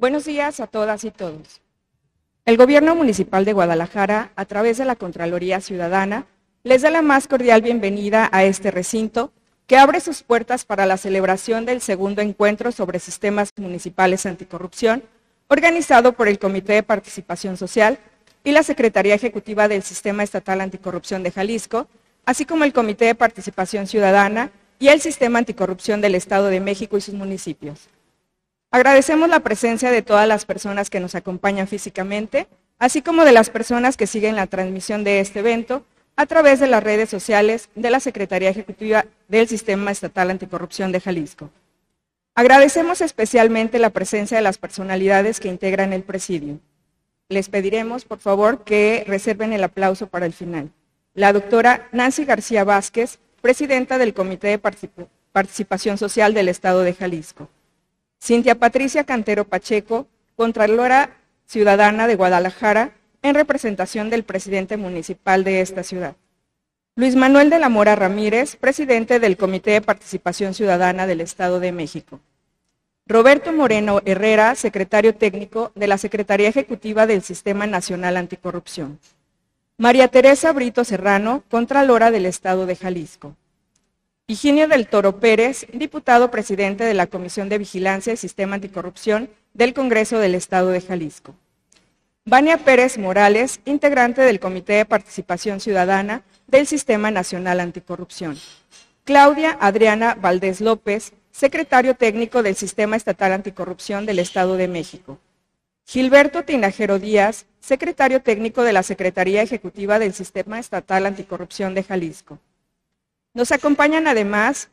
Buenos días a todas y todos. El Gobierno Municipal de Guadalajara, a través de la Contraloría Ciudadana, les da la más cordial bienvenida a este recinto que abre sus puertas para la celebración del segundo encuentro sobre sistemas municipales anticorrupción, organizado por el Comité de Participación Social y la Secretaría Ejecutiva del Sistema Estatal Anticorrupción de Jalisco, así como el Comité de Participación Ciudadana y el Sistema Anticorrupción del Estado de México y sus municipios. Agradecemos la presencia de todas las personas que nos acompañan físicamente, así como de las personas que siguen la transmisión de este evento a través de las redes sociales de la Secretaría Ejecutiva del Sistema Estatal Anticorrupción de Jalisco. Agradecemos especialmente la presencia de las personalidades que integran el presidio. Les pediremos, por favor, que reserven el aplauso para el final. La doctora Nancy García Vázquez, presidenta del Comité de Participación Social del Estado de Jalisco. Cintia Patricia Cantero Pacheco, Contralora Ciudadana de Guadalajara, en representación del presidente municipal de esta ciudad. Luis Manuel de la Mora Ramírez, presidente del Comité de Participación Ciudadana del Estado de México. Roberto Moreno Herrera, secretario técnico de la Secretaría Ejecutiva del Sistema Nacional Anticorrupción. María Teresa Brito Serrano, Contralora del Estado de Jalisco. Higinio del Toro Pérez, diputado presidente de la Comisión de Vigilancia y Sistema Anticorrupción del Congreso del Estado de Jalisco. Vania Pérez Morales, integrante del Comité de Participación Ciudadana del Sistema Nacional Anticorrupción. Claudia Adriana Valdés López, secretario técnico del Sistema Estatal Anticorrupción del Estado de México. Gilberto Tinajero Díaz, secretario técnico de la Secretaría Ejecutiva del Sistema Estatal Anticorrupción de Jalisco. Nos acompañan además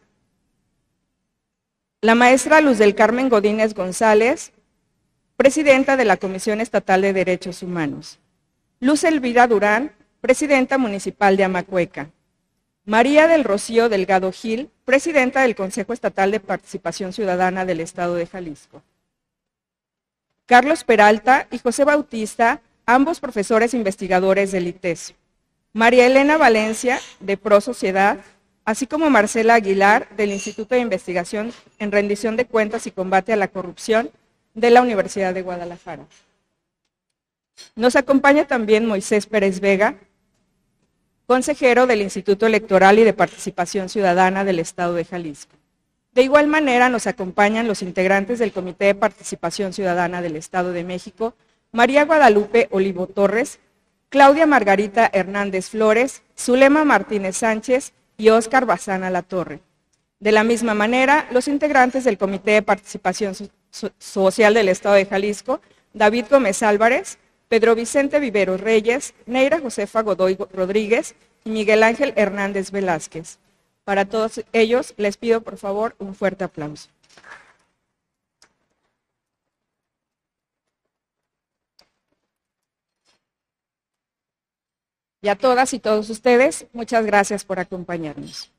la maestra Luz del Carmen Godínez González, presidenta de la Comisión Estatal de Derechos Humanos. Luz Elvira Durán, presidenta municipal de Amacueca. María del Rocío Delgado Gil, presidenta del Consejo Estatal de Participación Ciudadana del Estado de Jalisco. Carlos Peralta y José Bautista, ambos profesores investigadores del ITES. María Elena Valencia, de Pro Sociedad, así como Marcela Aguilar, del Instituto de Investigación en Rendición de Cuentas y Combate a la Corrupción de la Universidad de Guadalajara. Nos acompaña también Moisés Pérez Vega, consejero del Instituto Electoral y de Participación Ciudadana del Estado de Jalisco. De igual manera nos acompañan los integrantes del Comité de Participación Ciudadana del Estado de México, María Guadalupe Olivo Torres, Claudia Margarita Hernández Flores, Zulema Martínez Sánchez y Óscar Bazana La Torre. De la misma manera, los integrantes del Comité de Participación Social del Estado de Jalisco, David Gómez Álvarez, Pedro Vicente Vivero Reyes, Neira Josefa Godoy Rodríguez y Miguel Ángel Hernández Velázquez. Para todos ellos les pido por favor un fuerte aplauso. Y a todas y todos ustedes, muchas gracias por acompañarnos.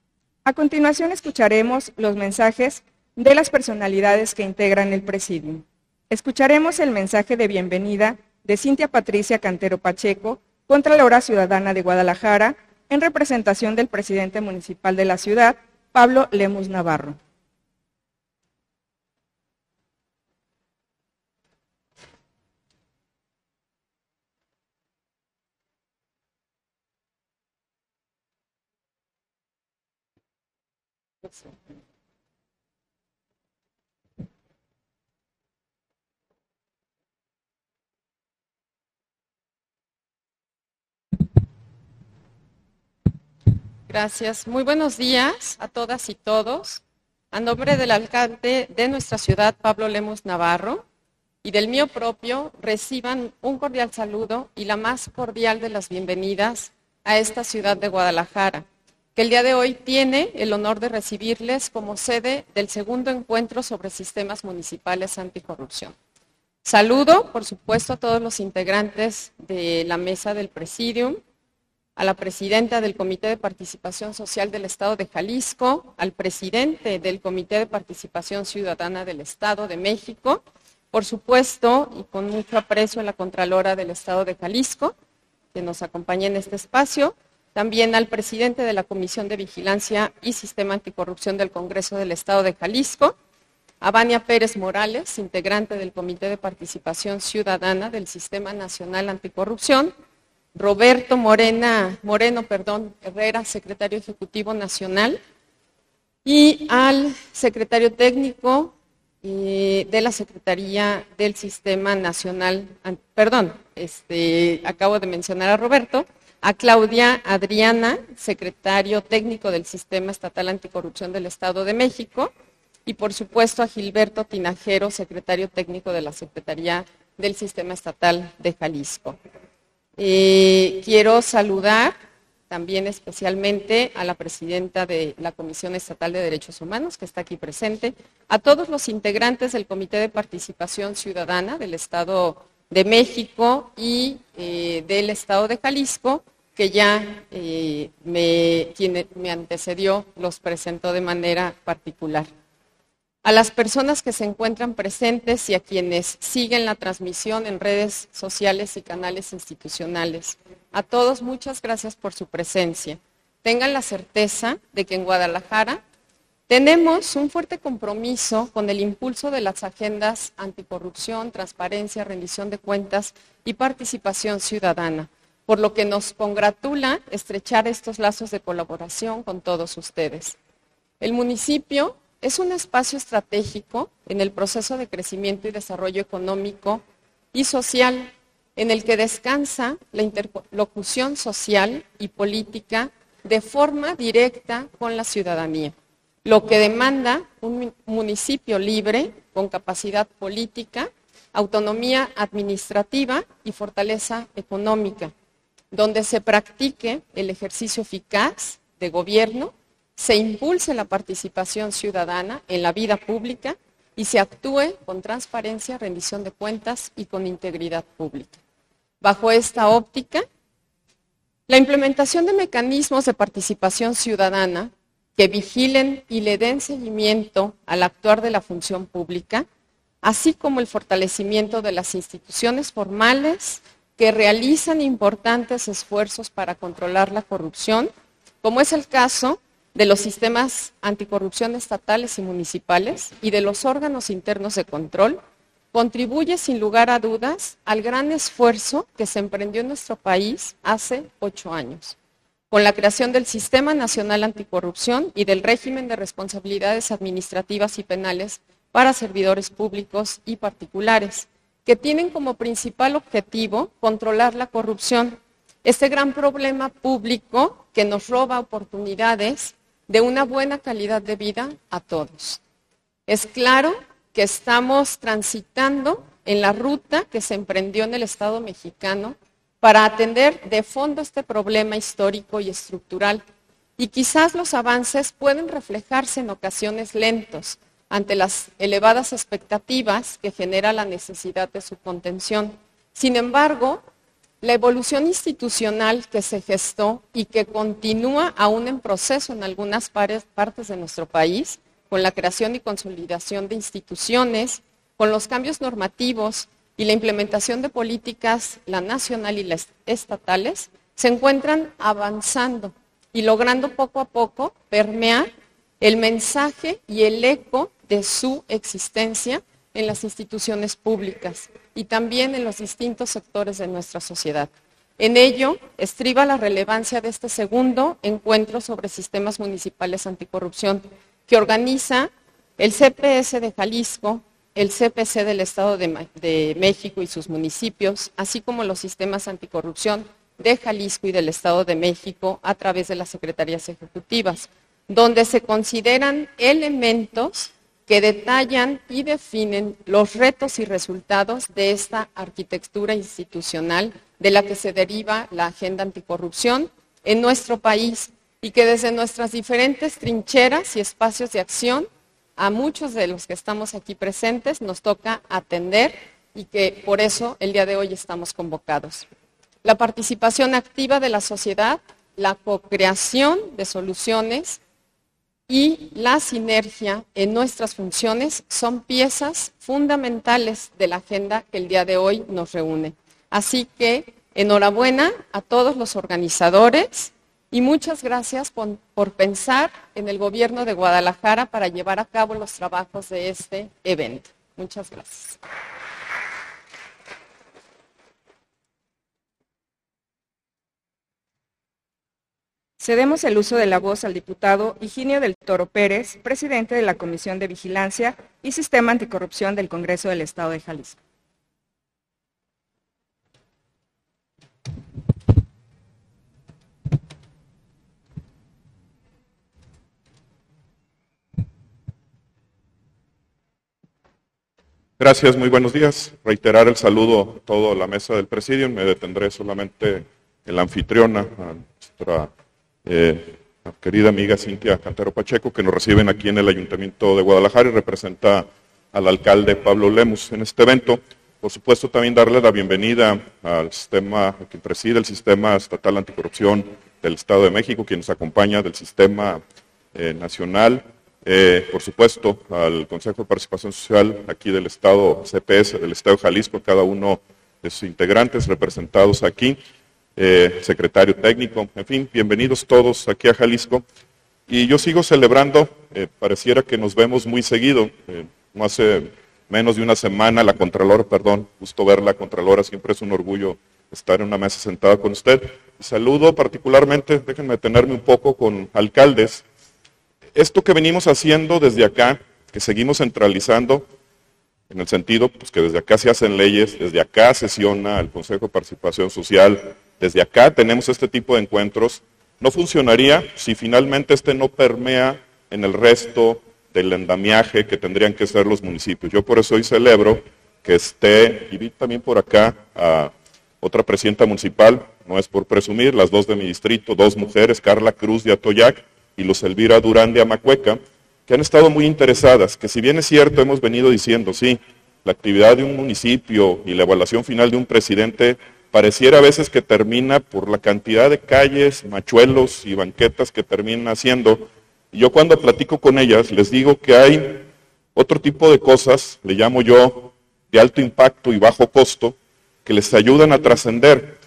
A continuación escucharemos los mensajes de las personalidades que integran el presidium. Escucharemos el mensaje de bienvenida de Cintia Patricia Cantero Pacheco, Contralora Ciudadana de Guadalajara, en representación del presidente municipal de la ciudad, Pablo Lemus Navarro. Gracias. Muy buenos días a todas y todos. A nombre del alcalde de nuestra ciudad, Pablo Lemos Navarro, y del mío propio, reciban un cordial saludo y la más cordial de las bienvenidas a esta ciudad de Guadalajara, que el día de hoy tiene el honor de recibirles como sede del segundo encuentro sobre sistemas municipales anticorrupción. Saludo, por supuesto, a todos los integrantes de la mesa del presidium, a la presidenta del Comité de Participación Social del Estado de Jalisco, al presidente del Comité de Participación Ciudadana del Estado de México, por supuesto, y con mucho aprecio a la Contralora del Estado de Jalisco, que nos acompaña en este espacio, también al presidente de la Comisión de Vigilancia y Sistema Anticorrupción del Congreso del Estado de Jalisco, a Vania Pérez Morales, integrante del Comité de Participación Ciudadana del Sistema Nacional Anticorrupción, Roberto Morena, Moreno perdón, Herrera, secretario ejecutivo nacional, y al secretario técnico eh, de la Secretaría del Sistema Nacional, perdón, este, acabo de mencionar a Roberto, a Claudia Adriana, secretario técnico del Sistema Estatal Anticorrupción del Estado de México, y por supuesto a Gilberto Tinajero, secretario técnico de la Secretaría del Sistema Estatal de Jalisco. Eh, quiero saludar también especialmente a la presidenta de la Comisión Estatal de Derechos Humanos, que está aquí presente, a todos los integrantes del Comité de Participación Ciudadana del Estado de México y eh, del Estado de Jalisco, que ya eh, quien me antecedió los presentó de manera particular a las personas que se encuentran presentes y a quienes siguen la transmisión en redes sociales y canales institucionales. A todos muchas gracias por su presencia. Tengan la certeza de que en Guadalajara tenemos un fuerte compromiso con el impulso de las agendas anticorrupción, transparencia, rendición de cuentas y participación ciudadana, por lo que nos congratula estrechar estos lazos de colaboración con todos ustedes. El municipio es un espacio estratégico en el proceso de crecimiento y desarrollo económico y social en el que descansa la interlocución social y política de forma directa con la ciudadanía, lo que demanda un municipio libre con capacidad política, autonomía administrativa y fortaleza económica, donde se practique el ejercicio eficaz de gobierno se impulse la participación ciudadana en la vida pública y se actúe con transparencia, rendición de cuentas y con integridad pública. Bajo esta óptica, la implementación de mecanismos de participación ciudadana que vigilen y le den seguimiento al actuar de la función pública, así como el fortalecimiento de las instituciones formales que realizan importantes esfuerzos para controlar la corrupción, como es el caso de los sistemas anticorrupción estatales y municipales y de los órganos internos de control, contribuye sin lugar a dudas al gran esfuerzo que se emprendió en nuestro país hace ocho años, con la creación del Sistema Nacional Anticorrupción y del régimen de responsabilidades administrativas y penales para servidores públicos y particulares, que tienen como principal objetivo controlar la corrupción, este gran problema público que nos roba oportunidades de una buena calidad de vida a todos. Es claro que estamos transitando en la ruta que se emprendió en el Estado mexicano para atender de fondo este problema histórico y estructural. Y quizás los avances pueden reflejarse en ocasiones lentos ante las elevadas expectativas que genera la necesidad de su contención. Sin embargo, la evolución institucional que se gestó y que continúa aún en proceso en algunas partes de nuestro país, con la creación y consolidación de instituciones, con los cambios normativos y la implementación de políticas, la nacional y las estatales, se encuentran avanzando y logrando poco a poco permear el mensaje y el eco de su existencia en las instituciones públicas y también en los distintos sectores de nuestra sociedad. En ello estriba la relevancia de este segundo encuentro sobre sistemas municipales anticorrupción que organiza el CPS de Jalisco, el CPC del Estado de, de, México y sus municipios, así como los sistemas anticorrupción de Jalisco y del Estado de México a través de las secretarías ejecutivas, donde se consideran elementos que detallan y definen los retos y resultados de esta arquitectura institucional de la que se deriva la agenda anticorrupción en nuestro país y que desde nuestras diferentes trincheras y espacios de acción a muchos de los que estamos aquí presentes nos toca atender y que por eso el día de hoy estamos convocados. La participación activa de la sociedad, la co-creación de soluciones y la sinergia en nuestras funciones son piezas fundamentales de la agenda que el día de hoy nos reúne. Así que enhorabuena a todos los organizadores y muchas gracias por, pensar en el gobierno de Guadalajara para llevar a cabo los trabajos de este evento. Muchas gracias. Cedemos el uso de la voz al diputado Higinio del Toro Pérez, presidente de la Comisión de Vigilancia y Sistema Anticorrupción del Congreso del Estado de Jalisco. Gracias, muy buenos días. Reiterar el saludo a toda la mesa del presidio. Me detendré solamente en la anfitriona, a nuestra eh, querida amiga Cintia Cantero Pacheco, que nos reciben aquí en el Ayuntamiento de Guadalajara y representa al alcalde Pablo Lemus en este evento. Por supuesto, también darle la bienvenida al sistema que preside el Sistema Estatal Anticorrupción del Estado de México, quien nos acompaña del Sistema eh, Nacional eh, por supuesto, al Consejo de Participación Social aquí del Estado CPS, del Estado de Jalisco, cada uno de sus integrantes representados aquí, eh, secretario técnico, en fin, bienvenidos todos aquí a Jalisco. Y yo sigo celebrando, eh, pareciera que nos vemos muy seguido, no hace menos de una semana la Contralora, perdón, gusto verla, Contralora, siempre es un orgullo estar en una mesa sentada con usted. saludo particularmente, déjenme detenerme un poco con alcaldes, esto que venimos haciendo desde acá, que seguimos centralizando, en el sentido pues, que desde acá se hacen leyes, desde acá sesiona el Consejo de Participación Social, desde acá tenemos este tipo de encuentros, no funcionaría si finalmente este no permea en el resto del endamiaje que tendrían que ser los municipios. Yo por eso hoy celebro que esté, y vi también por acá a otra presidenta municipal, no es por presumir, las dos de mi distrito, dos mujeres, Carla Cruz de Atoyac, y Luz Elvira Durán de Amacueca, que han estado muy interesadas, que si bien es cierto, hemos venido diciendo, sí, la actividad de un municipio y la evaluación final de un presidente pareciera a veces que termina por la cantidad de calles, machuelos y banquetas que terminan haciendo. Yo cuando platico con ellas les digo que hay otro tipo de cosas, le llamo yo, de alto impacto y bajo costo, que les ayudan a trascender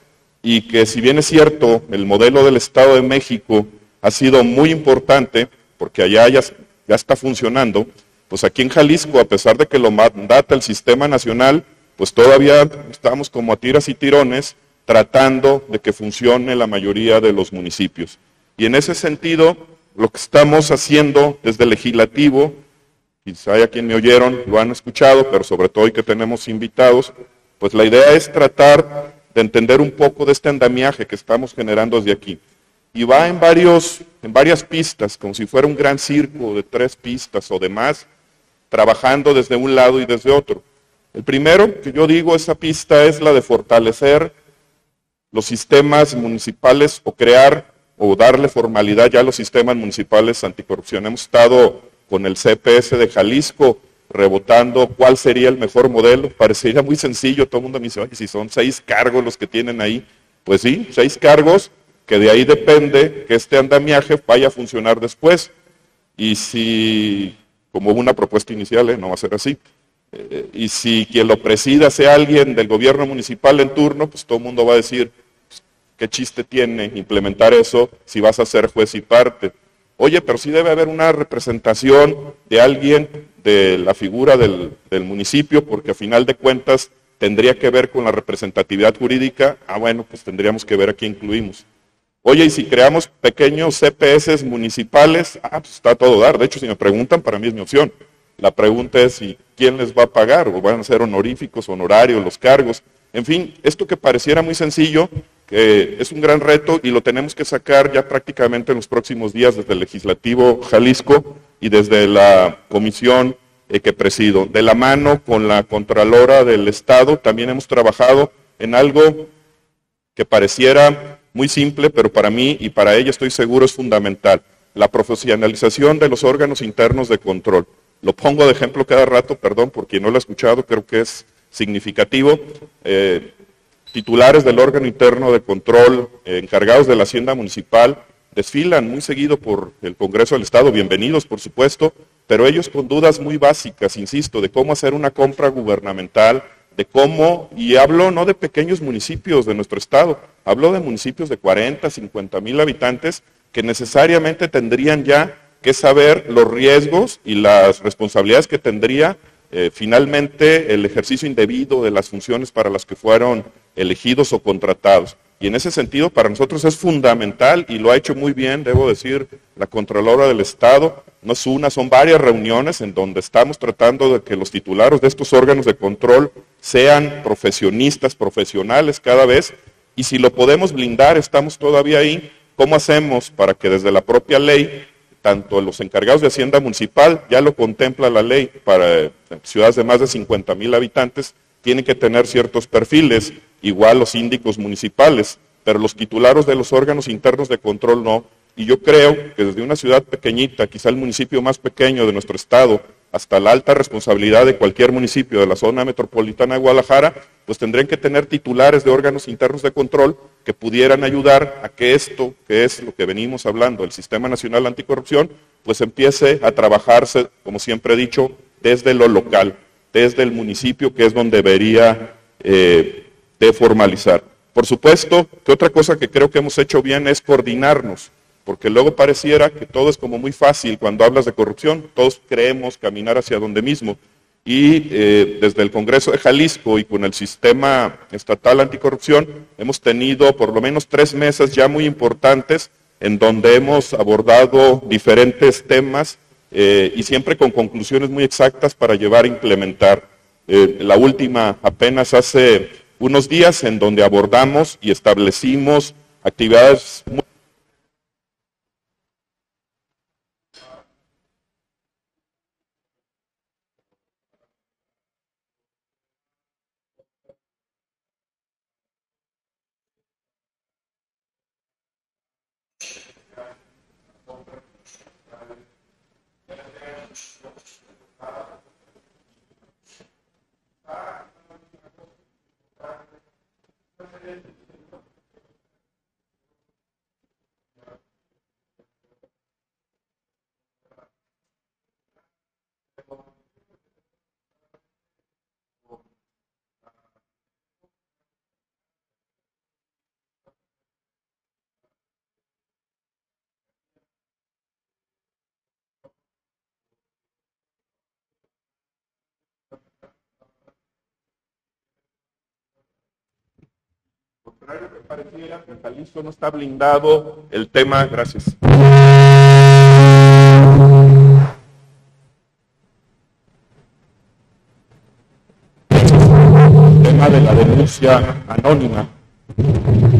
y que si bien es cierto, el modelo del Estado de México ha sido muy importante porque allá ya, ya está funcionando. Pues aquí en Jalisco, a pesar de que lo mandata el sistema nacional, pues todavía estamos como a tiras y tirones tratando de que funcione la mayoría de los municipios. Y en ese sentido, lo que estamos haciendo desde legislativo, quizá hay a quien me oyeron, lo han escuchado, pero sobre todo hoy que tenemos invitados, pues la idea es tratar de entender un poco de este andamiaje que estamos generando desde aquí y va en, varios, en varias pistas, como si fuera un gran circo de tres pistas o demás, trabajando desde un lado y desde otro. El primero que yo digo, esa pista es la de fortalecer los sistemas municipales o crear o darle formalidad ya a los sistemas municipales anticorrupción. Hemos estado con el CPS de Jalisco rebotando cuál sería el mejor modelo. Parecería muy sencillo, todo el mundo me dice, oye, si son seis cargos los que tienen ahí. Pues sí, seis cargos que de ahí depende que este andamiaje vaya a funcionar después. Y si, como una propuesta inicial, ¿eh? no va a ser así, y si quien lo presida sea alguien del gobierno municipal en turno, pues todo el mundo va a decir, pues, ¿qué chiste tiene implementar eso si vas a ser juez y parte? Oye, pero sí debe haber una representación de alguien de la figura del, del municipio, porque a final de cuentas tendría que ver con la representatividad jurídica. Ah, bueno, pues tendríamos que ver a quién incluimos. Oye, y si creamos pequeños CPS municipales, ah, pues está todo dar. De hecho, si me preguntan, para mí es mi opción. La pregunta es si quién les va a pagar, o van a ser honoríficos, honorarios, los cargos. En fin, esto que pareciera muy sencillo, que es un gran reto y lo tenemos que sacar ya prácticamente en los próximos días desde el Legislativo Jalisco y desde la comisión eh, que presido. De la mano con la Contralora del Estado también hemos trabajado en algo que pareciera muy simple, pero para mí y para ella estoy seguro es fundamental. La profesionalización de los órganos internos de control. Lo pongo de ejemplo cada rato, perdón, por quien no lo ha escuchado, creo que es significativo. Eh, titulares del órgano interno de control, eh, encargados de la hacienda municipal, desfilan muy seguido por el Congreso del Estado, bienvenidos por supuesto, pero ellos con dudas muy básicas, insisto, de cómo hacer una compra gubernamental, de cómo, y hablo no de pequeños municipios de nuestro estado, hablo de municipios de 40, 50 mil habitantes que necesariamente tendrían ya que saber los riesgos y las responsabilidades que tendría eh, finalmente el ejercicio indebido de las funciones para las que fueron elegidos o contratados. Y en ese sentido, para nosotros es fundamental, y lo ha hecho muy bien, debo decir, la Contralora del Estado. No es una, son varias reuniones en donde estamos tratando de que los titulares de estos órganos de control sean profesionistas, profesionales cada vez, y si lo podemos blindar, estamos todavía ahí. ¿Cómo hacemos para que desde la propia ley tanto los encargados de Hacienda Municipal, ya lo contempla la ley para eh, ciudades de más de 50 mil habitantes, tienen que tener ciertos perfiles, igual los síndicos municipales, pero los titulares de los órganos internos de control no. Y yo creo que desde una ciudad pequeñita, quizá el municipio más pequeño de nuestro estado, hasta la alta responsabilidad de cualquier municipio de la zona metropolitana de Guadalajara, pues tendrían que tener titulares de órganos internos de control que pudieran ayudar a que esto, que es lo que venimos hablando, el Sistema Nacional Anticorrupción, pues empiece a trabajarse, como siempre he dicho, desde lo local, desde el municipio, que es donde debería eh, de formalizar. Por supuesto, que otra cosa que creo que hemos hecho bien es coordinarnos porque luego pareciera que todo es como muy fácil cuando hablas de corrupción, todos creemos caminar hacia donde mismo. Y eh, desde el Congreso de Jalisco y con el sistema estatal anticorrupción hemos tenido por lo menos tres meses ya muy importantes en donde hemos abordado diferentes temas eh, y siempre con conclusiones muy exactas para llevar a implementar. Eh, la última apenas hace unos días en donde abordamos y establecimos actividades muy contrario que no está blindado el tema, gracias. El tema de la denuncia anónima.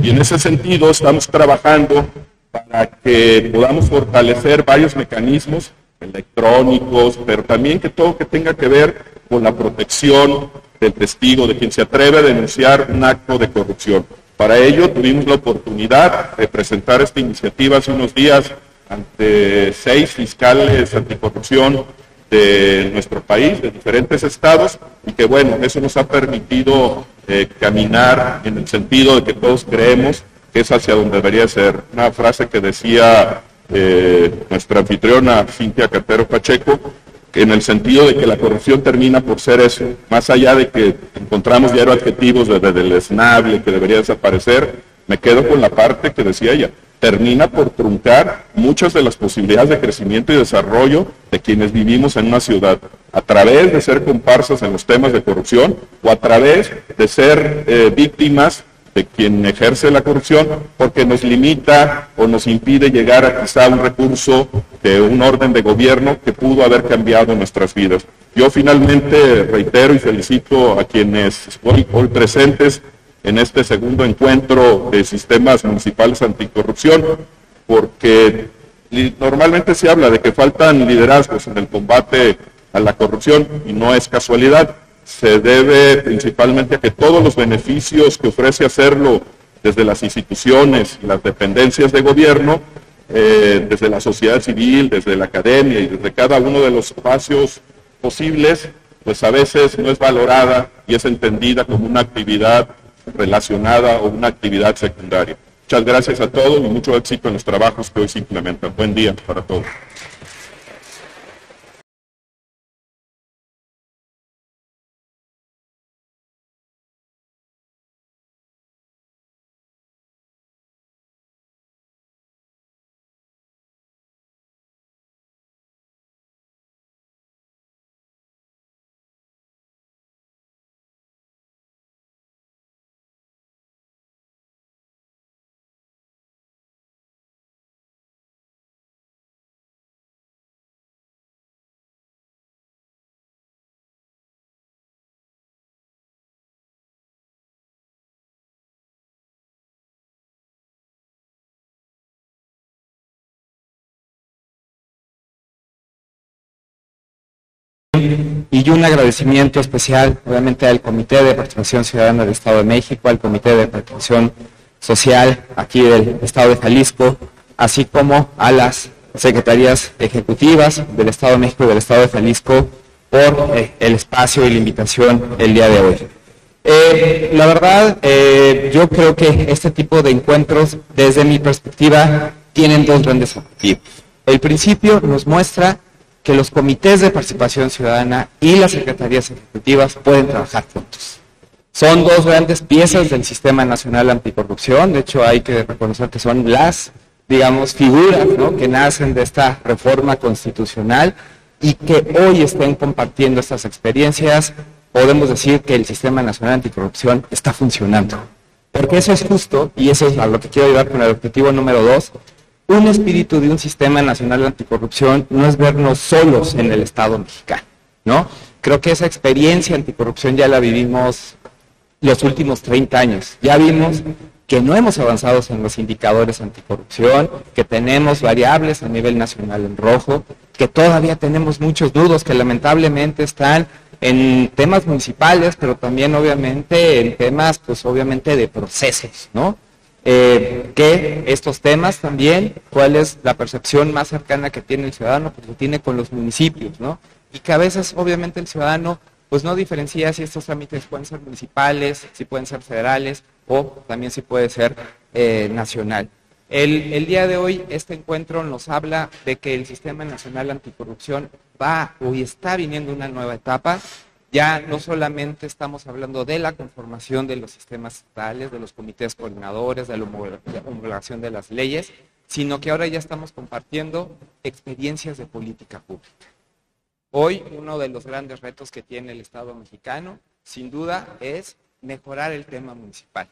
Y en ese sentido estamos trabajando para que podamos fortalecer varios mecanismos electrónicos, pero también que todo que tenga que ver con la protección del testigo, de quien se atreve a denunciar un acto de corrupción. Para ello tuvimos la oportunidad de presentar esta iniciativa hace unos días ante seis fiscales anticorrupción de nuestro país, de diferentes estados, y que bueno, eso nos ha permitido eh, caminar en el sentido de que todos creemos que es hacia donde debería ser. Una frase que decía eh, nuestra anfitriona Cintia Cartero Pacheco, en el sentido de que la corrupción termina por ser eso, más allá de que encontramos diario adjetivos desde el esnable que debería desaparecer, me quedo con la parte que decía ella, termina por truncar muchas de las posibilidades de crecimiento y desarrollo de quienes vivimos en una ciudad, a través de ser comparsas en los temas de corrupción o a través de ser eh, víctimas de quien ejerce la corrupción porque nos limita o nos impide llegar a quizá un recurso de un orden de gobierno que pudo haber cambiado nuestras vidas. Yo finalmente reitero y felicito a quienes hoy, hoy presentes en este segundo encuentro de sistemas municipales anticorrupción, porque normalmente se habla de que faltan liderazgos en el combate a la corrupción y no es casualidad se debe principalmente a que todos los beneficios que ofrece hacerlo desde las instituciones las dependencias de gobierno, eh, desde la sociedad civil, desde la academia y desde cada uno de los espacios posibles, pues a veces no es valorada y es entendida como una actividad relacionada o una actividad secundaria. Muchas gracias a todos y mucho éxito en los trabajos que hoy se implementan. Buen día para todos. Y un agradecimiento especial, obviamente, al Comité de Participación Ciudadana del Estado de México, al Comité de Participación Social aquí del Estado de Jalisco, así como a las secretarías ejecutivas del Estado de México y del Estado de Jalisco por eh, el espacio y la invitación el día de hoy. Eh, la verdad, eh, yo creo que este tipo de encuentros, desde mi perspectiva, tienen dos grandes objetivos. El principio nos muestra que los comités de participación ciudadana y las secretarías ejecutivas pueden trabajar juntos. Son dos grandes piezas del Sistema Nacional Anticorrupción, de hecho hay que reconocer que son las, digamos, figuras que nacen de esta reforma constitucional y que hoy estén compartiendo estas experiencias, podemos decir que el Sistema Nacional Anticorrupción está funcionando. Porque eso es justo, y eso es a lo que quiero ayudar con el objetivo número dos, un espíritu de un sistema nacional anticorrupción no es vernos solos en el Estado mexicano, ¿no? Creo que esa experiencia anticorrupción ya la vivimos los últimos 30 años. Ya vimos que no hemos avanzado en los indicadores anticorrupción, que tenemos variables a nivel nacional en rojo, que todavía tenemos muchos dudos que lamentablemente están en temas municipales, pero también obviamente en temas, pues obviamente de procesos, ¿no? Eh, que estos temas también, cuál es la percepción más cercana que tiene el ciudadano, pues lo tiene con los municipios, ¿no? Y que a veces obviamente el ciudadano pues no diferencia si estos trámites pueden ser municipales, si pueden ser federales o también si puede ser eh, nacional. El, el, día de hoy este encuentro nos habla de que el Sistema Nacional Anticorrupción va o está viniendo una nueva etapa ya no solamente estamos hablando de la conformación de los sistemas estatales, de los comités coordinadores, de la homologación de las leyes, sino que ahora ya estamos compartiendo experiencias de política pública. Hoy uno de los grandes retos que tiene el Estado mexicano, sin duda, es mejorar el tema municipal.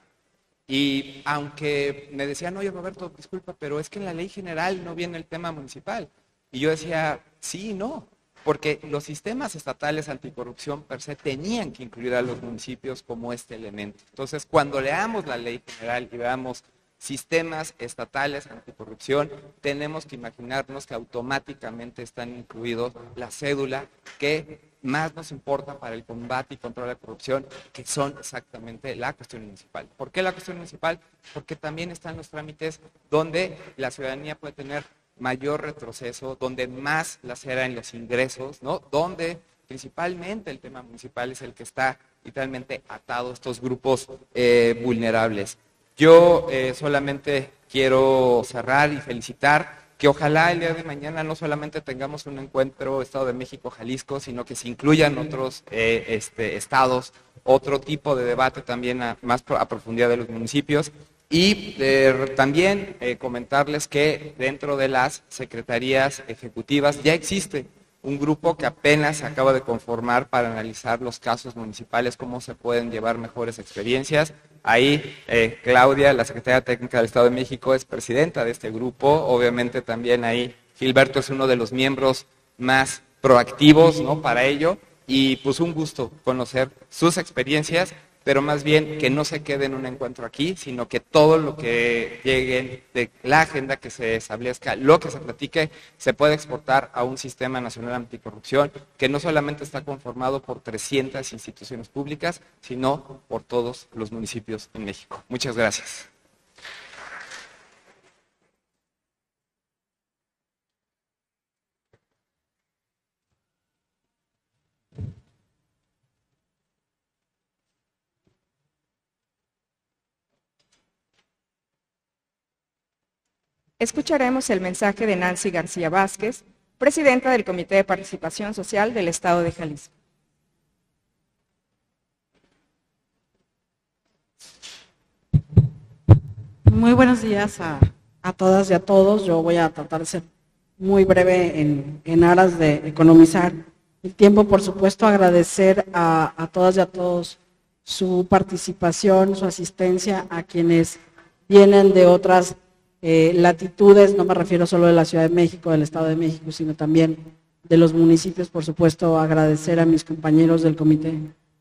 Y aunque me decían, oye Roberto, disculpa, pero es que en la ley general no viene el tema municipal. Y yo decía, sí, no, porque los sistemas estatales anticorrupción per se tenían que incluir a los municipios como este elemento. Entonces, cuando leamos la ley general y veamos sistemas estatales anticorrupción, tenemos que imaginarnos que automáticamente están incluidos la cédula que más nos importa para el combate y control de la corrupción, que son exactamente la cuestión municipal. ¿Por qué la cuestión municipal? Porque también están los trámites donde la ciudadanía puede tener mayor retroceso, donde más lacera en los ingresos, ¿no? Donde principalmente el tema municipal es el que está literalmente atado a estos grupos eh, vulnerables. Yo eh, solamente quiero cerrar y felicitar que ojalá el día de mañana no solamente tengamos un encuentro Estado de México-Jalisco, sino que se incluyan otros eh, este, estados, otro tipo de debate también más a profundidad de los municipios y eh, también eh, comentarles que dentro de las secretarías ejecutivas ya existe un grupo que apenas se acaba de conformar para analizar los casos municipales, cómo se pueden llevar mejores experiencias. Ahí eh, Claudia, la secretaria técnica del Estado de México, es presidenta de este grupo. Obviamente también ahí Gilberto es uno de los miembros más proactivos ¿no? para ello. Y pues un gusto conocer sus experiencias pero más bien que no se quede en un encuentro aquí, sino que todo lo que llegue de la agenda que se establezca, lo que se platique, se puede exportar a un sistema nacional anticorrupción que no solamente está conformado por 300 instituciones públicas, sino por todos los municipios en México. Muchas gracias. Escucharemos el mensaje de Nancy García Vázquez, presidenta del Comité de Participación Social del Estado de Jalisco. Muy buenos días a, todas y a todos. Yo voy a tratar de ser muy breve en, aras de economizar el tiempo. Por supuesto, agradecer a, a todas y a todos su participación, su asistencia, a quienes vienen de otras eh, latitudes, no me refiero solo de la Ciudad de México, del Estado de México, sino también de los municipios, por supuesto, agradecer a mis compañeros del Comité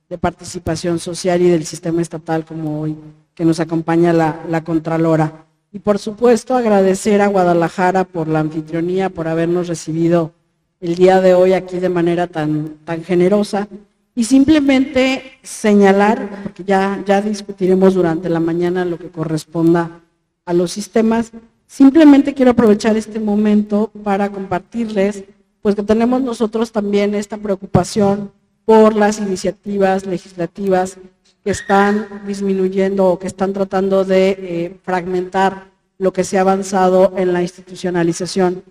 de Participación Social y del Sistema Estatal, como hoy, que nos acompaña la, la Contralora. Y por supuesto, agradecer a Guadalajara por la anfitrionía, por habernos recibido el día de hoy aquí de manera tan, tan generosa y simplemente señalar, porque ya, ya discutiremos durante la mañana lo que corresponda a los sistemas, simplemente quiero aprovechar este momento para compartirles pues que tenemos nosotros también esta preocupación por las iniciativas legislativas que están disminuyendo o que están tratando de eh, fragmentar lo que se ha avanzado en la institucionalización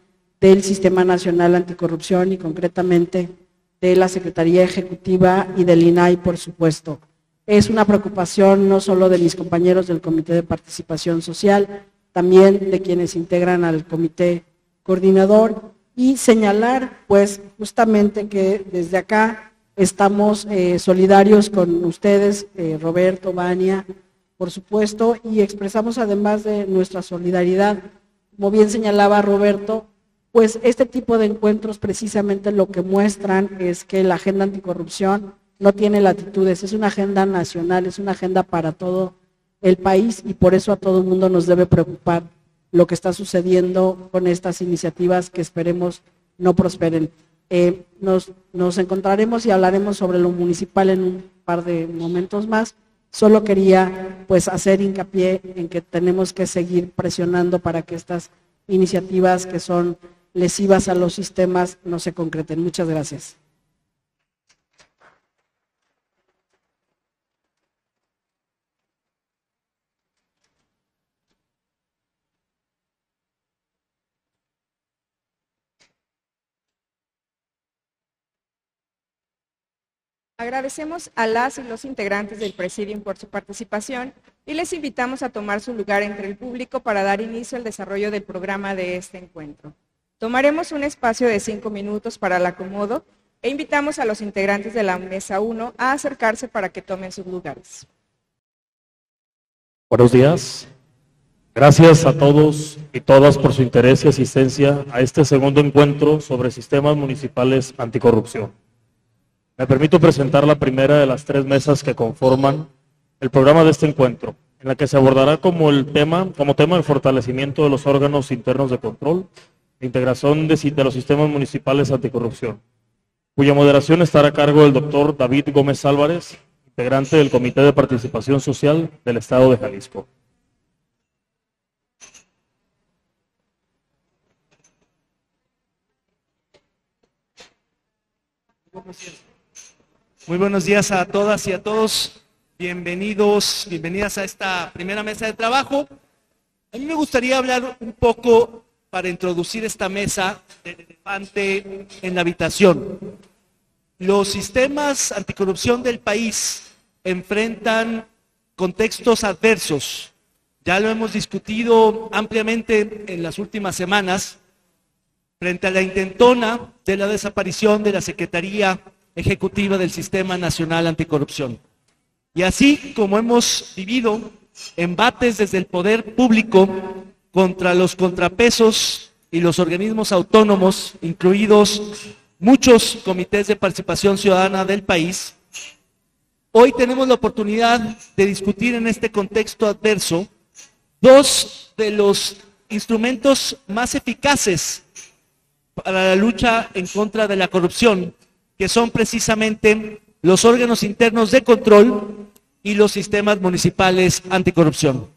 del Sistema Nacional Anticorrupción y concretamente de la Secretaría Ejecutiva y del INAI, por supuesto. Es una preocupación no solo de mis compañeros del Comité de Participación Social, también de quienes integran al Comité Coordinador y señalar, pues, justamente que desde acá estamos eh, solidarios con ustedes, eh, Roberto, Vania, por supuesto, y expresamos además de nuestra solidaridad, como bien señalaba Roberto, pues este tipo de encuentros precisamente lo que muestran es que la agenda anticorrupción no tiene latitudes, es una agenda nacional, es una agenda para todo el país y por eso a todo el mundo nos debe preocupar lo que está sucediendo con estas iniciativas que esperemos no prosperen. Eh, nos, nos encontraremos y hablaremos sobre lo municipal en un par de momentos más. Solo quería pues hacer hincapié en que tenemos que seguir presionando para que estas iniciativas que son lesivas a los sistemas no se concreten. Muchas gracias. Agradecemos a las y los integrantes del Presidium por su participación y les invitamos a tomar su lugar entre el público para dar inicio al desarrollo del programa de este encuentro. Tomaremos un espacio de cinco minutos para el acomodo e invitamos a los integrantes de la Mesa 1 a acercarse para que tomen sus lugares. Buenos días. Gracias a todos y todas por su interés y asistencia a este segundo encuentro sobre sistemas municipales anticorrupción. Me permito presentar la primera de las tres mesas que conforman el programa de este encuentro, en la que se abordará como, el tema, como tema el fortalecimiento de los órganos internos de control e integración de, de los sistemas municipales anticorrupción, cuya moderación estará a cargo del doctor David Gómez Álvarez, integrante del Comité de Participación Social del Estado de Jalisco. Muy buenos días a todas y a todos. Bienvenidos, bienvenidas a esta primera mesa de trabajo. A mí me gustaría hablar un poco para introducir esta mesa del elefante en la habitación. Los sistemas anticorrupción del país enfrentan contextos adversos. Ya lo hemos discutido ampliamente en las últimas semanas frente a la intentona de la desaparición de la Secretaría ejecutiva del Sistema Nacional Anticorrupción. Y así como hemos vivido embates desde el poder público contra los contrapesos y los organismos autónomos, incluidos muchos comités de participación ciudadana del país, hoy tenemos la oportunidad de discutir en este contexto adverso dos de los instrumentos más eficaces para la lucha en contra de la corrupción que son precisamente los órganos internos de control y los sistemas municipales anticorrupción.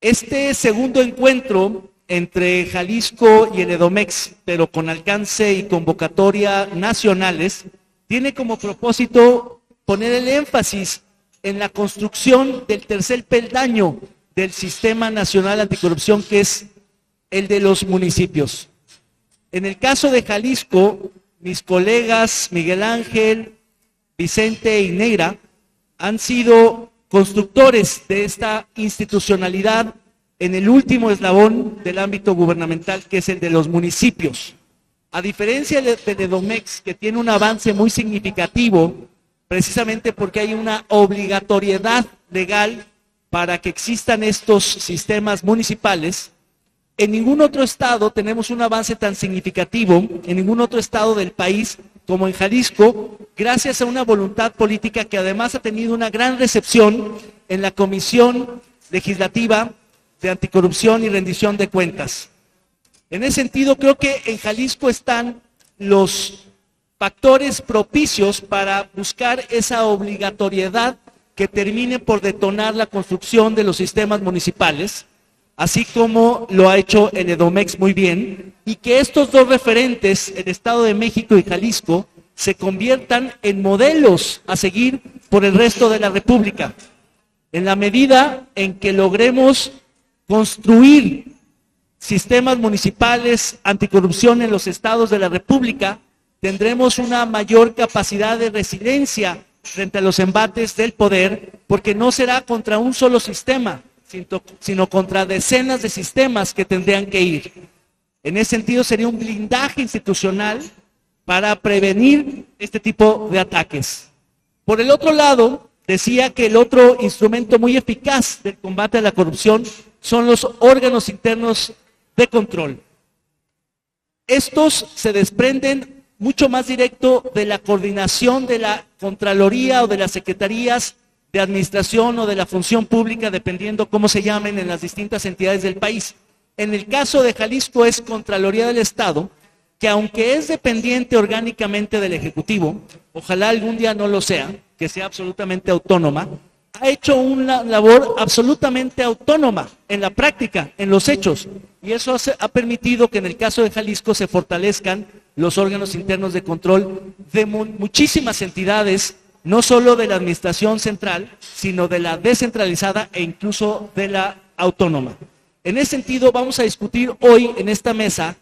Este segundo encuentro entre Jalisco y el Edomex, pero con alcance y convocatoria nacionales, tiene como propósito poner el énfasis en la construcción del tercer peldaño del Sistema Nacional Anticorrupción, que es el de los municipios. En el caso de Jalisco, mis colegas Miguel Ángel, Vicente y Negra han sido constructores de esta institucionalidad en el último eslabón del ámbito gubernamental, que es el de los municipios. A diferencia de Edomex, que tiene un avance muy significativo, precisamente porque hay una obligatoriedad legal para que existan estos sistemas municipales, en ningún otro estado tenemos un avance tan significativo, en ningún otro estado del país como en Jalisco, gracias a una voluntad política que además ha tenido una gran recepción en la Comisión Legislativa de Anticorrupción y Rendición de Cuentas. En ese sentido, creo que en Jalisco están los factores propicios para buscar esa obligatoriedad que termine por detonar la construcción de los sistemas municipales, así como lo ha hecho el Edomex muy bien, y que estos dos referentes, el Estado de México y Jalisco, se conviertan en modelos a seguir por el resto de la República. En la medida en que logremos construir sistemas municipales anticorrupción en los estados de la República, tendremos una mayor capacidad de resiliencia frente a los embates del poder, porque no será contra un solo sistema, sino contra decenas de sistemas que tendrían que ir. En ese sentido sería un blindaje institucional para prevenir este tipo de ataques. Por el otro lado, decía que el otro instrumento muy eficaz del combate a la corrupción son los órganos internos de control. Estos se desprenden mucho más directo de la coordinación de la Contraloría o de las Secretarías de Administración o de la Función Pública, dependiendo cómo se llamen en las distintas entidades del país. En el caso de Jalisco es Contraloría del Estado, que aunque es dependiente orgánicamente del Ejecutivo, ojalá algún día no lo sea, que sea absolutamente autónoma, ha hecho una labor absolutamente autónoma en la práctica, en los hechos. Y eso ha permitido que en el caso de Jalisco se fortalezcan los órganos internos de control de muchísimas entidades, no solo de la administración central, sino de la descentralizada e incluso de la autónoma. En ese sentido, vamos a discutir hoy en esta mesa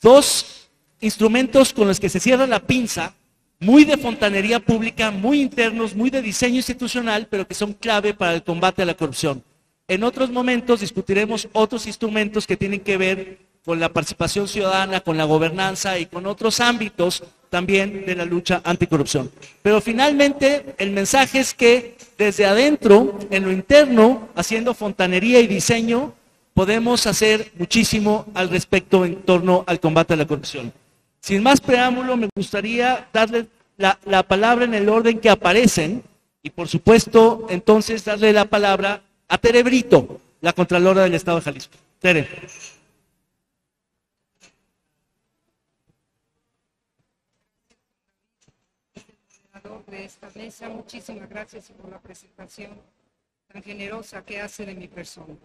dos instrumentos con los que se cierra la pinza, muy de fontanería pública, muy internos, muy de diseño institucional, pero que son clave para el combate a la corrupción. En otros momentos discutiremos otros instrumentos que tienen que ver con la participación ciudadana, con la gobernanza y con otros ámbitos también de la lucha anticorrupción. Pero finalmente el mensaje es que desde adentro, en lo interno, haciendo fontanería y diseño, podemos hacer muchísimo al respecto en torno al combate a la corrupción. Sin más preámbulo, me gustaría darle la, la palabra en el orden que aparecen y por supuesto entonces darle la palabra a Tere Brito, la Contralora del Estado de Jalisco. Tere. de esta mesa. Muchísimas gracias por la presentación tan generosa que hace de mi persona.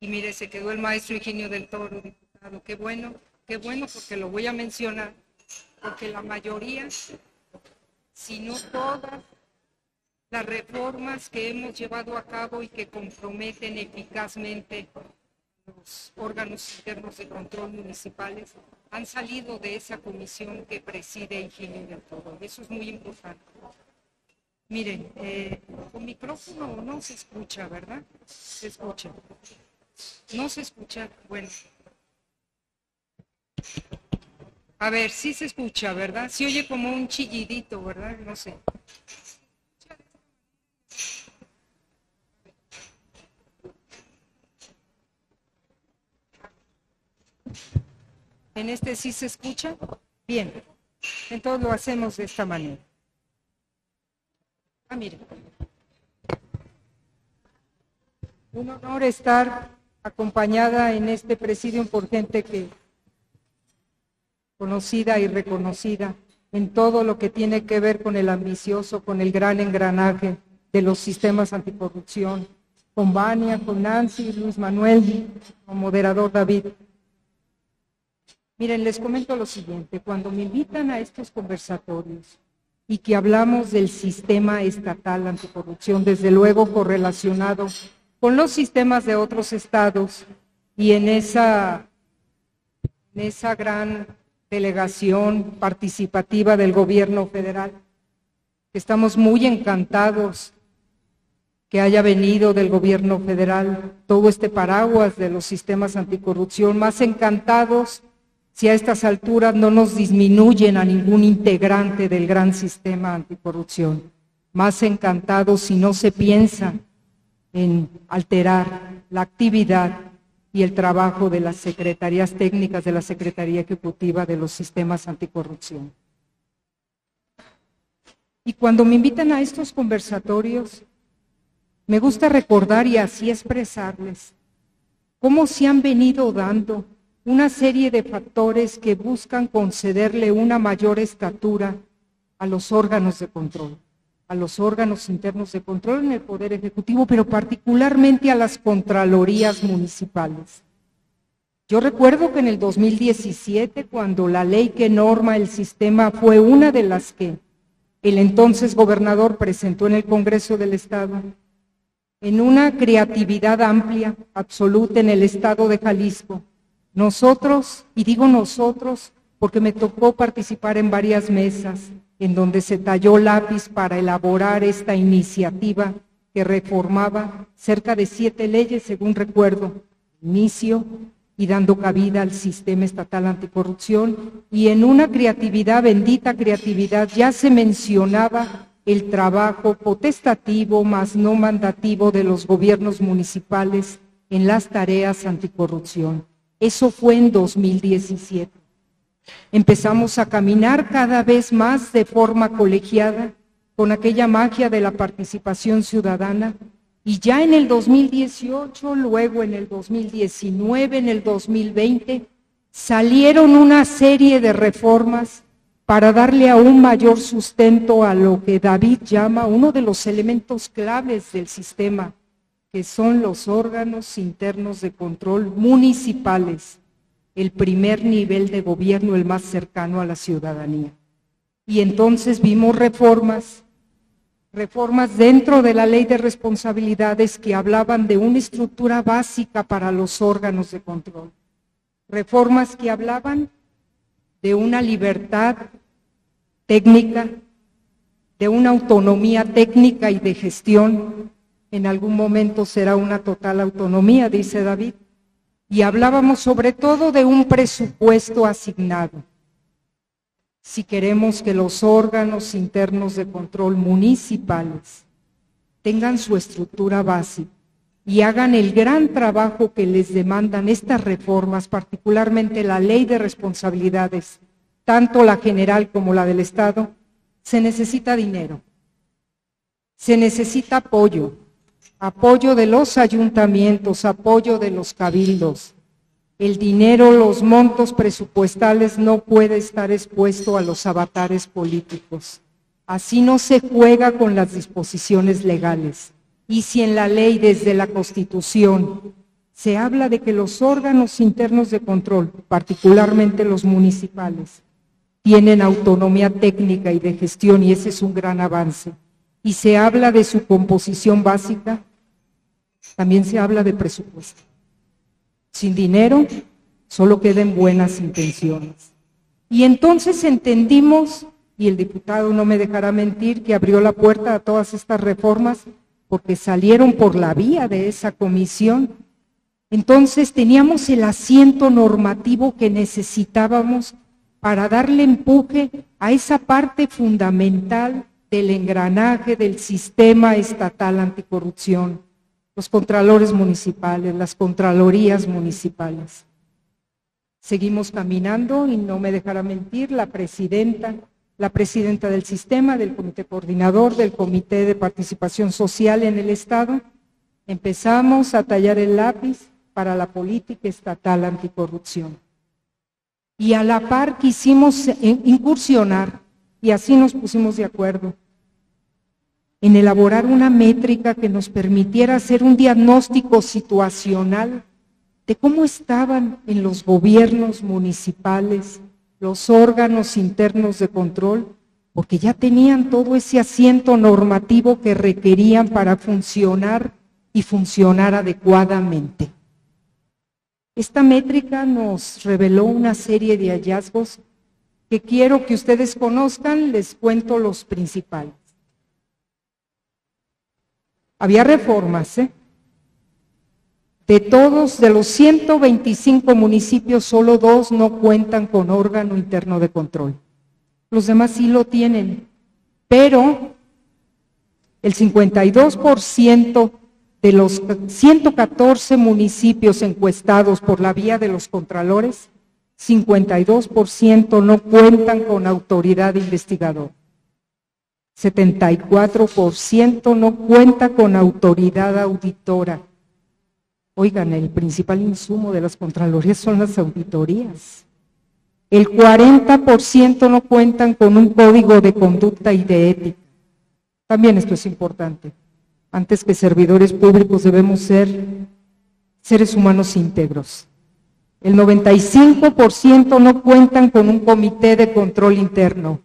Y mire, se quedó el maestro Ingenio del Toro, diputado. Qué bueno, qué bueno, porque lo voy a mencionar, porque la mayoría, si no todas, las reformas que hemos llevado a cabo y que comprometen eficazmente los órganos internos de control municipales han salido de esa comisión que preside Ingenio del Todo. Eso es muy importante. Miren, eh, con micrófono no se escucha, ¿verdad? Se escucha. No se escucha. Bueno. A ver, sí se escucha, ¿verdad? Se oye como un chillidito, ¿verdad? No sé. En este sí se escucha. Bien. Entonces lo hacemos de esta manera. Ah, mire. Un honor estar acompañada en este presidium por gente que conocida y reconocida en todo lo que tiene que ver con el ambicioso, con el gran engranaje de los sistemas anticorrupción, con Vania, con Nancy, Luis Manuel, con moderador David. Miren, les comento lo siguiente, cuando me invitan a estos conversatorios y que hablamos del sistema estatal anticorrupción, desde luego correlacionado con los sistemas de otros estados y en esa, en esa gran delegación participativa del gobierno federal, estamos muy encantados que haya venido del gobierno federal todo este paraguas de los sistemas anticorrupción, más encantados si a estas alturas no nos disminuyen a ningún integrante del gran sistema anticorrupción. Más encantados si no se piensa en alterar la actividad y el trabajo de las secretarías técnicas de la Secretaría Ejecutiva de los sistemas anticorrupción. Y cuando me invitan a estos conversatorios, me gusta recordar y así expresarles cómo se han venido dando una serie de factores que buscan concederle una mayor estatura a los órganos de control, a los órganos internos de control en el Poder Ejecutivo, pero particularmente a las Contralorías municipales. Yo recuerdo que en el 2017, cuando la ley que norma el sistema fue una de las que el entonces gobernador presentó en el Congreso del Estado, en una creatividad amplia, absoluta en el Estado de Jalisco, nosotros, y digo nosotros porque me tocó participar en varias mesas en donde se talló lápiz para elaborar esta iniciativa que reformaba cerca de siete leyes, según recuerdo, inicio y dando cabida al sistema estatal anticorrupción. Y en una creatividad, bendita creatividad, ya se mencionaba el trabajo potestativo, más no mandativo de los gobiernos municipales en las tareas anticorrupción. Eso fue en 2017. Empezamos a caminar cada vez más de forma colegiada con aquella magia de la participación ciudadana y ya en el 2018, luego en el 2019, en el 2020, salieron una serie de reformas para darle aún mayor sustento a lo que David llama uno de los elementos claves del sistema, que son los órganos internos de control municipales, el primer nivel de gobierno, el más cercano a la ciudadanía. Y entonces vimos reformas, reformas dentro de la ley de responsabilidades que hablaban de una estructura básica para los órganos de control, reformas que hablaban de una libertad técnica, de una autonomía técnica y de gestión en algún momento será una total autonomía, dice David. Y hablábamos sobre todo de un presupuesto asignado. Si queremos que los órganos internos de control municipales tengan su estructura básica y hagan el gran trabajo que les demandan estas reformas, particularmente la ley de responsabilidades, tanto la general como la del Estado, se necesita dinero, se necesita apoyo, apoyo de los ayuntamientos, apoyo de los cabildos. El dinero, los montos presupuestales no puede estar expuesto a los avatares políticos. Así no se juega con las disposiciones legales. Y si en la ley, desde la Constitución, se habla de que los órganos internos de control, particularmente los municipales, tienen autonomía técnica y de gestión, y ese es un gran avance, y se habla de su composición básica, también se habla de presupuesto. Sin dinero solo quedan buenas intenciones. Y entonces entendimos, y el diputado no me dejará mentir, que abrió la puerta a todas estas reformas porque salieron por la vía de esa comisión. Entonces teníamos el asiento normativo que necesitábamos para darle empuje a esa parte fundamental del engranaje del sistema estatal anticorrupción los contralores municipales, las contralorías municipales. Seguimos caminando y no me dejará mentir la presidenta, la presidenta del sistema, del comité coordinador, del comité de participación social en el Estado. Empezamos a tallar el lápiz para la política estatal anticorrupción. Y a la par quisimos incursionar, y así nos pusimos de acuerdo, en elaborar una métrica que nos permitiera hacer un diagnóstico situacional de cómo estaban en los gobiernos municipales los órganos internos de control, porque ya tenían todo ese asiento normativo que requerían para funcionar y funcionar adecuadamente. Esta métrica nos reveló una serie de hallazgos que quiero que ustedes conozcan, les cuento los principales. Había reformas, ¿eh? De todos, de los 125 municipios, solo dos no cuentan con órgano interno de control. Los demás sí lo tienen, pero el 52% de los 114 municipios encuestados por la vía de los contralores, 52% no cuentan con autoridad investigadora. 74% no cuenta con autoridad auditora. Oigan, el principal insumo de las Contralorías son las auditorías. El 40% no cuentan con un código de conducta y de ética. También esto es importante. Antes que servidores públicos debemos ser seres humanos íntegros. El 95% no cuentan con un comité de control interno,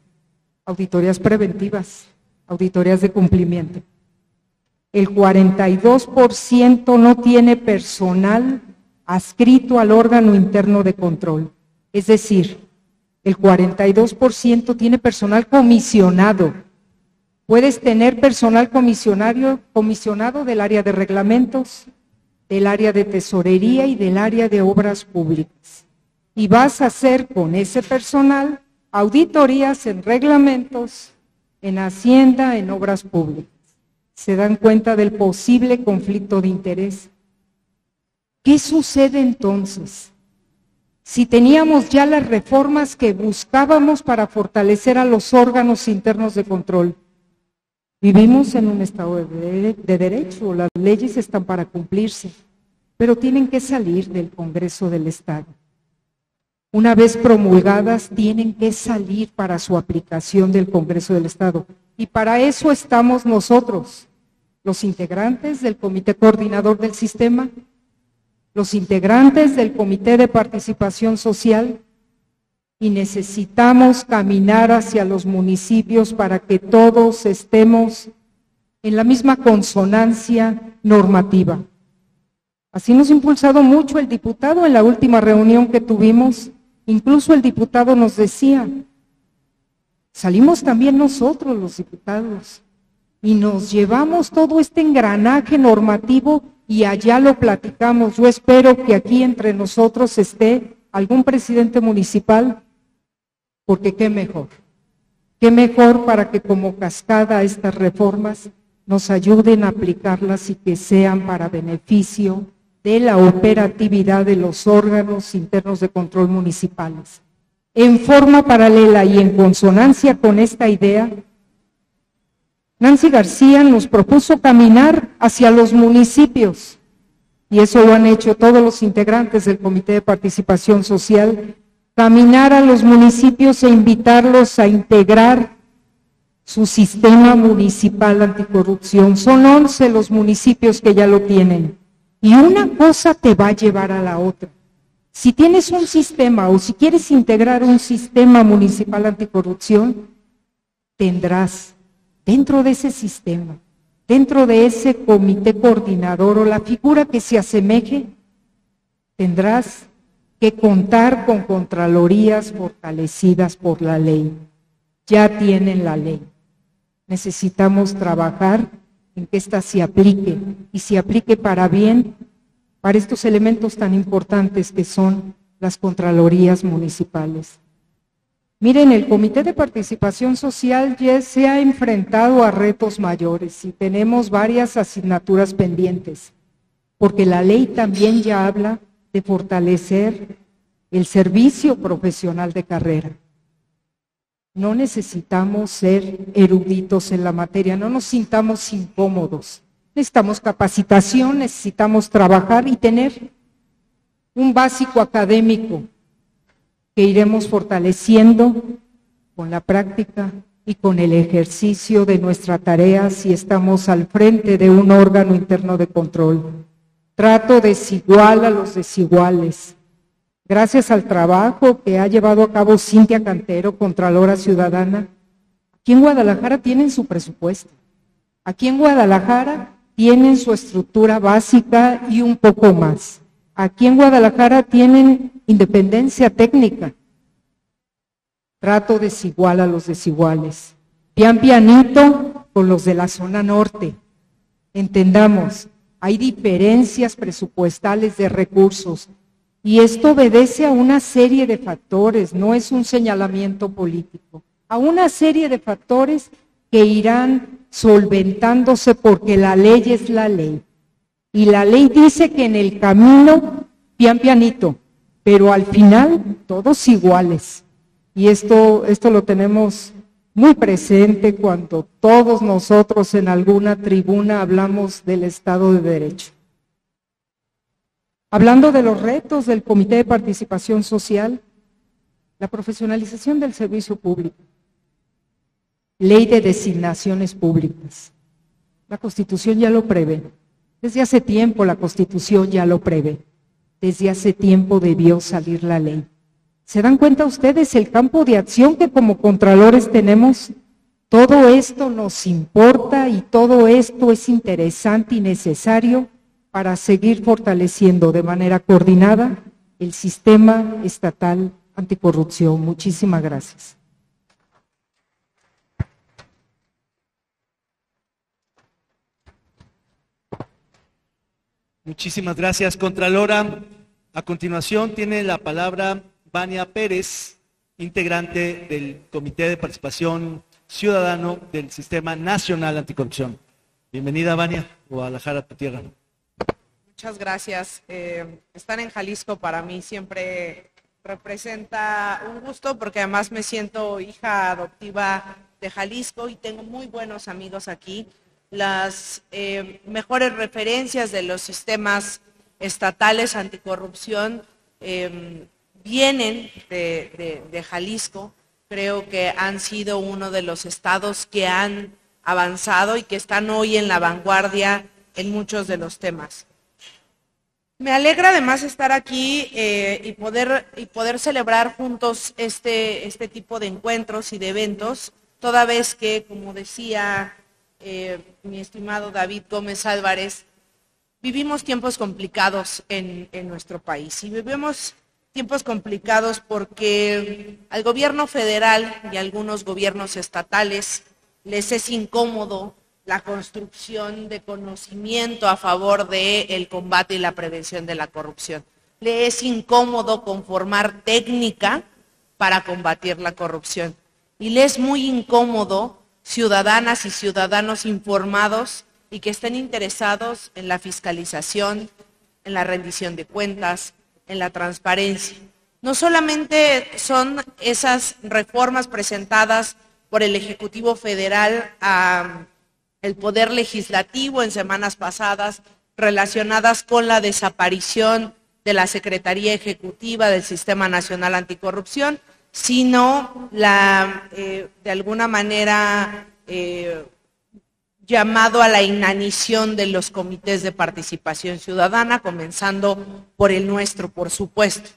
auditorías preventivas, auditorías de cumplimiento. El 42% no tiene personal adscrito al órgano interno de control. Es decir, el 42% tiene personal comisionado. Puedes tener personal comisionario, comisionado del área de reglamentos, del área de tesorería y del área de obras públicas. Y vas a hacer con ese personal auditorías en reglamentos, en hacienda, en obras públicas. Se dan cuenta del posible conflicto de interés. ¿Qué sucede entonces? si teníamos ya las reformas que buscábamos para fortalecer a los órganos internos de control. Vivimos en un Estado de, derecho, las leyes están para cumplirse, pero tienen que salir del Congreso del Estado. Una vez promulgadas, tienen que salir para su aplicación del Congreso del Estado. Y para eso estamos nosotros, los integrantes del Comité Coordinador del Sistema, los integrantes del Comité de Participación Social y necesitamos caminar hacia los municipios para que todos estemos en la misma consonancia normativa. Así nos ha impulsado mucho el diputado en la última reunión que tuvimos. Incluso el diputado nos decía, salimos también nosotros los diputados y nos llevamos todo este engranaje normativo y allá lo platicamos. Yo espero que aquí entre nosotros esté algún presidente municipal, porque qué mejor. Qué mejor para que como cascada estas reformas nos ayuden a aplicarlas y que sean para beneficio de la operatividad de los órganos internos de control municipales. En forma paralela y en consonancia con esta idea, Nancy García nos propuso caminar hacia los municipios y eso lo han hecho todos los integrantes del Comité de Participación Social, caminar a los municipios e invitarlos a integrar su sistema municipal anticorrupción. Son 11 los municipios que ya lo tienen. Y una cosa te va a llevar a la otra. Si tienes un sistema o si quieres integrar un sistema municipal anticorrupción, tendrás dentro de ese sistema, dentro de ese comité coordinador o la figura que se asemeje, tendrás que contar con contralorías fortalecidas por la ley. Ya tienen la ley. Necesitamos trabajar en que ésta se aplique y se aplique para bien para estos elementos tan importantes que son las contralorías municipales. Miren, el Comité de Participación Social ya se ha enfrentado a retos mayores y tenemos varias asignaturas pendientes, porque la ley también ya habla de fortalecer el servicio profesional de carrera. No necesitamos ser eruditos en la materia, no nos sintamos incómodos. Necesitamos capacitación, necesitamos trabajar y tener un básico académico que iremos fortaleciendo con la práctica y con el ejercicio de nuestra tarea si estamos al frente de un órgano interno de control. Trato desigual a los desiguales. Gracias al trabajo que ha llevado a cabo Cintia Cantero, Contralora Ciudadana, aquí en Guadalajara tienen su presupuesto. Aquí en Guadalajara tienen su estructura básica y un poco más. Aquí en Guadalajara tienen independencia técnica. Trato desigual a los desiguales. Pian pianito con los de la zona norte. Entendamos, hay diferencias presupuestales de recursos y esto obedece a una serie de factores, no es un señalamiento político, a una serie de factores que irán solventándose porque la ley es la ley. Y la ley dice que en el camino, pian pianito, pero al final todos iguales. Y esto, esto lo tenemos muy presente cuando todos nosotros en alguna tribuna hablamos del Estado de Derecho. Hablando de los retos del Comité de Participación Social, la profesionalización del servicio público, ley de designaciones públicas. La Constitución ya lo prevé. Desde hace tiempo la Constitución ya lo prevé. Desde hace tiempo debió salir la ley. ¿Se dan cuenta ustedes el campo de acción que como contralores tenemos? Todo esto nos importa y todo esto es interesante y necesario para seguir fortaleciendo de manera coordinada el sistema estatal anticorrupción. Muchísimas gracias. Muchísimas gracias, Contralora. A continuación tiene la palabra Vania Pérez, integrante del Comité de Participación Ciudadano del Sistema Nacional Anticorrupción. Bienvenida, Vania, Guadalajara, tu tierra. Muchas gracias. Eh, estar en Jalisco para mí siempre representa un gusto porque además me siento hija adoptiva de Jalisco y tengo muy buenos amigos aquí las eh, mejores referencias de los sistemas estatales anticorrupción em, vienen de, Jalisco. Creo que han sido uno de los estados que han avanzado y que están hoy en la vanguardia en muchos de los temas. Me alegra además estar aquí eh, y, poder, y poder celebrar juntos este, este tipo de encuentros y de eventos, toda vez que, como decía eh, mi estimado David Gómez Álvarez, vivimos tiempos complicados en, nuestro país. Y vivimos tiempos complicados porque al gobierno federal y a algunos gobiernos estatales les es incómodo la construcción de conocimiento a favor del combate y la prevención de la corrupción. Le es incómodo conformar técnica para combatir la corrupción. Y le es muy incómodo ciudadanas y ciudadanos informados y que estén interesados en la fiscalización, en la rendición de cuentas, en la transparencia. No solamente son esas reformas presentadas por el Ejecutivo Federal al Poder Legislativo en semanas pasadas relacionadas con la desaparición de la Secretaría Ejecutiva del Sistema Nacional Anticorrupción, sino la, eh, de alguna manera, eh, llamado a la inanición de los comités de participación ciudadana, comenzando por el nuestro, por supuesto.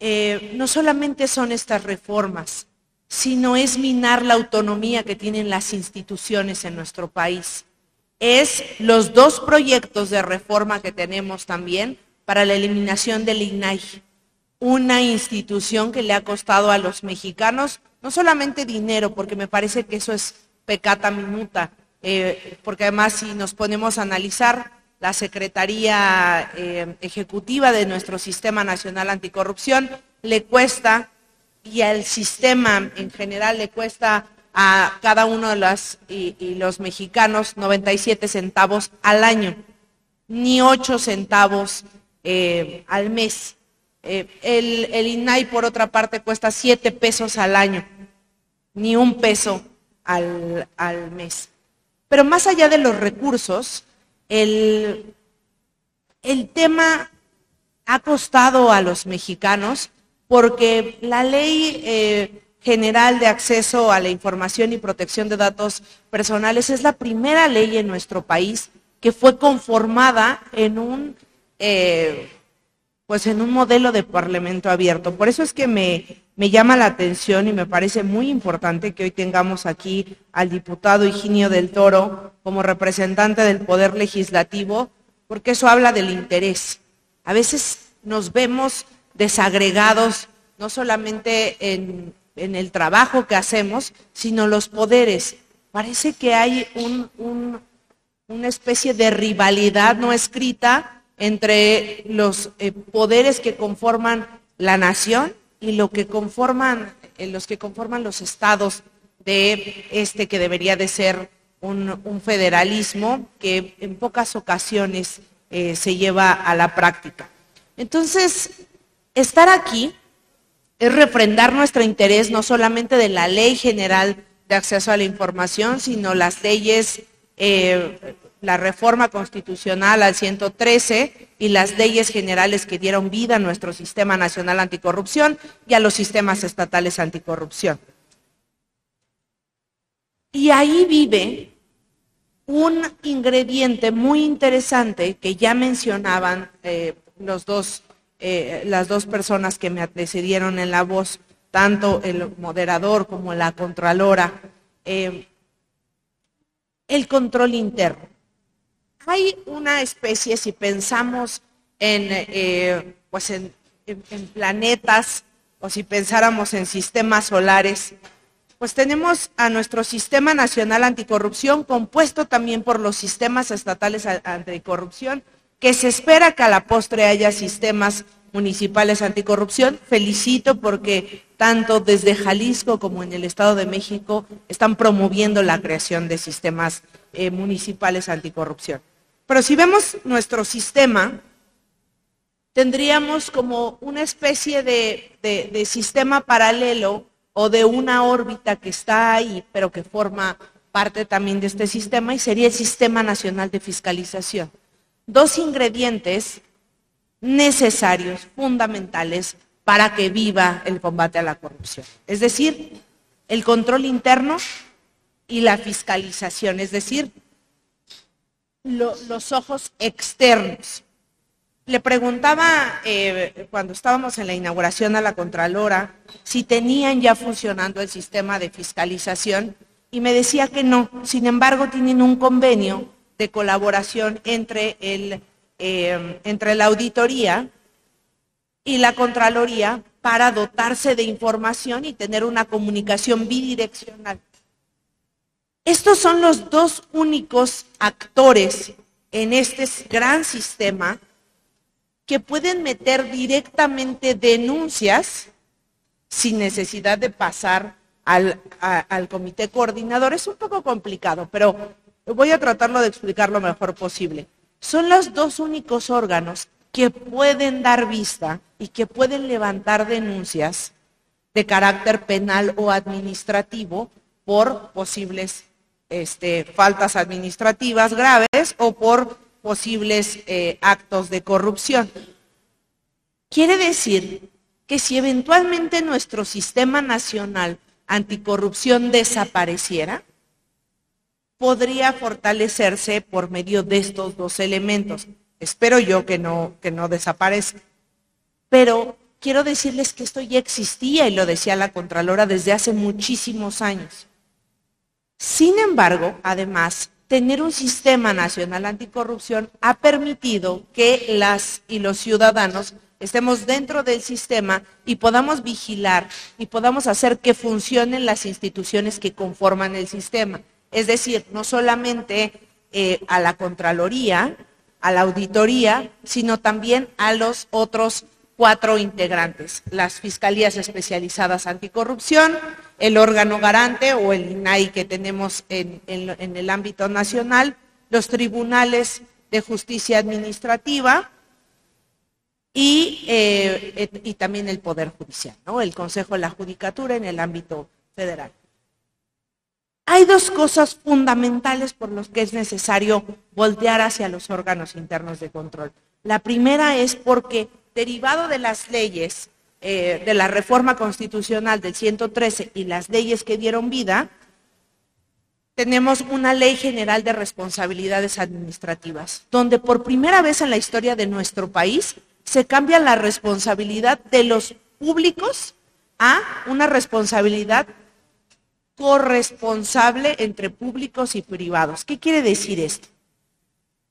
Eh, no solamente son estas reformas, sino es minar la autonomía que tienen las instituciones en nuestro país. Es los dos proyectos de reforma que tenemos también para la eliminación del INAI una institución que le ha costado a los mexicanos no solamente dinero, porque me parece que eso es pecata minuta, eh, porque además si nos ponemos a analizar la Secretaría eh, Ejecutiva de nuestro Sistema Nacional Anticorrupción, le cuesta, y al sistema en general le cuesta a cada uno de los, y, los mexicanos 97 centavos al año, ni 8 centavos eh, al mes. Eh, el, INAI, por otra parte, cuesta 7 pesos al año, ni un peso al, mes. Pero más allá de los recursos, el, el tema ha costado a los mexicanos porque la ley eh, general de acceso a la información y protección de datos personales es la primera ley en nuestro país que fue conformada en un eh, pues en un modelo de parlamento abierto. Por eso es que me, me llama la atención y me parece muy importante que hoy tengamos aquí al diputado Higinio del Toro como representante del Poder Legislativo, porque eso habla del interés. A veces nos vemos desagregados, no solamente en, el trabajo que hacemos, sino los poderes. Parece que hay un, una especie de rivalidad no escrita entre los eh, poderes que conforman la nación y lo que conforman, eh, los que conforman los estados de este que debería de ser un, federalismo que en pocas ocasiones eh, se lleva a la práctica. Entonces, estar aquí es refrendar nuestro interés no solamente de la ley general de acceso a la información, sino las leyes la reforma constitucional al 113 y las leyes generales que dieron vida a nuestro sistema nacional anticorrupción y a los sistemas estatales anticorrupción. Y ahí vive un ingrediente muy interesante que ya mencionaban eh, los dos, eh, las dos personas que me antecedieron en la voz, tanto el moderador como la contralora, eh, el control interno. Hay una especie, si pensamos en, pues en planetas o si pensáramos en sistemas solares, pues tenemos a nuestro Sistema Nacional Anticorrupción compuesto también por los sistemas estatales anticorrupción, que se espera que a la postre haya sistemas municipales anticorrupción. Felicito porque tanto desde Jalisco como en el Estado de México están promoviendo la creación de sistemas eh, municipales anticorrupción. Pero si vemos nuestro sistema, tendríamos como una especie de sistema paralelo o de una órbita que está ahí, pero que forma parte también de este sistema, y sería el Sistema Nacional de Fiscalización. Dos ingredientes necesarios, fundamentales, para que viva el combate a la corrupción. Es decir, el control interno y la fiscalización, es decir, los ojos externos. Le preguntaba eh, cuando estábamos en la inauguración a la Contralora si tenían ya funcionando el sistema de fiscalización y me decía que no. Sin embargo, tienen un convenio de colaboración entre, el, eh, entre la auditoría y la Contraloría para dotarse de información y tener una comunicación bidireccional. Estos son los dos únicos actores en este gran sistema que pueden meter directamente denuncias sin necesidad de pasar al, comité coordinador. Es un poco complicado, pero voy a tratarlo de explicar lo mejor posible. Son los dos únicos órganos que pueden dar vista y que pueden levantar denuncias de carácter penal o administrativo por posibles este, faltas administrativas graves o por posibles eh, actos de corrupción. Quiere decir que si eventualmente nuestro sistema nacional anticorrupción desapareciera, podría fortalecerse por medio de estos dos elementos. Espero yo que no, que no desaparezca. Pero quiero decirles que esto ya existía y lo decía la Contralora desde hace muchísimos años. Sin embargo, además, tener un sistema nacional anticorrupción ha permitido que las y los ciudadanos estemos dentro del sistema y podamos vigilar y podamos hacer que funcionen las instituciones que conforman el sistema. Es decir, no solamente eh, a la Contraloría, a la auditoría, sino también a los otros cuatro integrantes, las fiscalías especializadas anticorrupción, el órgano garante o el INAI que tenemos en, el ámbito nacional, los tribunales de justicia administrativa y, eh, también el Poder Judicial, el Consejo de la Judicatura en el ámbito federal. Hay dos cosas fundamentales por las que es necesario voltear hacia los órganos internos de control. La primera es porque derivado de las leyes eh, de la reforma constitucional del 113 y las leyes que dieron vida, tenemos una ley general de responsabilidades administrativas, donde por primera vez en la historia de nuestro país se cambia la responsabilidad de los públicos a una responsabilidad corresponsable entre públicos y privados. ¿Qué quiere decir esto?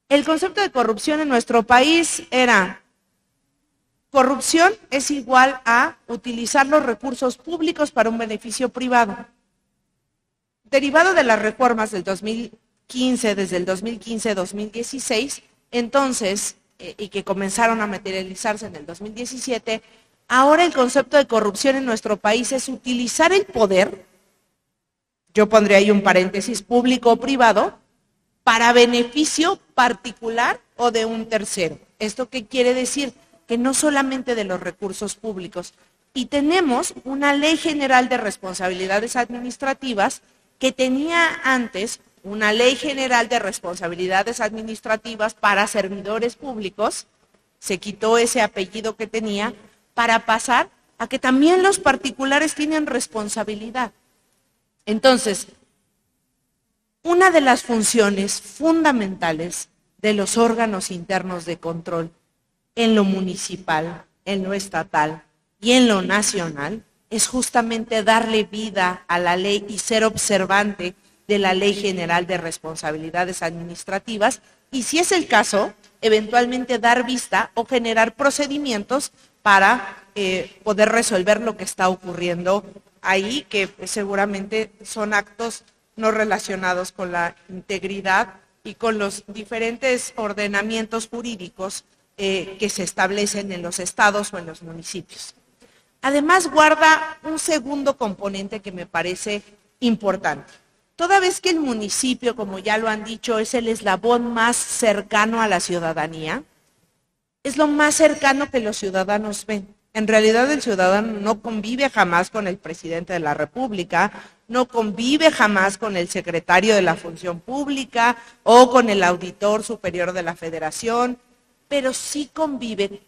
El concepto de corrupción en nuestro país era Corrupción es igual a utilizar los recursos públicos para un beneficio privado. Derivado de las reformas del 2015, desde el 2015-2016, entonces, eh, y que comenzaron a materializarse en el 2017, ahora el concepto de corrupción en nuestro país es utilizar el poder, yo pondría ahí un paréntesis, público o privado, para beneficio particular o de un tercero. ¿Esto qué quiere decir? que no solamente de los recursos públicos. Y tenemos una ley general de responsabilidades administrativas que tenía antes una ley general de responsabilidades administrativas para servidores públicos se quitó ese apellido que tenía para pasar a que también los particulares tienen responsabilidad. Entonces, una de las funciones fundamentales de los órganos internos de control en lo municipal, en lo estatal y en lo nacional es justamente darle vida a la ley y ser observante de la Ley General de Responsabilidades Administrativas. Y si es el caso, eventualmente dar vista o generar procedimientos para eh, poder resolver lo que está ocurriendo ahí, que seguramente son actos no relacionados con la integridad y con los diferentes ordenamientos jurídicos eh, que se establecen en los estados o en los municipios. Además, guarda un segundo componente que me parece importante. Toda vez que el municipio, como ya lo han dicho, es el eslabón más cercano a la ciudadanía, es lo más cercano que los ciudadanos ven. En realidad el ciudadano no convive jamás con el presidente de la República, no convive jamás con el secretario de la Función Pública o con el auditor superior de la Federación, pero sí convive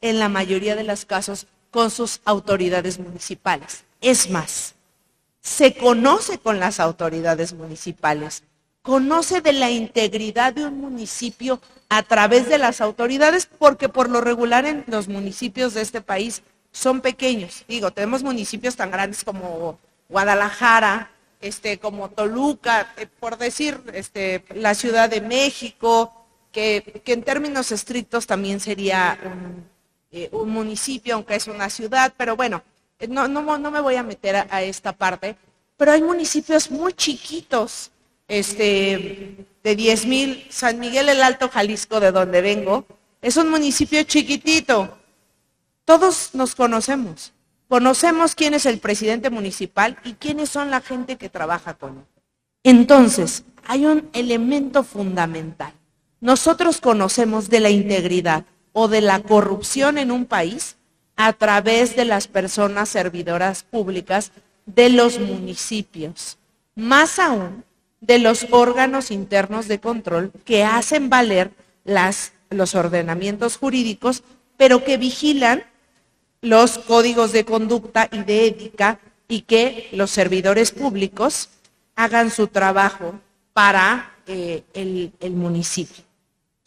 en la mayoría de los casos con sus autoridades municipales. Es más, se conoce con las autoridades municipales, conoce de la integridad de un municipio a través de las autoridades, porque por lo regular en los municipios de este país son pequeños. Digo, tenemos municipios tan grandes como Guadalajara, este, como Toluca, eh, por decir, este, la Ciudad de México, que, en términos estrictos también sería un, eh, municipio, aunque es una ciudad, pero bueno, eh, no, no, no me voy a meter a, esta parte, pero hay municipios muy chiquitos, este, de 10 mil, San Miguel el Alto Jalisco, de donde vengo, es un municipio chiquitito. Todos nos conocemos. Conocemos quién es el presidente municipal y quiénes son la gente que trabaja con él. Entonces, hay un elemento fundamental. Nosotros conocemos de la integridad o de la corrupción en un país a través de las personas servidoras públicas de los municipios, más aún de los órganos internos de control que hacen valer las, los ordenamientos jurídicos, pero que vigilan los códigos de conducta y de ética y que los servidores públicos hagan su trabajo para eh, el municipio.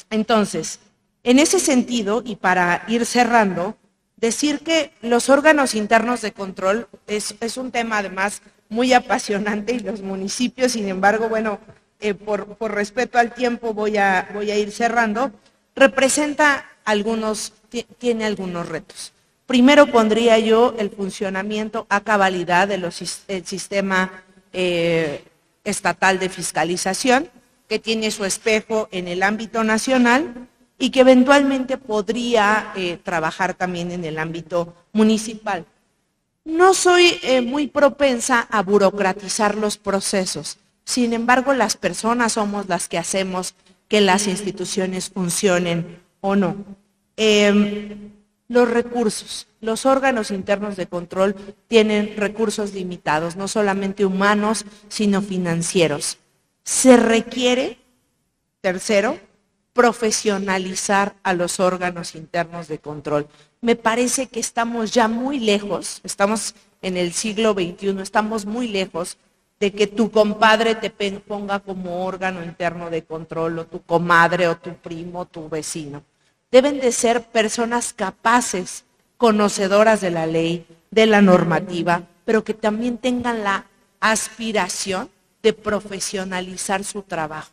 Entonces, en ese sentido, y para ir cerrando, decir que los órganos internos de control es, un tema además muy apasionante y los municipios, sin embargo, bueno, eh, por, respeto al tiempo voy a, voy a ir cerrando, representa algunos, tiene algunos retos. Primero pondría yo el funcionamiento a cabalidad del sistema eh, estatal de fiscalización, que tiene su espejo en el ámbito nacional y que eventualmente podría eh, trabajar también en el ámbito municipal. No soy eh, muy propensa a burocratizar los procesos, sin embargo las personas somos las que hacemos que las instituciones funcionen o no. Em, los recursos, los órganos internos de control tienen recursos limitados, no solamente humanos, sino financieros. Se requiere, tercero, profesionalizar a los órganos internos de control. Me parece que estamos ya muy lejos, estamos en el siglo XXI, estamos muy lejos de que tu compadre te ponga como órgano interno de control, o tu comadre, o tu primo, o tu vecino. Deben de ser personas capaces, conocedoras de la ley, de la normativa, pero que también tengan la aspiración de profesionalizar su trabajo.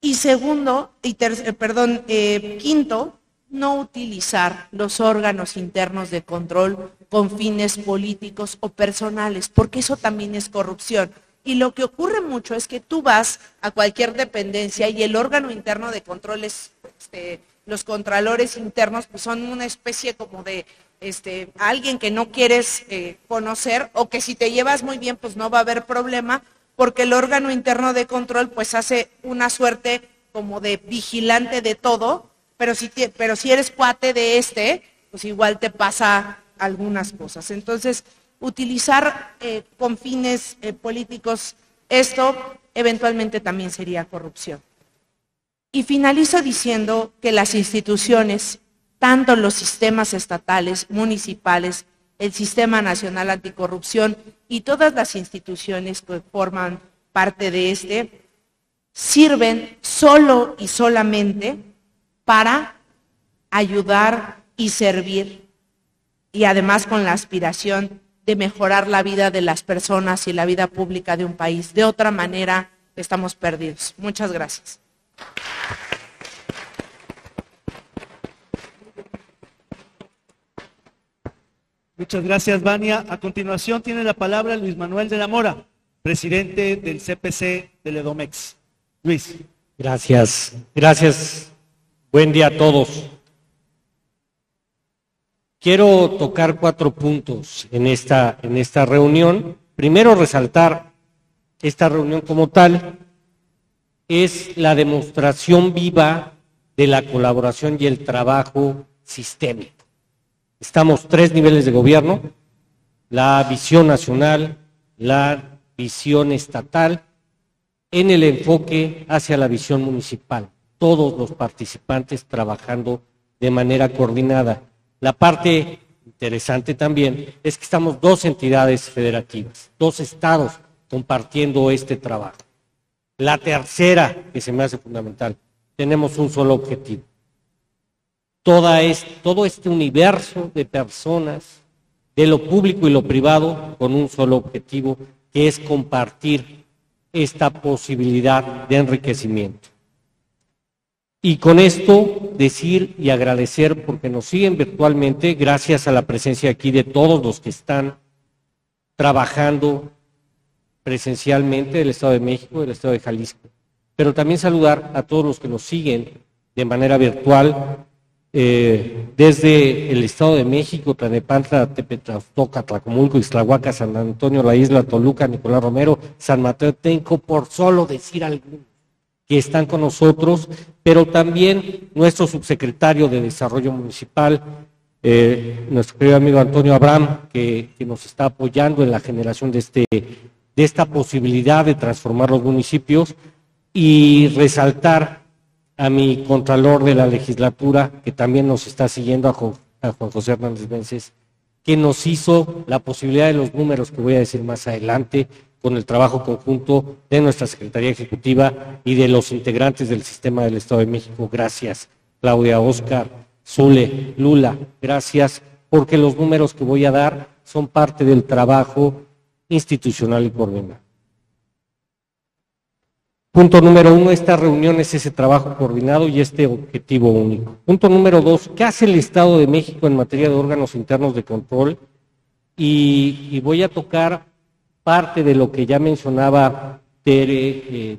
Y segundo, y eh, perdón, eh, quinto, no utilizar los órganos internos de control con fines políticos o personales, porque eso también es corrupción. Y lo que ocurre mucho es que tú vas a cualquier dependencia y el órgano interno de control es, este, los contralores internos, pues son una especie como de este, alguien que no quieres eh, conocer o que si te llevas muy bien, pues no va a haber problema, porque el órgano interno de control pues hace una suerte como de vigilante de todo, pero si, pero si eres cuate de este, pues igual te pasa algunas cosas. Entonces, utilizar eh, con fines eh, políticos esto eventualmente también sería corrupción. Y finalizo diciendo que las instituciones, tanto los sistemas estatales, municipales, el Sistema Nacional Anticorrupción y todas las instituciones que forman parte de este, sirven solo y solamente para ayudar y servir y además con la aspiración de mejorar la vida de las personas y la vida pública de un país. De otra manera, estamos perdidos. Muchas gracias. Muchas gracias, Vania. A continuación tiene la palabra Luis Manuel de la Mora, presidente del CPC del Edomex. Luis. Gracias, gracias. Buen día a todos. Quiero tocar cuatro puntos en esta, en esta reunión. Primero, resaltar esta reunión como tal es la demostración viva de la colaboración y el trabajo sistémico. Estamos tres niveles de gobierno, la visión nacional, la visión estatal, en el enfoque hacia la visión municipal. Todos los participantes trabajando de manera coordinada. La parte interesante también es que estamos dos entidades federativas, dos estados compartiendo este trabajo. La tercera, que se me hace fundamental, tenemos un solo objetivo. Toda todo este universo de personas, de lo público y lo privado, con un solo objetivo, que es compartir esta posibilidad de enriquecimiento. Y con esto decir y agradecer porque nos siguen virtualmente, gracias a la presencia aquí de todos los que están trabajando presencialmente del Estado de México, del Estado de Jalisco. Pero también saludar a todos los que nos siguen de manera virtual eh, desde el Estado de México, Tlanepantla, Tepetlastoca, Tlacomulco, Ixtlahuaca, San Antonio, la Isla, Toluca, Nicolás Romero, San Mateo Tenco, por solo decir algunos que están con nosotros, pero también nuestro subsecretario de Desarrollo Municipal, eh, nuestro querido amigo Antonio Abraham, que, nos está apoyando en la generación de, este, de esta posibilidad de transformar los municipios y resaltar a mi contralor de la legislatura, que también nos está siguiendo, a, Juan José Hernández Vences, que nos hizo la posibilidad de los números que voy a decir más adelante, con el trabajo conjunto de nuestra Secretaría Ejecutiva y de los integrantes del sistema del Estado de México. Gracias, Claudia, Oscar, Zule, Lula, gracias, porque los números que voy a dar son parte del trabajo institucional y coordinado. Punto número uno, esta reunión es ese trabajo coordinado y este objetivo único. Punto número dos, ¿qué hace el Estado de México en materia de órganos internos de control? Y, voy a tocar parte de lo que ya mencionaba Tere, eh,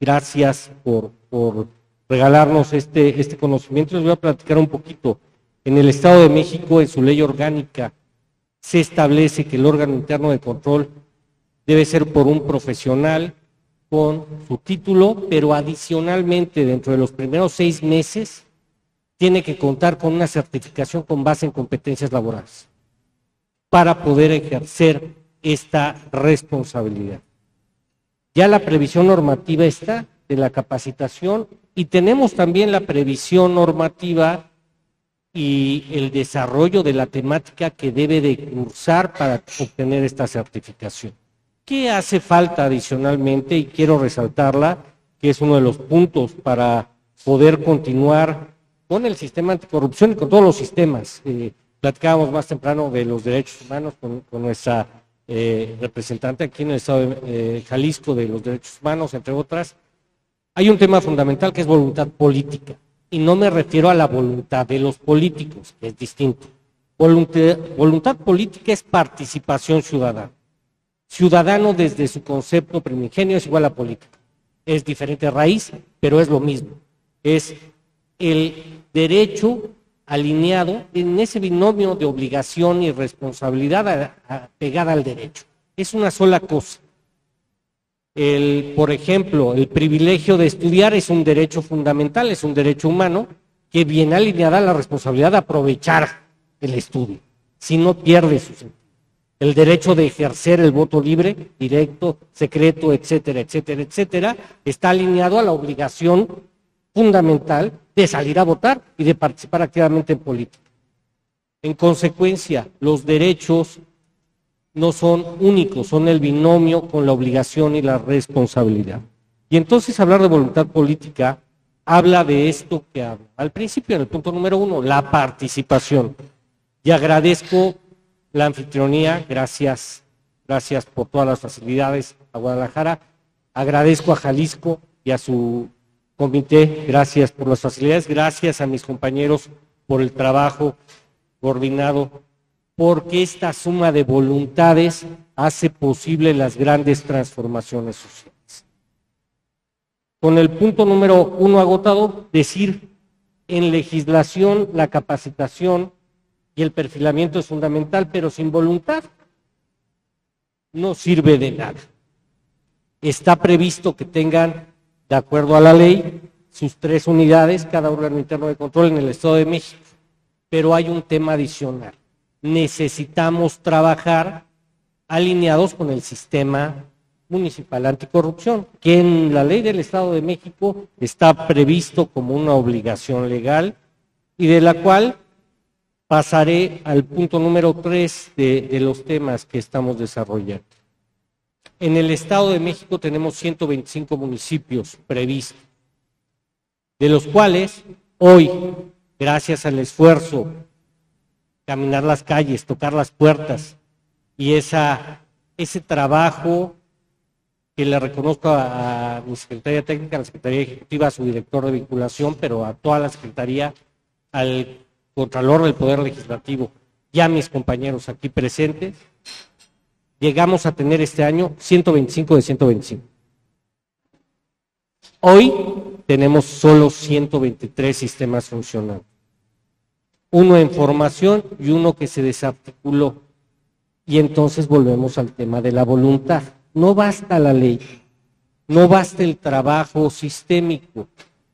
Gracias por, regalarnos este, este conocimiento. Les voy a platicar un poquito. En el Estado de México, en su ley orgánica, se establece que el órgano interno de control debe ser por un profesional con su título, pero adicionalmente dentro de los primeros seis meses tiene que contar con una certificación con base en competencias laborales para poder ejercer esta responsabilidad. Ya la previsión normativa está de la capacitación y tenemos también la previsión normativa y el desarrollo de la temática que debe de cursar para obtener esta certificación. ¿Qué hace falta adicionalmente? Y quiero resaltarla, que es uno de los puntos para poder continuar con el sistema anticorrupción y con todos los sistemas. Eh, platicábamos más temprano de los derechos humanos con nuestra eh, representante aquí en el estado de eh, Jalisco de los derechos humanos, entre otras, hay un tema fundamental que es voluntad política. Y no me refiero a la voluntad de los políticos, que es distinto. Voluntad, voluntad política es participación ciudadana. Ciudadano desde su concepto primigenio es igual a política. Es diferente raíz, pero es lo mismo. Es el derecho alineado en ese binomio de obligación y responsabilidad pegada al derecho. Es una sola cosa. El, por ejemplo, el privilegio de estudiar es un derecho fundamental, es un derecho humano que viene alineada a la responsabilidad de aprovechar el estudio, si no pierde su sentido. El derecho de ejercer el voto libre, directo, secreto, etcétera, etcétera, etcétera, está alineado a la obligación fundamental de salir a votar y de participar activamente en política. En consecuencia, los derechos no son únicos, son el binomio con la obligación y la responsabilidad. Y entonces hablar de voluntad política habla de esto que habla. Al principio, en el punto número uno, la participación. Y agradezco la anfitrionía, gracias, gracias por todas las facilidades a Guadalajara. Agradezco a Jalisco y a su comité, gracias por las facilidades, gracias a mis compañeros por el trabajo coordinado, porque esta suma de voluntades hace posible las grandes transformaciones sociales. Con el punto número uno agotado, decir en legislación la capacitación y el perfilamiento es fundamental, pero sin voluntad no sirve de nada. Está previsto que tengan, de acuerdo a la ley, sus tres unidades, cada órgano interno de control en el Estado de México. Pero hay un tema adicional. Necesitamos trabajar alineados con el sistema municipal anticorrupción, que en la ley del Estado de México está previsto como una obligación legal y de la cual pasaré al punto número tres de, de, los temas que estamos desarrollando. En el Estado de México tenemos 125 municipios previstos, de los cuales hoy, gracias al esfuerzo, caminar las calles, tocar las puertas y esa, ese trabajo que le reconozco a, a mi Secretaría Técnica, a la Secretaría Ejecutiva, a su director de vinculación, pero a toda la Secretaría, al Contralor del Poder Legislativo y a mis compañeros aquí presentes, llegamos a tener este año 125 de 125. Hoy tenemos solo 123 sistemas funcionando. Uno en formación y uno que se desarticuló. Y entonces volvemos al tema de la voluntad. No basta la ley, no basta el trabajo sistémico.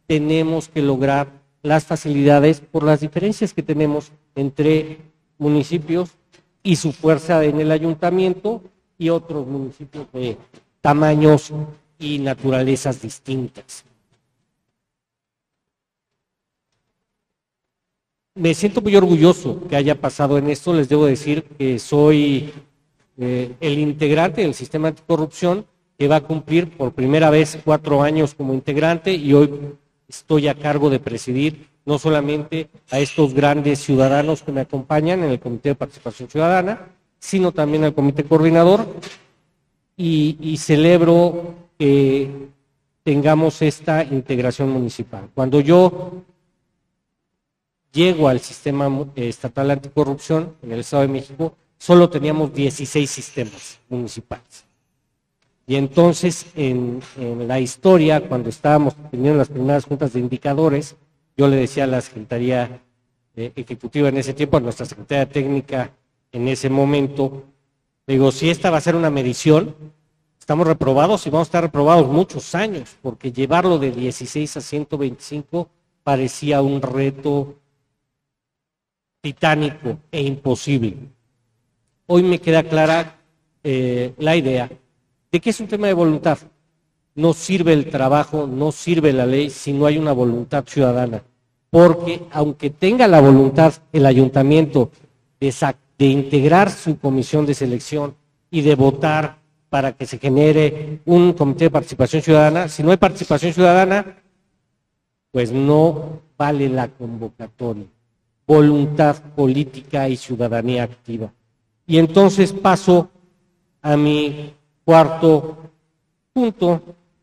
Tenemos que lograr las facilidades por las diferencias que tenemos entre municipios y su fuerza en el ayuntamiento y otros municipios de tamaños y naturalezas distintas. Me siento muy orgulloso que haya pasado en esto. Les debo decir que soy eh, el integrante del sistema anticorrupción que va a cumplir por primera vez cuatro años como integrante y hoy estoy a cargo de presidir no solamente a estos grandes ciudadanos que me acompañan en el Comité de Participación Ciudadana, sino también al Comité Coordinador y, celebro que tengamos esta integración municipal. Cuando yo llego al sistema estatal anticorrupción en el Estado de México, solo teníamos 16 sistemas municipales. Y entonces, en, en, la historia, cuando estábamos teniendo las primeras juntas de indicadores, yo le decía a la Secretaría eh, Ejecutiva en ese tiempo, a nuestra Secretaría Técnica en ese momento, digo, si esta va a ser una medición, estamos reprobados y vamos a estar reprobados muchos años, porque llevarlo de 16 a 125 parecía un reto titánico e imposible. Hoy me queda clara eh, la idea de que es un tema de voluntad. No sirve el trabajo, no sirve la ley si no hay una voluntad ciudadana. Porque aunque tenga la voluntad el ayuntamiento de, de integrar su comisión de selección y de votar para que se genere un comité de participación ciudadana, si no hay participación ciudadana, pues no vale la convocatoria. Voluntad política y ciudadanía activa. Y entonces paso a mi cuarto punto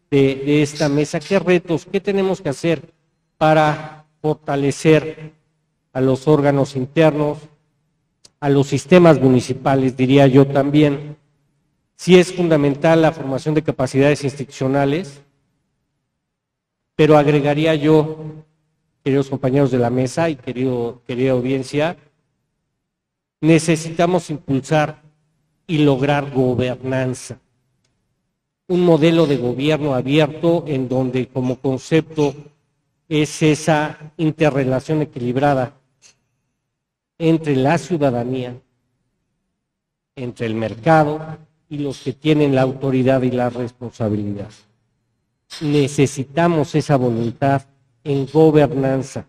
de, esta mesa. ¿Qué retos, qué tenemos que hacer para fortalecer a los órganos internos, a los sistemas municipales, diría yo también? Sí es fundamental la formación de capacidades institucionales, pero agregaría yo, queridos compañeros de la mesa y querido, querida audiencia, necesitamos impulsar y lograr gobernanza un modelo de gobierno abierto en donde como concepto es esa interrelación equilibrada entre la ciudadanía, entre el mercado y los que tienen la autoridad y la responsabilidad. Necesitamos esa voluntad en gobernanza,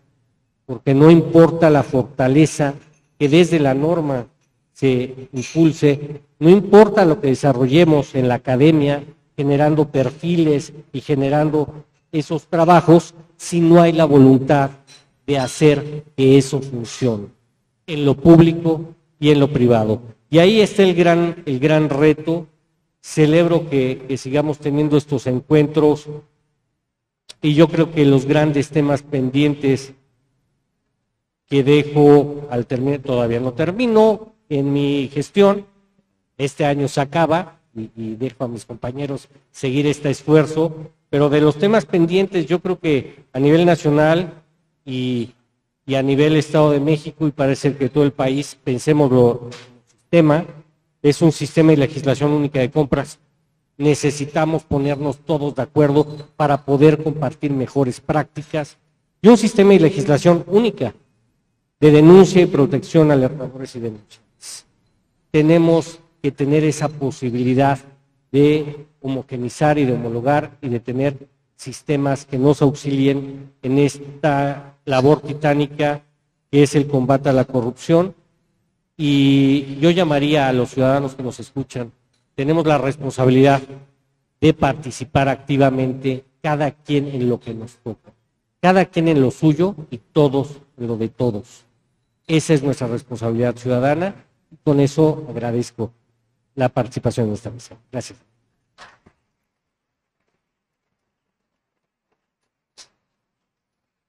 porque no importa la fortaleza que desde la norma se impulse, no importa lo que desarrollemos en la academia, generando perfiles y generando esos trabajos, si no hay la voluntad de hacer que eso funcione en lo público y en lo privado. Y ahí está el gran, el gran reto. Celebro que, sigamos teniendo estos encuentros y yo creo que los grandes temas pendientes que dejo al terminar, todavía no termino en mi gestión, este año se acaba y, y, dejo a mis compañeros seguir este esfuerzo, pero de los temas pendientes yo creo que a nivel nacional y, y a nivel Estado de México y parece que todo el país pensemos lo tema es un sistema y legislación única de compras necesitamos ponernos todos de acuerdo para poder compartir mejores prácticas y un sistema y legislación única de denuncia y protección a alertadores y denunciantes. Tenemos que tener esa posibilidad de homogenizar y de homologar y de tener sistemas que nos auxilien en esta labor titánica que es el combate a la corrupción. Y yo llamaría a los ciudadanos que nos escuchan tenemos la responsabilidad de participar activamente cada quien en lo que nos toca, cada quien en lo suyo y todos en lo de todos. Esa es nuestra responsabilidad ciudadana y con eso agradezco la participación en esta mesa. Gracias.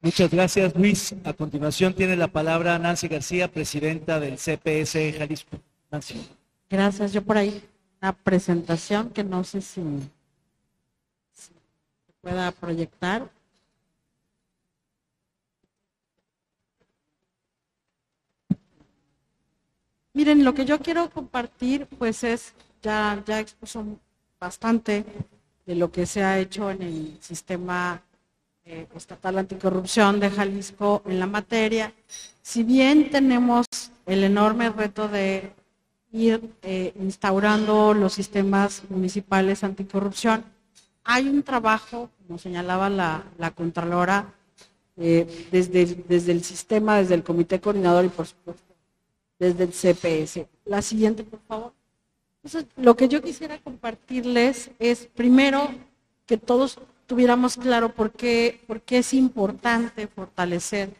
Muchas gracias, Luis. A continuación tiene la palabra Nancy García, presidenta del CPS Jalisco. Nancy. Gracias. Yo por ahí una presentación que no sé si, si pueda proyectar. Miren, lo que yo quiero compartir, pues es, ya, ya expuso bastante de lo que se ha hecho en el sistema eh, estatal anticorrupción de Jalisco en la materia. Si bien tenemos el enorme reto de ir eh, instaurando los sistemas municipales anticorrupción. Hay un trabajo, como señalaba la, la Contralora, eh, desde, desde el sistema, desde el Comité Coordinador y por supuesto desde el CPS. La siguiente, por favor. Entonces, lo que yo quisiera compartirles es, primero, que todos tuviéramos claro por qué, por qué es importante fortalecer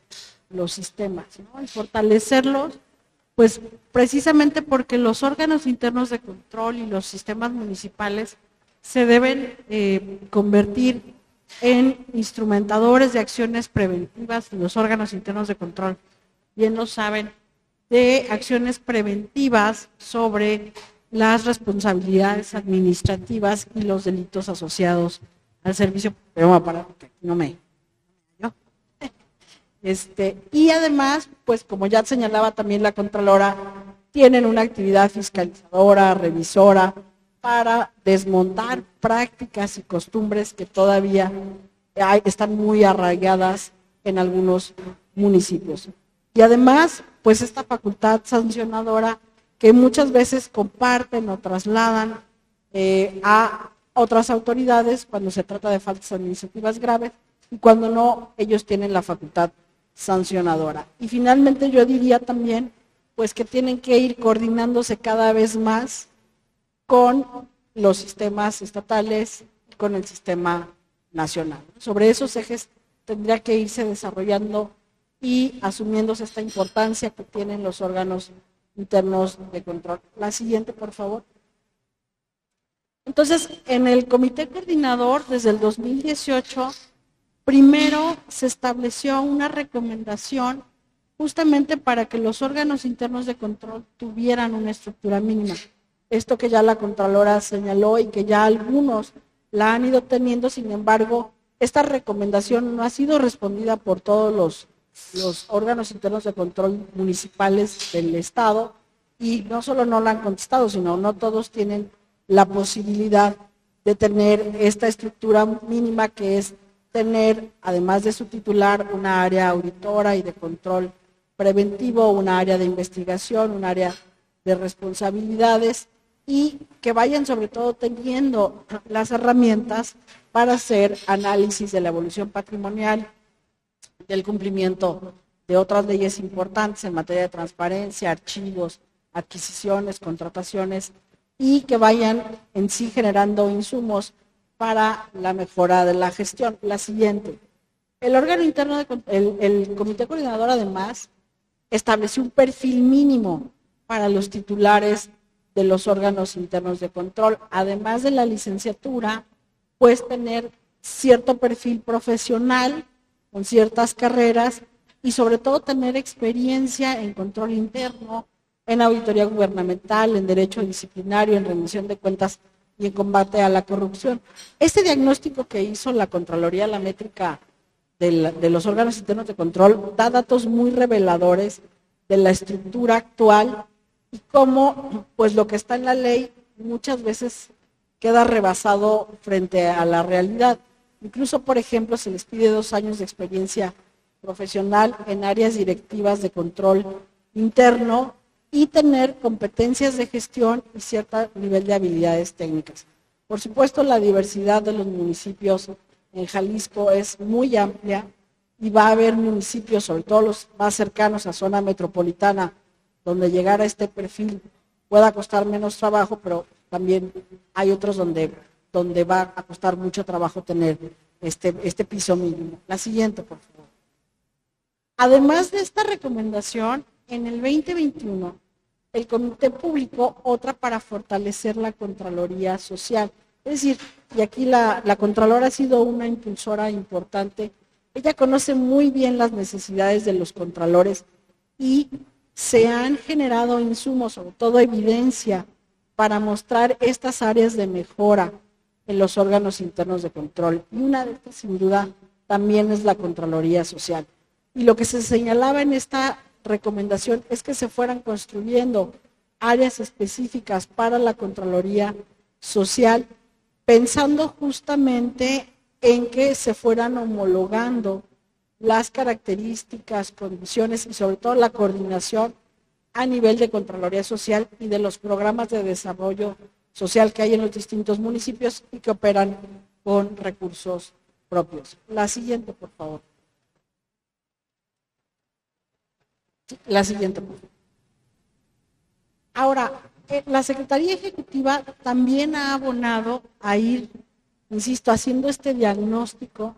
los sistemas, ¿no? Y fortalecerlos pues precisamente porque los órganos internos de control y los sistemas municipales se deben eh, convertir en instrumentadores de acciones preventivas, los órganos internos de control, bien lo saben, de acciones preventivas sobre las responsabilidades administrativas y los delitos asociados al servicio. Para que no me este, y además, pues como ya señalaba también la Contralora, tienen una actividad fiscalizadora, revisora, para desmontar prácticas y costumbres que todavía están muy arraigadas en algunos municipios. Y además, pues esta facultad sancionadora que muchas veces comparten o trasladan eh, a otras autoridades cuando se trata de faltas administrativas graves y cuando no, ellos tienen la facultad sancionadora. Y finalmente yo diría también, pues que tienen que ir coordinándose cada vez más con los sistemas estatales y con el sistema nacional. Sobre esos ejes tendría que irse desarrollando y asumiéndose esta importancia que tienen los órganos internos de control. La siguiente, por favor. Entonces, en el comité coordinador, desde el 2018, Primero se estableció una recomendación justamente para que los órganos internos de control tuvieran una estructura mínima. Esto que ya la Contralora señaló y que ya algunos la han ido teniendo, sin embargo, esta recomendación no ha sido respondida por todos los, los órganos internos de control municipales del Estado y no solo no la han contestado, sino no todos tienen la posibilidad de tener esta estructura mínima que es tener, además de su titular, una área auditora y de control preventivo, una área de investigación, un área de responsabilidades y que vayan sobre todo teniendo las herramientas para hacer análisis de la evolución patrimonial del cumplimiento de otras leyes importantes en materia de transparencia, archivos, adquisiciones, contrataciones y que vayan en sí generando insumos para la mejora de la gestión. La siguiente. El órgano interno, de, el, el comité coordinador además estableció un perfil mínimo para los titulares de los órganos internos de control. Además de la licenciatura, puedes tener cierto perfil profesional con ciertas carreras y sobre todo tener experiencia en control interno, en auditoría gubernamental, en derecho disciplinario, en rendición de cuentas y en combate a la corrupción. Este diagnóstico que hizo la Contraloría, la métrica de los órganos internos de control, da datos muy reveladores de la estructura actual y cómo pues lo que está en la ley muchas veces queda rebasado frente a la realidad. Incluso, por ejemplo, se les pide dos años de experiencia profesional en áreas directivas de control interno y tener competencias de gestión y cierto nivel de habilidades técnicas. Por supuesto, la diversidad de los municipios en Jalisco es muy amplia y va a haber municipios, sobre todo los más cercanos a zona metropolitana, donde llegar a este perfil pueda costar menos trabajo, pero también hay otros donde, donde va a costar mucho trabajo tener este, este piso mínimo. La siguiente, por favor. Además de esta recomendación, en el 2021, el comité publicó otra para fortalecer la Contraloría Social. Es decir, y aquí la, la Contralora ha sido una impulsora importante. Ella conoce muy bien las necesidades de los contralores y se han generado insumos, sobre todo evidencia, para mostrar estas áreas de mejora en los órganos internos de control. Y una de estas, sin duda, también es la Contraloría Social. Y lo que se señalaba en esta recomendación es que se fueran construyendo áreas específicas para la Contraloría Social, pensando justamente en que se fueran homologando las características, condiciones y sobre todo la coordinación a nivel de Contraloría Social y de los programas de desarrollo social que hay en los distintos municipios y que operan con recursos propios. La siguiente, por favor. La siguiente, por favor. Ahora, eh, la Secretaría Ejecutiva también ha abonado a ir, insisto, haciendo este diagnóstico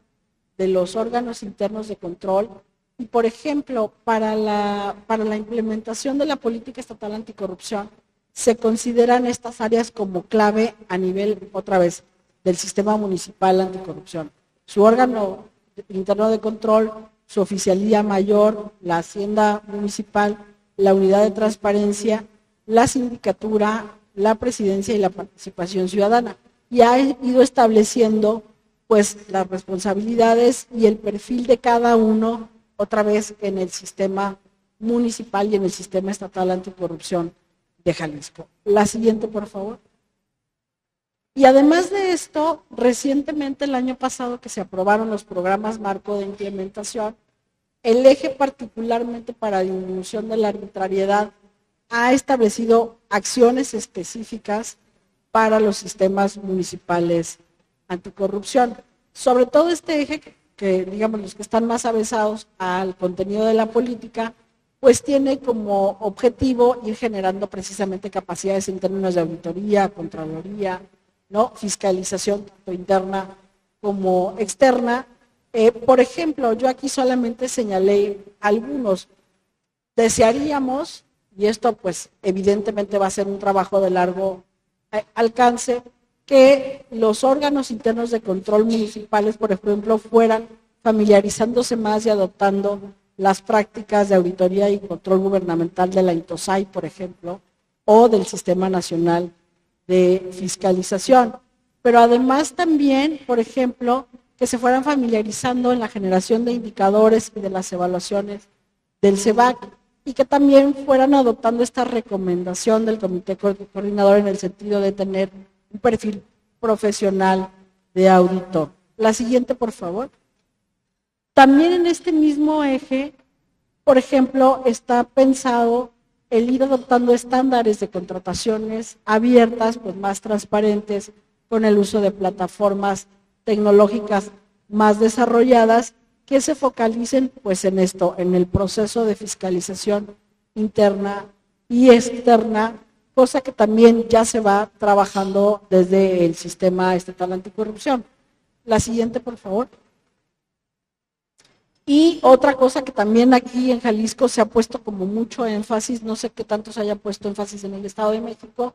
de los órganos internos de control. Y, por ejemplo, para la, para la implementación de la política estatal anticorrupción, se consideran estas áreas como clave a nivel, otra vez, del sistema municipal anticorrupción. Su órgano interno de control, su oficialía mayor, la hacienda municipal, la unidad de transparencia, la sindicatura, la presidencia y la participación ciudadana. Y ha ido estableciendo pues las responsabilidades y el perfil de cada uno otra vez en el sistema municipal y en el sistema estatal anticorrupción de Jalisco. La siguiente, por favor. Y además de esto, recientemente el año pasado que se aprobaron los programas marco de implementación, el eje particularmente para disminución de la arbitrariedad ha establecido acciones específicas para los sistemas municipales anticorrupción. Sobre todo este eje, que, digamos los que están más avesados al contenido de la política, pues tiene como objetivo ir generando precisamente capacidades en términos de auditoría, contraloría, ¿no? fiscalización tanto interna como externa. Eh, por ejemplo, yo aquí solamente señalé algunos. Desearíamos, y esto pues evidentemente va a ser un trabajo de largo eh, alcance, que los órganos internos de control municipales, por ejemplo, fueran familiarizándose más y adoptando las prácticas de auditoría y control gubernamental de la INTOSAI, por ejemplo, o del Sistema Nacional de Fiscalización. Pero además también, por ejemplo, que se fueran familiarizando en la generación de indicadores y de las evaluaciones del CEBAC y que también fueran adoptando esta recomendación del Comité Coordinador en el sentido de tener un perfil profesional de auditor. La siguiente, por favor. También en este mismo eje, por ejemplo, está pensado el ir adoptando estándares de contrataciones abiertas, pues más transparentes, con el uso de plataformas tecnológicas más desarrolladas que se focalicen pues en esto, en el proceso de fiscalización interna y externa, cosa que también ya se va trabajando desde el sistema estatal anticorrupción. La siguiente, por favor. Y otra cosa que también aquí en Jalisco se ha puesto como mucho énfasis, no sé qué tanto se haya puesto énfasis en el Estado de México,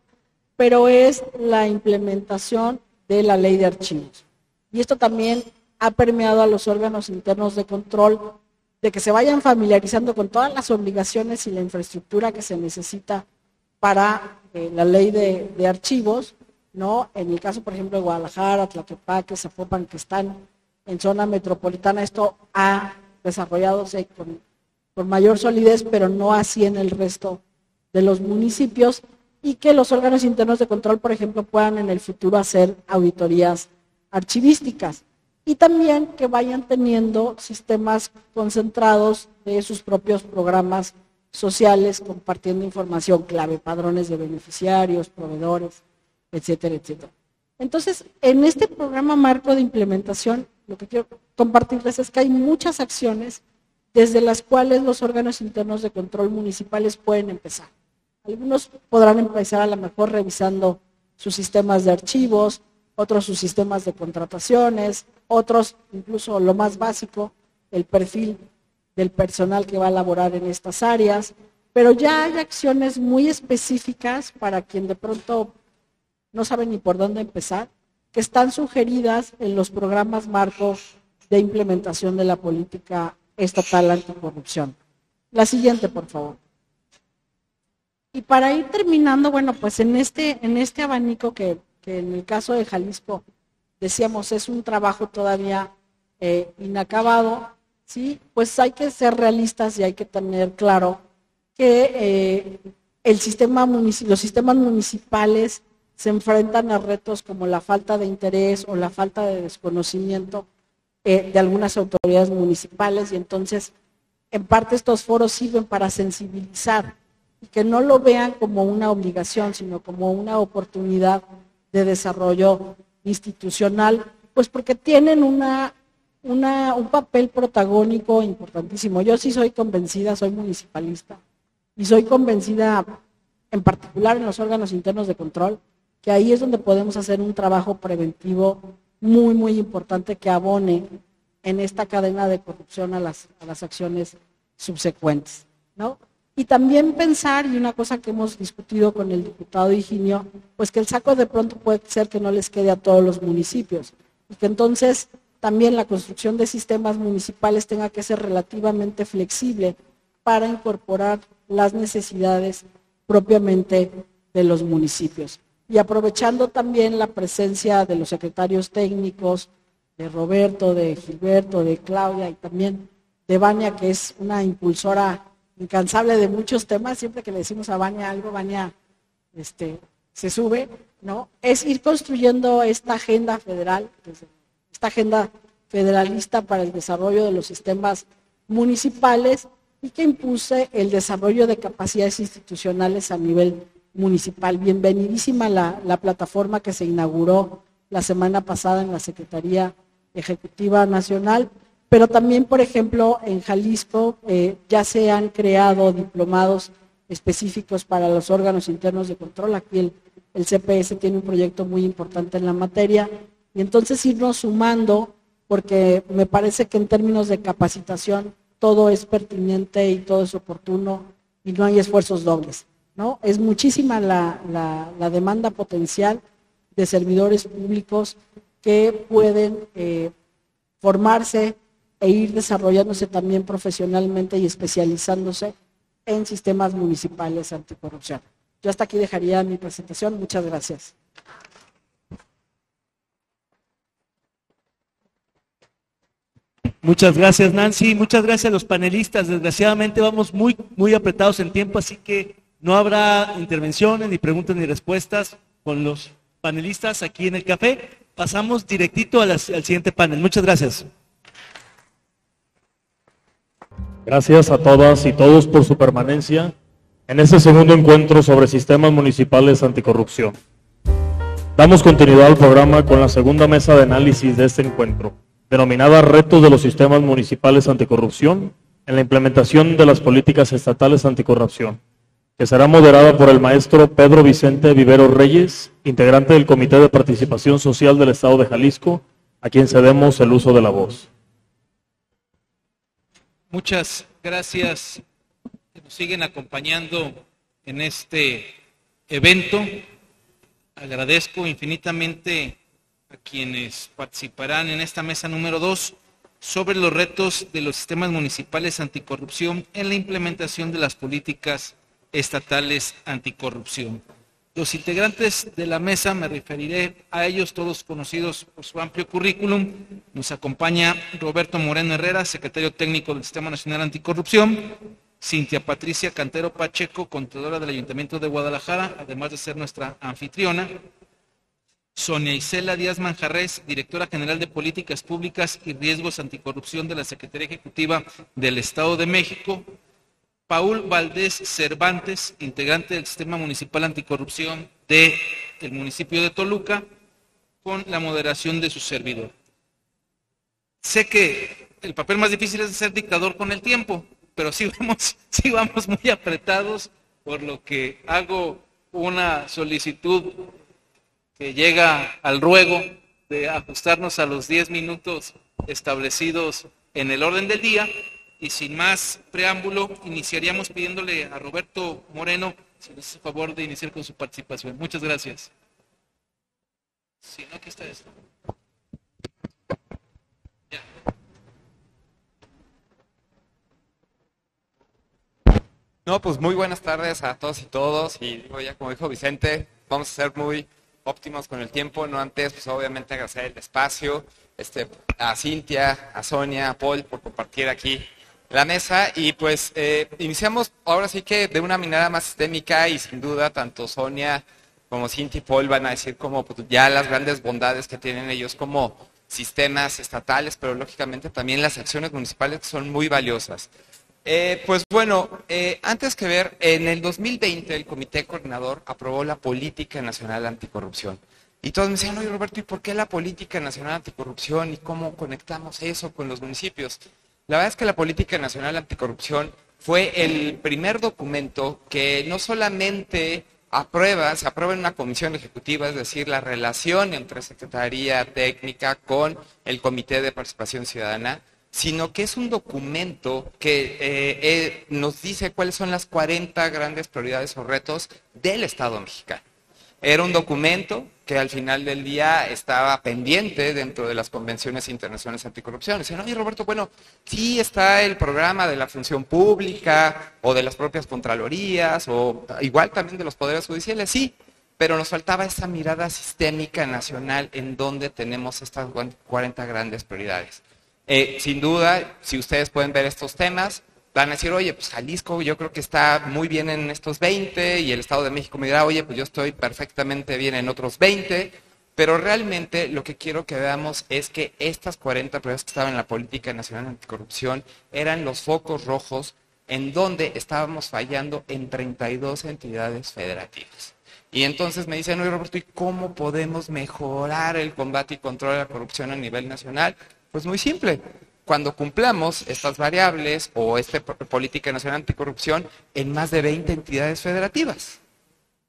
pero es la implementación de la ley de archivos. Y esto también ha permeado a los órganos internos de control de que se vayan familiarizando con todas las obligaciones y la infraestructura que se necesita para eh, la ley de, archivos, ¿no? En el caso, por ejemplo, de Guadalajara, Tlaquepaque, Zapopan, que están en zona metropolitana, esto ha desarrollado con, con mayor solidez, pero no así en el resto de los municipios, y que los órganos internos de control, por ejemplo, puedan en el futuro hacer auditorías archivísticas y también que vayan teniendo sistemas concentrados de sus propios programas sociales, compartiendo información clave, padrones de beneficiarios, proveedores, etcétera, etcétera. Entonces, en este programa marco de implementación, lo que quiero compartirles es que hay muchas acciones desde las cuales los órganos internos de control municipales pueden empezar. Algunos podrán empezar a lo mejor revisando sus sistemas de archivos, otros sus sistemas de contrataciones, otros incluso lo más básico, el perfil del personal que va a laborar en estas áreas, pero ya hay acciones muy específicas para quien de pronto no sabe ni por dónde empezar, que están sugeridas en los programas marcos de implementación de la política estatal anticorrupción. La siguiente, por favor. Y para ir terminando, bueno, pues en este, en este abanico que que en el caso de Jalisco, decíamos, es un trabajo todavía eh, inacabado, ¿sí? Pues hay que ser realistas y hay que tener claro que eh, el sistema los sistemas municipales se enfrentan a retos como la falta de interés o la falta de desconocimiento eh, de algunas autoridades municipales y entonces en parte estos foros sirven para sensibilizar y que no lo vean como una obligación, sino como una oportunidad de desarrollo institucional, pues porque tienen una, un papel protagónico importantísimo. Yo sí soy convencida, soy municipalista, y soy convencida en particular en los órganos internos de control, que ahí es donde podemos hacer un trabajo preventivo muy, muy importante que abone en esta cadena de corrupción a las, a las acciones subsecuentes. ¿no? Y también pensar, y una cosa que hemos discutido con el diputado Higinio, pues que el saco de pronto puede ser que no les quede a todos los municipios. Y que entonces también la construcción de sistemas municipales tenga que ser relativamente flexible para incorporar las necesidades propiamente de los municipios. Y aprovechando también la presencia de los secretarios técnicos, de Roberto, de Gilberto, de Claudia y también de Vania, que es una impulsora incansable de muchos temas, siempre que le decimos a Baña algo, Baña este, se sube, ¿no? Es ir construyendo esta agenda federal, esta agenda federalista para el desarrollo de los sistemas municipales y que impulse el desarrollo de capacidades institucionales a nivel municipal. Bienvenidísima la, la plataforma que se inauguró la semana pasada en la Secretaría Ejecutiva Nacional pero también, por ejemplo, en Jalisco eh, ya se han creado diplomados específicos para los órganos internos de control. Aquí el, el CPS tiene un proyecto muy importante en la materia. Y entonces irnos sumando, porque me parece que en términos de capacitación todo es pertinente y todo es oportuno y no hay esfuerzos dobles. Es muchísima la, demanda potencial de servidores públicos que pueden eh, formarse e ir desarrollándose también profesionalmente y especializándose en sistemas municipales anticorrupción. Yo hasta aquí dejaría mi presentación. Muchas gracias. Muchas gracias, Nancy. Muchas gracias a los panelistas. Desgraciadamente vamos muy apretados en tiempo, así que no habrá intervenciones, ni preguntas, ni respuestas con los panelistas aquí en el café. Pasamos directito al siguiente panel. Muchas gracias. Gracias a todas y todos por su permanencia en este segundo encuentro sobre sistemas municipales anticorrupción. Damos continuidad al programa con la segunda mesa de análisis de este encuentro. denominada Retos de los Sistemas Municipales Anticorrupción en la implementación de las políticas estatales anticorrupción, que será moderada por el maestro Pedro Vicente Vivero Reyes, integrante del Comité de Participación Social del Estado de Jalisco, a quien cedemos el uso de la voz. Muchas gracias que nos siguen acompañando en este evento. Agradezco infinitamente a quienes participarán en esta mesa número dos sobre los retos de los sistemas municipales anticorrupción en la implementación de las políticas estatales anticorrupción. Los integrantes de la mesa, me referiré a ellos todos conocidos por su amplio currículum. Nos acompaña Roberto Moreno Herrera, secretario técnico del Sistema Nacional Anticorrupción, Cintia Patricia Cantero Pacheco, contadora del Ayuntamiento de Guadalajara, además de ser nuestra anfitriona, Sonia Isela Díaz Manjarres, directora general de Políticas Públicas y Riesgos Anticorrupción de la Secretaría Ejecutiva del Estado de México. Paul Valdés Cervantes, integrante del Sistema Municipal Anticorrupción del municipio de Toluca, con la moderación de su servidor. Sé que el papel más difícil es ser dictador con el tiempo, pero sí vamos, muy apretados, por lo que hago una solicitud que llega al ruego de ajustarnos a los 10 minutos establecidos en el orden del día y sin más preámbulo iniciaríamos pidiéndole a Roberto Moreno si nos hace favor de iniciar con su participación. Muchas gracias. Si no, aquí está esto. No, pues muy buenas tardes a todos y todos y ya como dijo Vicente, vamos a ser muy óptimos con el tiempo, no antes, pues obviamente agradecer el espacio, este, a Cintia, a Sonia, a Paul por compartir aquí la mesa y pues eh, iniciamos ahora sí que de una manera más sistémica y sin duda tanto Sonia como Cintia y Paul van a decir como pues, ya las grandes bondades que tienen ellos como sistemas estatales, pero lógicamente también las acciones municipales son muy valiosas. Eh, pues bueno, eh, antes que ver, en el 2020 el Comité Coordinador aprobó la Política Nacional Anticorrupción. Y todos me decían, oye Roberto, ¿y por qué la Política Nacional Anticorrupción y cómo conectamos eso con los municipios? La verdad es que la Política Nacional Anticorrupción fue el primer documento que no solamente aprueba, se aprueba en una comisión ejecutiva, es decir, la relación entre Secretaría Técnica con el Comité de Participación Ciudadana, sino que es un documento que eh, eh, nos dice cuáles son las 40 grandes prioridades o retos del Estado mexicano. Era un documento que al final del día estaba pendiente dentro de las convenciones internacionales anticorrupción. Dicen, oye Roberto, bueno, sí está el programa de la función pública o de las propias contralorías o igual también de los poderes judiciales, sí, pero nos faltaba esa mirada sistémica nacional en donde tenemos estas 40 grandes prioridades. Eh, sin duda, si ustedes pueden ver estos temas, van a decir, oye, pues Jalisco yo creo que está muy bien en estos 20 y el Estado de México me dirá, oye, pues yo estoy perfectamente bien en otros 20, pero realmente lo que quiero que veamos es que estas 40 prioridades que estaban en la política nacional anticorrupción eran los focos rojos en donde estábamos fallando en 32 entidades federativas. Y entonces me dicen, oye Roberto, ¿y cómo podemos mejorar el combate y control de la corrupción a nivel nacional? Pues muy simple. Cuando cumplamos estas variables o esta política nacional anticorrupción en más de 20 entidades federativas.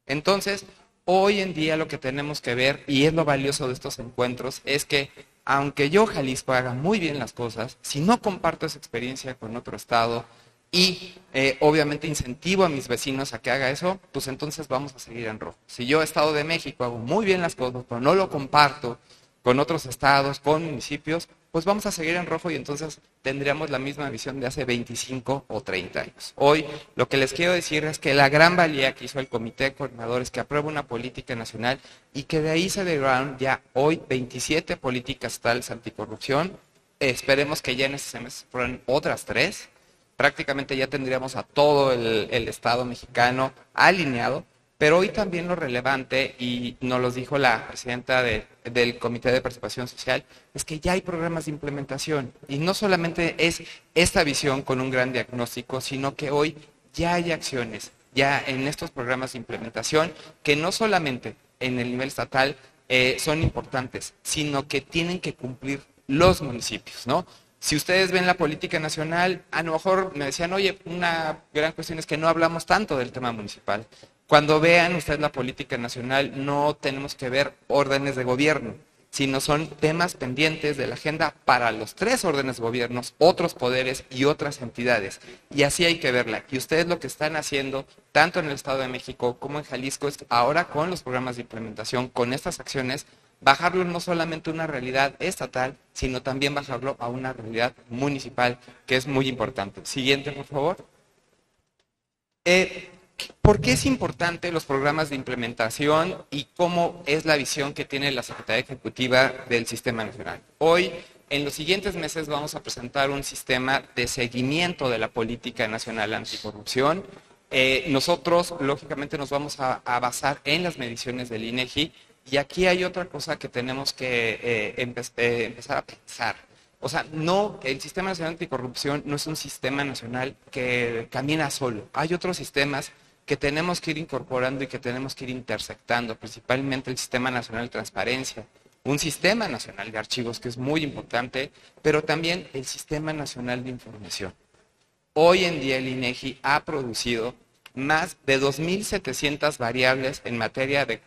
Entonces, hoy en día lo que tenemos que ver, y es lo valioso de estos encuentros, es que aunque yo, Jalisco, haga muy bien las cosas, si no comparto esa experiencia con otro estado y eh, obviamente incentivo a mis vecinos a que haga eso, pues entonces vamos a seguir en rojo. Si yo, Estado de México, hago muy bien las cosas, pero no lo comparto con otros estados, con municipios, pues vamos a seguir en rojo y entonces tendríamos la misma visión de hace 25 o 30 años. Hoy lo que les quiero decir es que la gran valía que hizo el Comité de Coordinadores que aprueba una política nacional y que de ahí se derivaron ya hoy 27 políticas estatales anticorrupción. esperemos que ya en ese semestre fueran otras tres. Prácticamente ya tendríamos a todo el Estado mexicano alineado pero hoy también lo relevante, y nos lo dijo la presidenta del Comité de Participación Social, es que ya hay programas de implementación. Y no solamente es esta visión con un gran diagnóstico, sino que hoy ya hay acciones, ya en estos programas de implementación, que no solamente en el nivel estatal eh, son importantes, sino que tienen que cumplir los municipios, ¿no? Si ustedes ven la política nacional, a lo mejor me decían, oye, una gran cuestión es que no hablamos tanto del tema municipal. Cuando vean ustedes la política nacional, no tenemos que ver órdenes de gobierno, sino son temas pendientes de la agenda para los tres órdenes de gobiernos, otros poderes y otras entidades. Y así hay que verla. Y ustedes lo que están haciendo, tanto en el Estado de México como en Jalisco, es ahora con los programas de implementación, con estas acciones, bajarlo no solamente a una realidad estatal, sino también bajarlo a una realidad municipal, que es muy importante. Siguiente, por favor. Eh, ¿Por qué es importante los programas de implementación y cómo es la visión que tiene la Secretaría Ejecutiva del Sistema Nacional? Hoy, en los siguientes meses, vamos a presentar un sistema de seguimiento de la política nacional anticorrupción. Eh, nosotros, lógicamente, nos vamos a, basar en las mediciones del INEGI y aquí hay otra cosa que tenemos que eh, eh, empezar a pensar. O sea, no, el Sistema Nacional Anticorrupción no es un sistema nacional que camina solo. Hay otros sistemas que tenemos que ir incorporando y que tenemos que ir intersectando, principalmente el Sistema Nacional de Transparencia, un Sistema Nacional de Archivos que es muy importante, pero también el Sistema Nacional de Información. Hoy en día el INEGI ha producido más de 2.700 variables en materia de,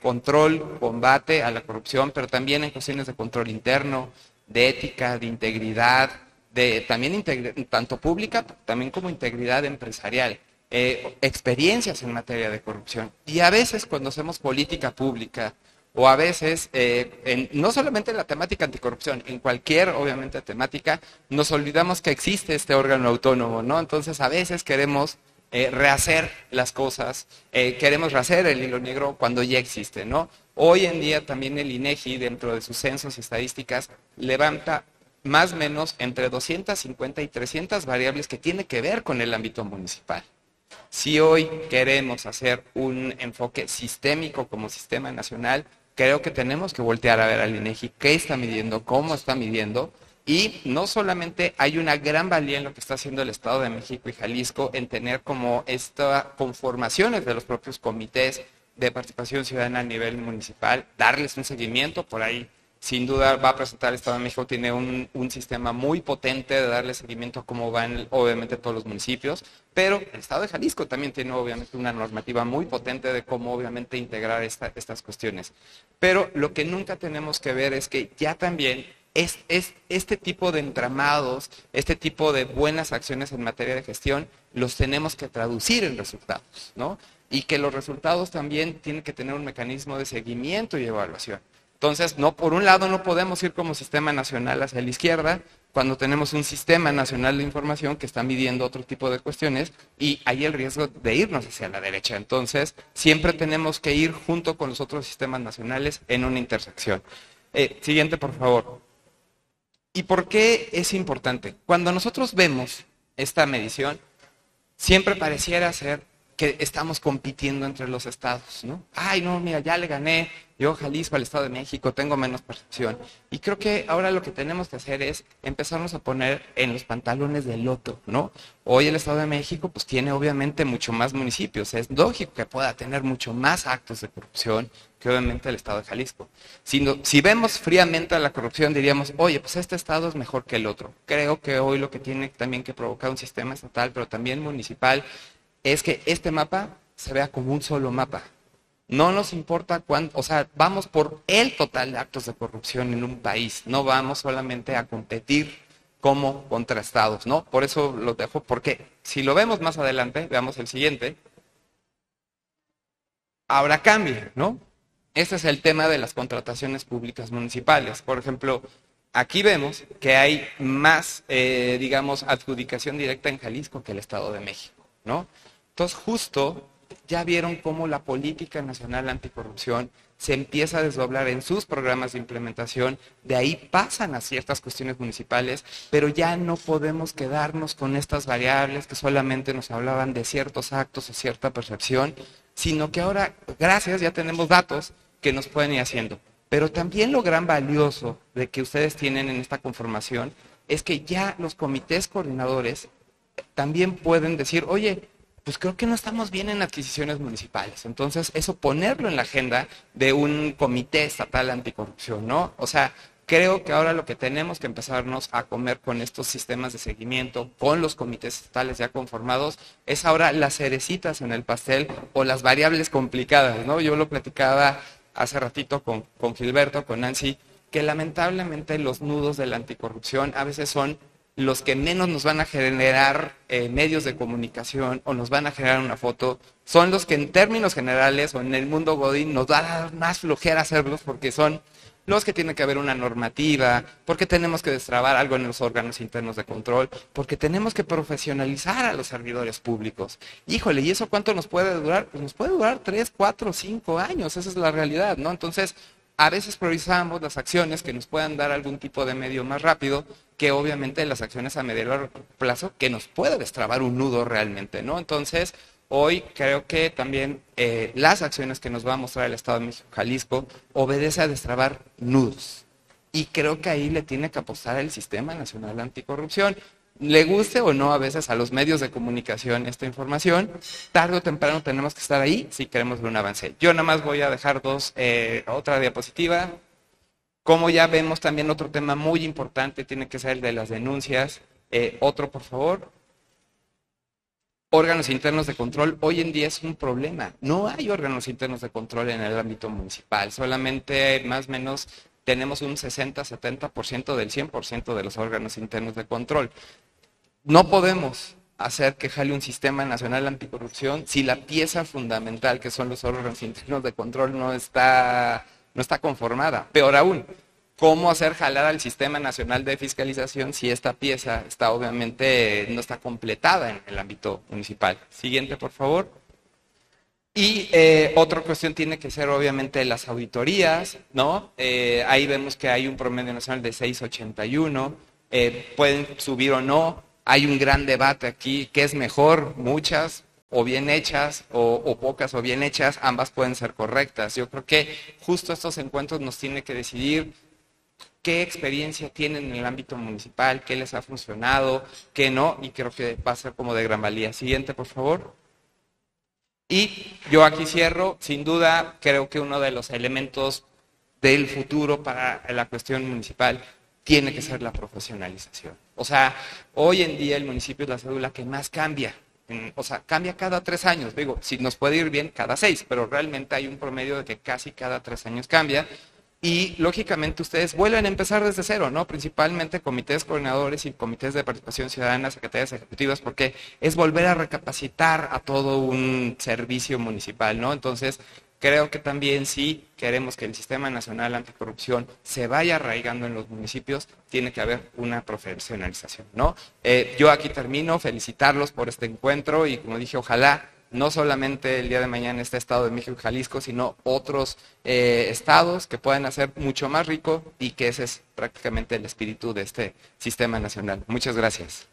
control, combate a la corrupción, pero también en cuestiones de control interno, de ética, de integridad, de también tanto pública también como integridad empresarial, eh, experiencias en materia de corrupción. Y a veces cuando hacemos política pública, o a veces, eh, no solamente en la temática anticorrupción, en cualquier, obviamente, temática, nos olvidamos que existe este órgano autónomo, ¿no? Entonces, a veces queremos eh, rehacer las cosas, queremos rehacer el hilo negro cuando ya existe, ¿no? Hoy en día también el INEGI, dentro de sus censos y estadísticas, levanta más o menos entre 250 y 300 variables que tienen que ver con el ámbito municipal. Si hoy queremos hacer un enfoque sistémico como sistema nacional, creo que tenemos que voltear a ver al INEGI qué está midiendo, cómo está midiendo, y no solamente hay una gran valía en lo que está haciendo el Estado de México y Jalisco en tener como estas conformaciones de los propios comités de participación ciudadana a nivel municipal, darles un seguimiento, por ahí sin duda va a presentar el Estado de México, tiene un, sistema muy potente de darle seguimiento a cómo van obviamente todos los municipios, pero el Estado de Jalisco también tiene obviamente una normativa muy potente de cómo obviamente integrar esta, estas cuestiones. Pero lo que nunca tenemos que ver es que ya también es, este tipo de entramados, este tipo de buenas acciones en materia de gestión, los tenemos que traducir en resultados, ¿no? Y que los resultados también tienen que tener un mecanismo de seguimiento y evaluación. Entonces, no, por un lado no podemos ir como sistema nacional hacia la izquierda cuando tenemos un sistema nacional de información que está midiendo otro tipo de cuestiones y hay el riesgo de irnos hacia la derecha. Entonces, siempre tenemos que ir junto con los otros sistemas nacionales en una intersección. Eh, siguiente, por favor. ¿Y por qué es importante? Cuando nosotros vemos esta medición, siempre pareciera ser que estamos compitiendo entre los estados, ¿no? Ay, no, mira, ya le gané yo Jalisco al Estado de México, tengo menos percepción. Y creo que ahora lo que tenemos que hacer es empezarnos a poner en los pantalones del otro, ¿no? Hoy el Estado de México pues tiene obviamente mucho más municipios, es lógico que pueda tener mucho más actos de corrupción que obviamente el Estado de Jalisco. Si, si vemos fríamente a la corrupción diríamos, oye, pues este Estado es mejor que el otro. Creo que hoy lo que tiene también que provocar un sistema estatal, pero también municipal, es que este mapa se vea como un solo mapa. No nos importa cuánto, o sea, vamos por el total de actos de corrupción en un país, no vamos solamente a competir como contra estados, ¿no? Por eso lo dejo, porque si lo vemos más adelante, veamos el siguiente, ahora cambia, ¿no? Este es el tema de las contrataciones públicas municipales. Por ejemplo, aquí vemos que hay más, eh, digamos, adjudicación directa en Jalisco que el Estado de México, ¿no? Entonces, justo ya vieron cómo la política nacional anticorrupción se empieza a desdoblar en sus programas de implementación, de ahí pasan a ciertas cuestiones municipales, pero ya no podemos quedarnos con estas variables que solamente nos hablaban de ciertos actos o cierta percepción, sino que ahora, gracias, ya tenemos datos que nos pueden ir haciendo. Pero también lo gran valioso de que ustedes tienen en esta conformación es que ya los comités coordinadores también pueden decir, oye, pues creo que no estamos bien en adquisiciones municipales. Entonces, eso ponerlo en la agenda de un comité estatal anticorrupción, ¿no? O sea, Creo que ahora lo que tenemos que empezarnos a comer con estos sistemas de seguimiento, con los comités estatales ya conformados, es ahora las cerecitas en el pastel o las variables complicadas, ¿no? Yo lo platicaba hace ratito con, con Gilberto, con Nancy, que lamentablemente los nudos de la anticorrupción a veces son los que menos nos van a generar eh, medios de comunicación o nos van a generar una foto, son los que en términos generales o en el mundo Godín nos va a dar más flojera hacerlos porque son los que tiene que haber una normativa, porque tenemos que destrabar algo en los órganos internos de control, porque tenemos que profesionalizar a los servidores públicos. Híjole, ¿y eso cuánto nos puede durar? Pues nos puede durar tres, cuatro, cinco años, esa es la realidad, ¿no? Entonces, a veces priorizamos las acciones que nos puedan dar algún tipo de medio más rápido que obviamente las acciones a medio largo plazo que nos puede destrabar un nudo realmente, ¿no? Entonces, Hoy creo que también eh, las acciones que nos va a mostrar el Estado de México, Jalisco, obedece a destrabar nudos. Y creo que ahí le tiene que apostar el Sistema Nacional Anticorrupción. Le guste o no a veces a los medios de comunicación esta información, tarde o temprano tenemos que estar ahí si queremos ver un avance. Yo nada más voy a dejar dos, eh, otra diapositiva. Como ya vemos también otro tema muy importante, tiene que ser el de las denuncias. Eh, otro, por favor órganos internos de control hoy en día es un problema. No hay órganos internos de control en el ámbito municipal, solamente más o menos tenemos un 60-70% del 100% de los órganos internos de control. No podemos hacer que jale un sistema nacional anticorrupción si la pieza fundamental que son los órganos internos de control no está, no está conformada. Peor aún, cómo hacer jalar al Sistema Nacional de Fiscalización si esta pieza está obviamente no está completada en el ámbito municipal. Siguiente, por favor. Y eh, otra cuestión tiene que ser obviamente las auditorías, ¿no? Eh, ahí vemos que hay un promedio nacional de 681, eh, pueden subir o no, hay un gran debate aquí, ¿qué es mejor? Muchas o bien hechas o, pocas o bien hechas, ambas pueden ser correctas. Yo creo que justo estos encuentros nos tienen que decidir qué experiencia tienen en el ámbito municipal, qué les ha funcionado, qué no, y creo que va a ser como de gran valía. Siguiente, por favor. Y yo aquí cierro, sin duda, creo que uno de los elementos del futuro para la cuestión municipal tiene que ser la profesionalización. O sea, hoy en día el municipio es la cédula que más cambia. O sea, cambia cada tres años. Digo, si nos puede ir bien cada seis, pero realmente hay un promedio de que casi cada tres años cambia y lógicamente ustedes vuelven a empezar desde cero, ¿no? Principalmente comités coordinadores y comités de participación ciudadana, secretarías ejecutivas, porque es volver a recapacitar a todo un servicio municipal, ¿no? Entonces, creo que también si queremos que el Sistema Nacional Anticorrupción se vaya arraigando en los municipios, tiene que haber una profesionalización, ¿no? Eh, yo aquí termino, felicitarlos por este encuentro y como dije, ojalá no solamente el día de mañana este Estado de México y Jalisco, sino otros eh, estados que puedan hacer mucho más rico y que ese es prácticamente el espíritu de este sistema nacional. Muchas gracias.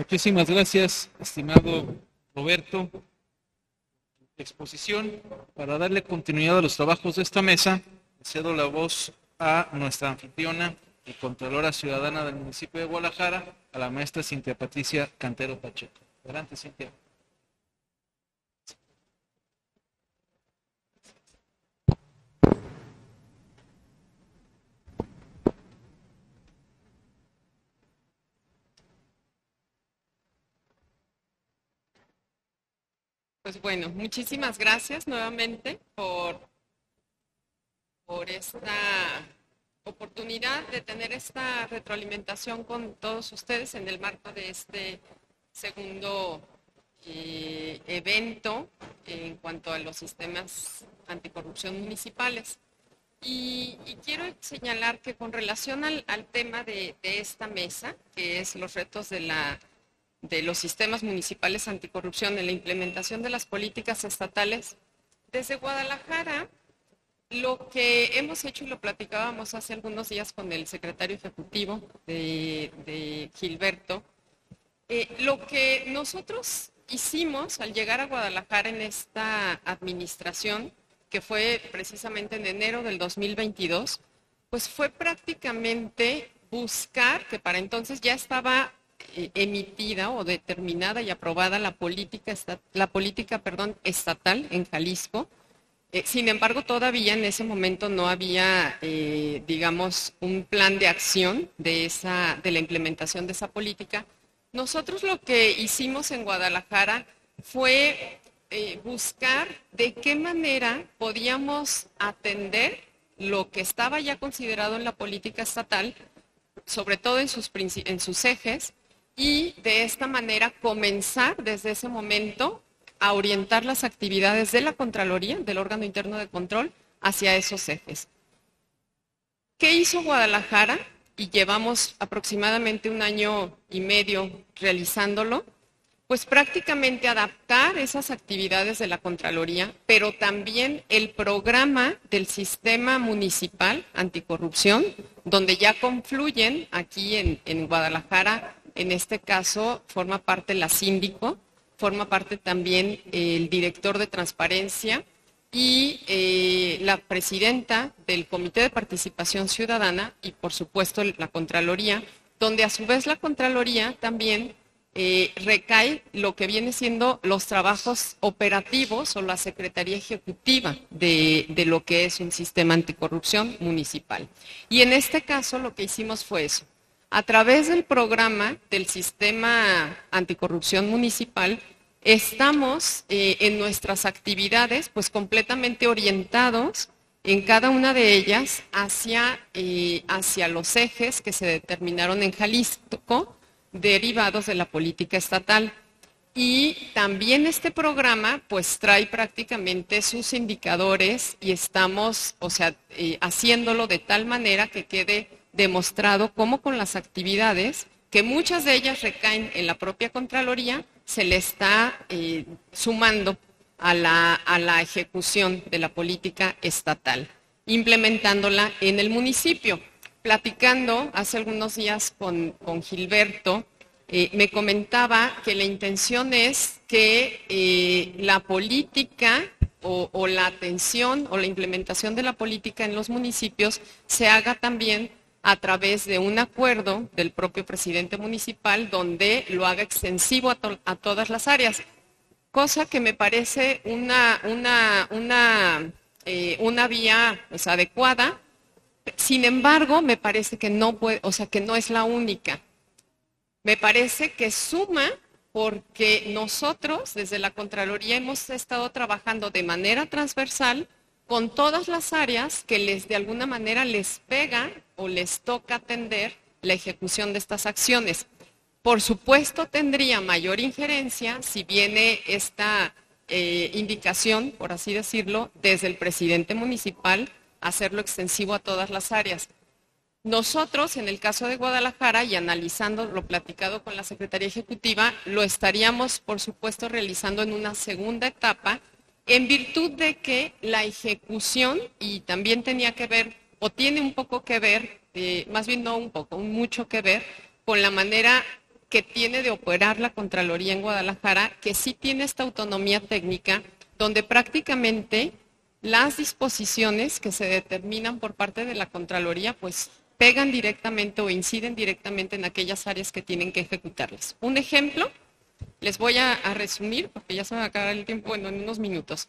Muchísimas gracias, estimado Roberto. Exposición. Para darle continuidad a los trabajos de esta mesa, cedo la voz a nuestra anfitriona, y Contralora Ciudadana del municipio de Guadalajara, a la maestra Cintia Patricia Cantero Pacheco. Adelante, Cintia. Pues bueno, muchísimas gracias nuevamente por, por esta oportunidad de tener esta retroalimentación con todos ustedes en el marco de este segundo eh, evento en cuanto a los sistemas anticorrupción municipales. Y, quiero señalar que con relación al, tema de, de, esta mesa, que es los retos de, la, de los sistemas municipales anticorrupción en la implementación de las políticas estatales, desde Guadalajara. Lo que hemos hecho y lo platicábamos hace algunos días con el secretario ejecutivo de, Gilberto, eh, lo que nosotros hicimos al llegar a Guadalajara en esta administración, que fue precisamente en enero del 2022, pues fue prácticamente buscar, que para entonces ya estaba emitida o determinada y aprobada la política, la política perdón, estatal en Jalisco, Eh, sin embargo, todavía en ese momento no había, eh, digamos, un plan de acción de, esa, de la implementación de esa política. Nosotros lo que hicimos en Guadalajara fue eh, buscar de qué manera podíamos atender lo que estaba ya considerado en la política estatal, sobre todo en sus, en sus ejes, y de esta manera comenzar desde ese momento a orientar las actividades de la Contraloría, del órgano interno de control, hacia esos ejes. ¿Qué hizo Guadalajara? Y llevamos aproximadamente un año y medio realizándolo. Pues prácticamente adaptar esas actividades de la Contraloría, pero también el programa del sistema municipal anticorrupción, donde ya confluyen aquí en, en Guadalajara, en este caso forma parte la síndico, forma parte también el director de transparencia y eh, la presidenta del Comité de Participación Ciudadana y por supuesto la Contraloría, donde a su vez la Contraloría también eh, recae lo que viene siendo los trabajos operativos o la Secretaría Ejecutiva de, de, lo que es un sistema anticorrupción municipal. Y en este caso lo que hicimos fue eso, a través del programa del sistema anticorrupción municipal, estamos eh, en nuestras actividades pues completamente orientados en cada una de ellas hacia, eh, hacia los ejes que se determinaron en Jalisco derivados de la política estatal. Y también este programa pues trae prácticamente sus indicadores y estamos, o sea, eh, haciéndolo de tal manera que quede demostrado cómo con las actividades, que muchas de ellas recaen en la propia Contraloría, se le está eh, sumando a la, a la, ejecución de la política estatal, implementándola en el municipio. Platicando hace algunos días con, con Gilberto, eh, me comentaba que la intención es que eh, la política o, o la atención o la implementación de la política en los municipios se haga también a través de un acuerdo del propio presidente municipal donde lo haga extensivo a, todas las áreas, cosa que me parece una, una, una, eh, una vía adecuada. Sin embargo, me parece que no puede, o sea, que no es la única. Me parece que suma porque nosotros desde la Contraloría hemos estado trabajando de manera transversal con todas las áreas que les de alguna manera les pega o les toca atender la ejecución de estas acciones. Por supuesto tendría mayor injerencia si viene esta eh, indicación, por así decirlo, desde el presidente municipal, hacerlo extensivo a todas las áreas. Nosotros, en el caso de Guadalajara, y analizando lo platicado con la Secretaría Ejecutiva, lo estaríamos, por supuesto, realizando en una segunda etapa en virtud de que la ejecución, y también tenía que ver, o tiene un poco que ver, eh, más bien no un poco, mucho que ver, con la manera que tiene de operar la Contraloría en Guadalajara, que sí tiene esta autonomía técnica, donde prácticamente las disposiciones que se determinan por parte de la Contraloría, pues pegan directamente o inciden directamente en aquellas áreas que tienen que ejecutarlas. Un ejemplo, les voy a, resumir, porque ya se me va a acabar el tiempo en unos minutos.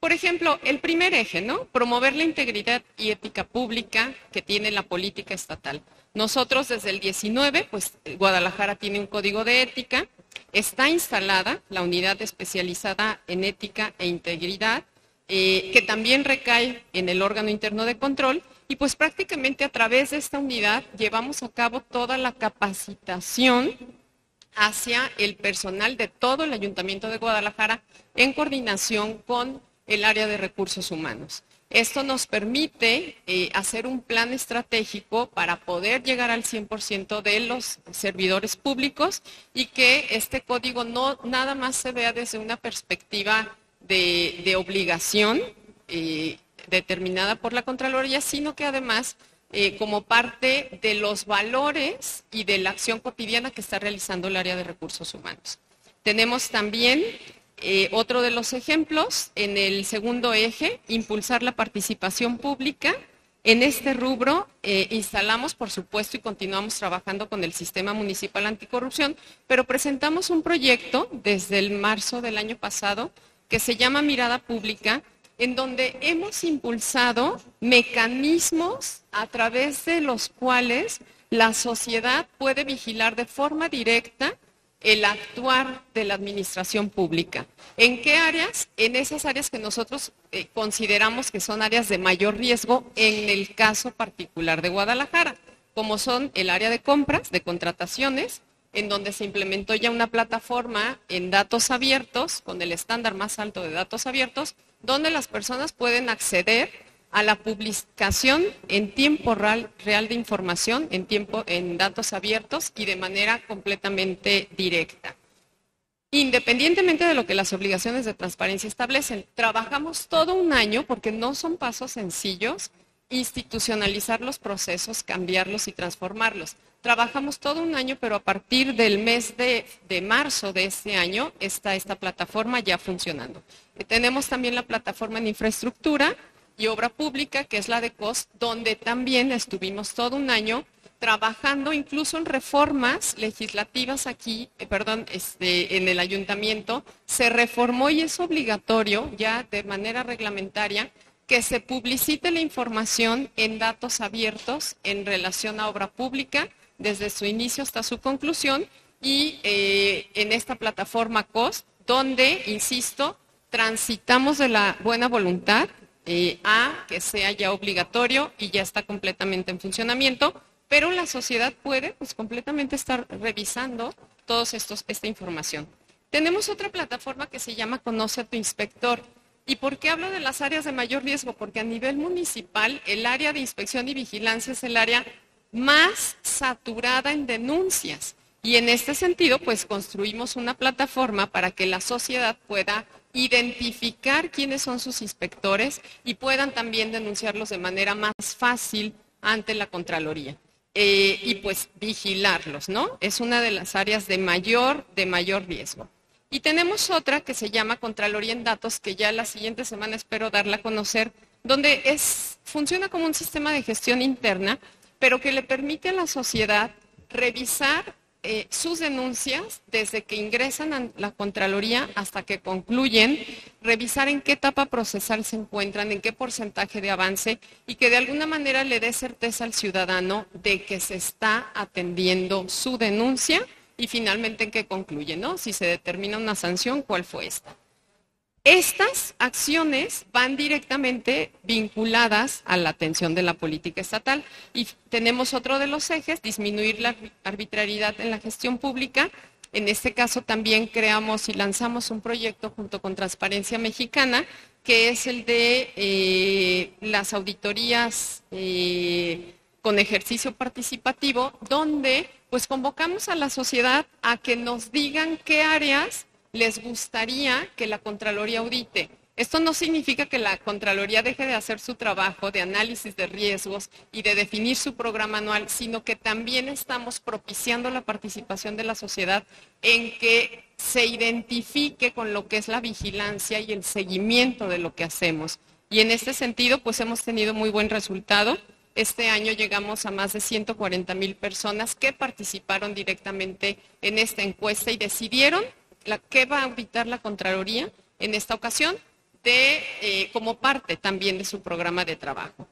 Por ejemplo, el primer eje, ¿no? Promover la integridad y ética pública que tiene la política estatal. Nosotros desde el 19, pues Guadalajara tiene un código de ética, está instalada la unidad especializada en ética e integridad, eh, que también recae en el órgano interno de control, y pues prácticamente a través de esta unidad llevamos a cabo toda la capacitación hacia el personal de todo el Ayuntamiento de Guadalajara en coordinación con el área de recursos humanos. Esto nos permite eh, hacer un plan estratégico para poder llegar al 100% de los servidores públicos y que este código no nada más se vea desde una perspectiva de, obligación eh, determinada por la Contraloría, sino que además eh, como parte de los valores y de la acción cotidiana que está realizando el área de recursos humanos. Tenemos también eh, otro de los ejemplos en el segundo eje, impulsar la participación pública. En este rubro eh, instalamos, por supuesto, y continuamos trabajando con el Sistema Municipal Anticorrupción, pero presentamos un proyecto desde el marzo del año pasado que se llama Mirada Pública, en donde hemos impulsado mecanismos a través de los cuales la sociedad puede vigilar de forma directa el actuar de la administración pública. ¿En qué áreas? En esas áreas que nosotros eh, consideramos que son áreas de mayor riesgo en el caso particular de Guadalajara, como son el área de compras, de contrataciones, en donde se implementó ya una plataforma en datos abiertos, con el estándar más alto de datos abiertos, donde las personas pueden acceder a la publicación en tiempo real, de información, en datos abiertos y de manera completamente directa. Independientemente de lo que las obligaciones de transparencia establecen, trabajamos todo un año, porque no son pasos sencillos, institucionalizar los procesos, cambiarlos y transformarlos. Trabajamos todo un año, pero a partir del mes de, de marzo de este año está esta plataforma ya funcionando. Tenemos también la plataforma en infraestructura, y Obra Pública, que es la de COS, donde también estuvimos todo un año trabajando incluso en reformas legislativas aquí, eh, perdón, este, en el ayuntamiento, se reformó y es obligatorio ya de manera reglamentaria que se publicite la información en datos abiertos en relación a obra pública desde su inicio hasta su conclusión y eh, en esta plataforma COS, donde, insisto, transitamos de la buena voluntad eh, a que sea ya obligatorio y ya está completamente en funcionamiento, pero la sociedad puede pues completamente estar revisando todos estos esta información. Tenemos otra plataforma que se llama Conoce a tu inspector. ¿Y por qué hablo de las áreas de mayor riesgo? Porque a nivel municipal el área de inspección y vigilancia es el área más saturada en denuncias. Y en este sentido, pues construimos una plataforma para que la sociedad pueda identificar quiénes son sus inspectores y puedan también denunciarlos de manera más fácil ante la Contraloría. Eh, y pues vigilarlos, ¿no? Es una de las áreas de mayor, de mayor riesgo. Y tenemos otra que se llama Contraloría en Datos, que ya la siguiente semana espero darla a conocer, donde es, funciona como un sistema de gestión interna, pero que le permite a la sociedad revisar eh, sus denuncias desde que ingresan a la Contraloría hasta que concluyen, revisar en qué etapa procesal se encuentran, en qué porcentaje de avance y que de alguna manera le dé certeza al ciudadano de que se está atendiendo su denuncia y finalmente en qué concluye, ¿no? Si se determina una sanción, ¿cuál fue esta? Estas acciones van directamente vinculadas a la atención de la política estatal y tenemos otro de los ejes, disminuir la arbitrariedad en la gestión pública. En este caso también creamos y lanzamos un proyecto junto con Transparencia Mexicana, que es el de eh, las auditorías eh, con ejercicio participativo, donde pues convocamos a la sociedad a que nos digan qué áreas les gustaría que la Contraloría audite. Esto no significa que la Contraloría deje de hacer su trabajo de análisis de riesgos y de definir su programa anual, sino que también estamos propiciando la participación de la sociedad en que se identifique con lo que es la vigilancia y el seguimiento de lo que hacemos. Y en este sentido, pues hemos tenido muy buen resultado. Este año llegamos a más de 140 mil personas que participaron directamente en esta encuesta y decidieron la, ¿qué va a auditar la Contraloría en esta ocasión? De, eh, como parte también de su programa de trabajo.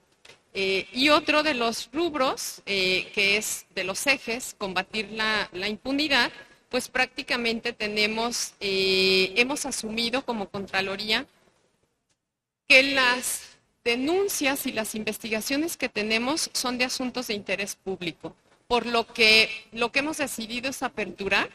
Eh, y otro de los rubros, eh, que es de los ejes, combatir la, la impunidad, pues prácticamente tenemos, hemos asumido como Contraloría que las denuncias y las investigaciones que tenemos son de asuntos de interés público, por lo que lo que hemos decidido es aperturar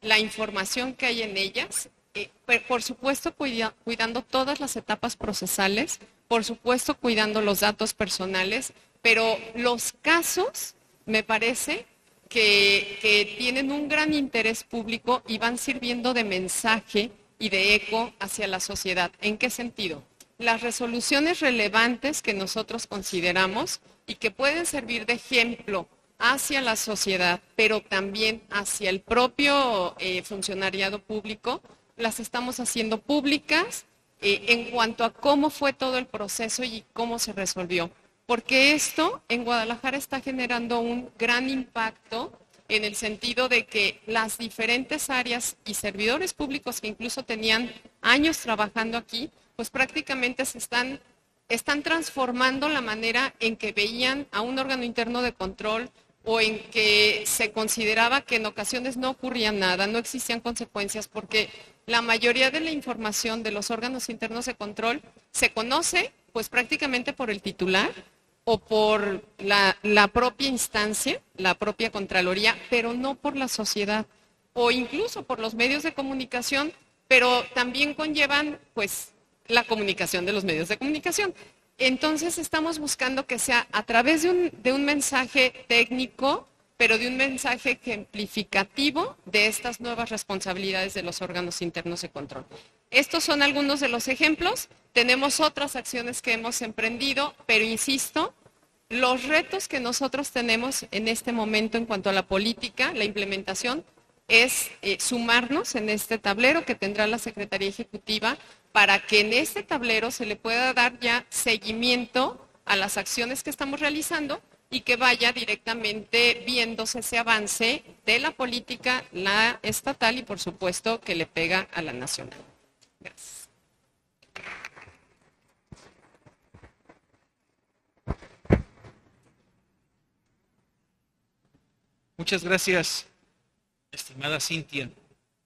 la información que hay en ellas, eh, por supuesto cuidando todas las etapas procesales, por supuesto cuidando los datos personales, pero los casos me parece que, que tienen un gran interés público y van sirviendo de mensaje y de eco hacia la sociedad. ¿En qué sentido? Las resoluciones relevantes que nosotros consideramos y que pueden servir de ejemplo hacia la sociedad, pero también hacia el propio eh, funcionariado público, las estamos haciendo públicas eh, en cuanto a cómo fue todo el proceso y cómo se resolvió. Porque esto en Guadalajara está generando un gran impacto en el sentido de que las diferentes áreas y servidores públicos que incluso tenían años trabajando aquí, pues prácticamente se están, están transformando la manera en que veían a un órgano interno de control o en que se consideraba que en ocasiones no ocurría nada, no existían consecuencias, porque la mayoría de la información de los órganos internos de control se conoce pues prácticamente por el titular o por la, propia instancia, la propia Contraloría, pero no por la sociedad o incluso por los medios de comunicación, pero también conllevan pues la comunicación de los medios de comunicación. Entonces estamos buscando que sea a través de un, mensaje técnico, pero de un mensaje ejemplificativo de estas nuevas responsabilidades de los órganos internos de control. Estos son algunos de los ejemplos. Tenemos otras acciones que hemos emprendido, pero insisto, los retos que nosotros tenemos en este momento en cuanto a la política, la implementación, es eh, sumarnos en este tablero que tendrá la Secretaría Ejecutiva para que en este tablero se le pueda dar ya seguimiento a las acciones que estamos realizando y que vaya directamente viéndose ese avance de la política, estatal y por supuesto que le pega a la nacional. Gracias. Muchas gracias, estimada Cintia.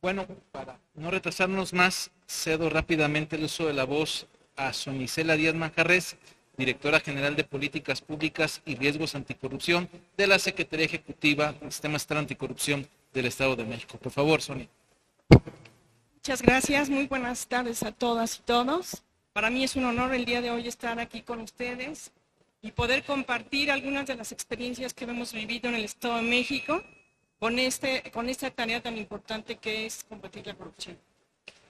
Bueno, para no retrasarnos más, cedo rápidamente el uso de la voz a Sonicela Díaz Manjarres, directora general de Políticas Públicas y Riesgos Anticorrupción de la Secretaría Ejecutiva del Sistema Estatal Anticorrupción del Estado de México. Por favor, Sonia. Muchas gracias, muy buenas tardes a todas y todos. Para mí es un honor el día de hoy estar aquí con ustedes y poder compartir algunas de las experiencias que hemos vivido en el Estado de México con, este, con esta tarea tan importante que es combatir la corrupción.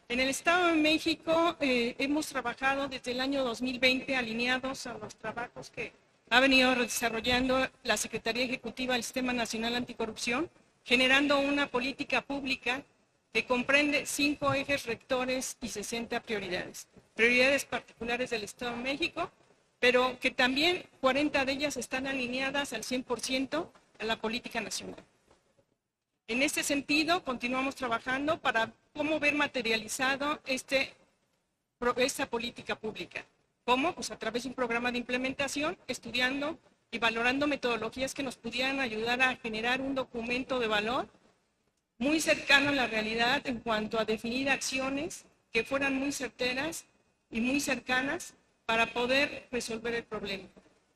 En el Estado de México eh, hemos trabajado desde el año 2020 alineados a los trabajos que ha venido desarrollando la Secretaría Ejecutiva del Sistema Nacional Anticorrupción, generando una política pública que comprende cinco ejes rectores y 60 prioridades. Prioridades particulares del Estado de México, pero que también 40 de ellas están alineadas al 100% a la política nacional. En este sentido, continuamos trabajando para cómo ver materializado este, esta política pública. ¿Cómo? Pues a través de un programa de implementación, estudiando y valorando metodologías que nos pudieran ayudar a generar un documento de valor muy cercano a la realidad en cuanto a definir acciones que fueran muy certeras y muy cercanas para poder resolver el problema.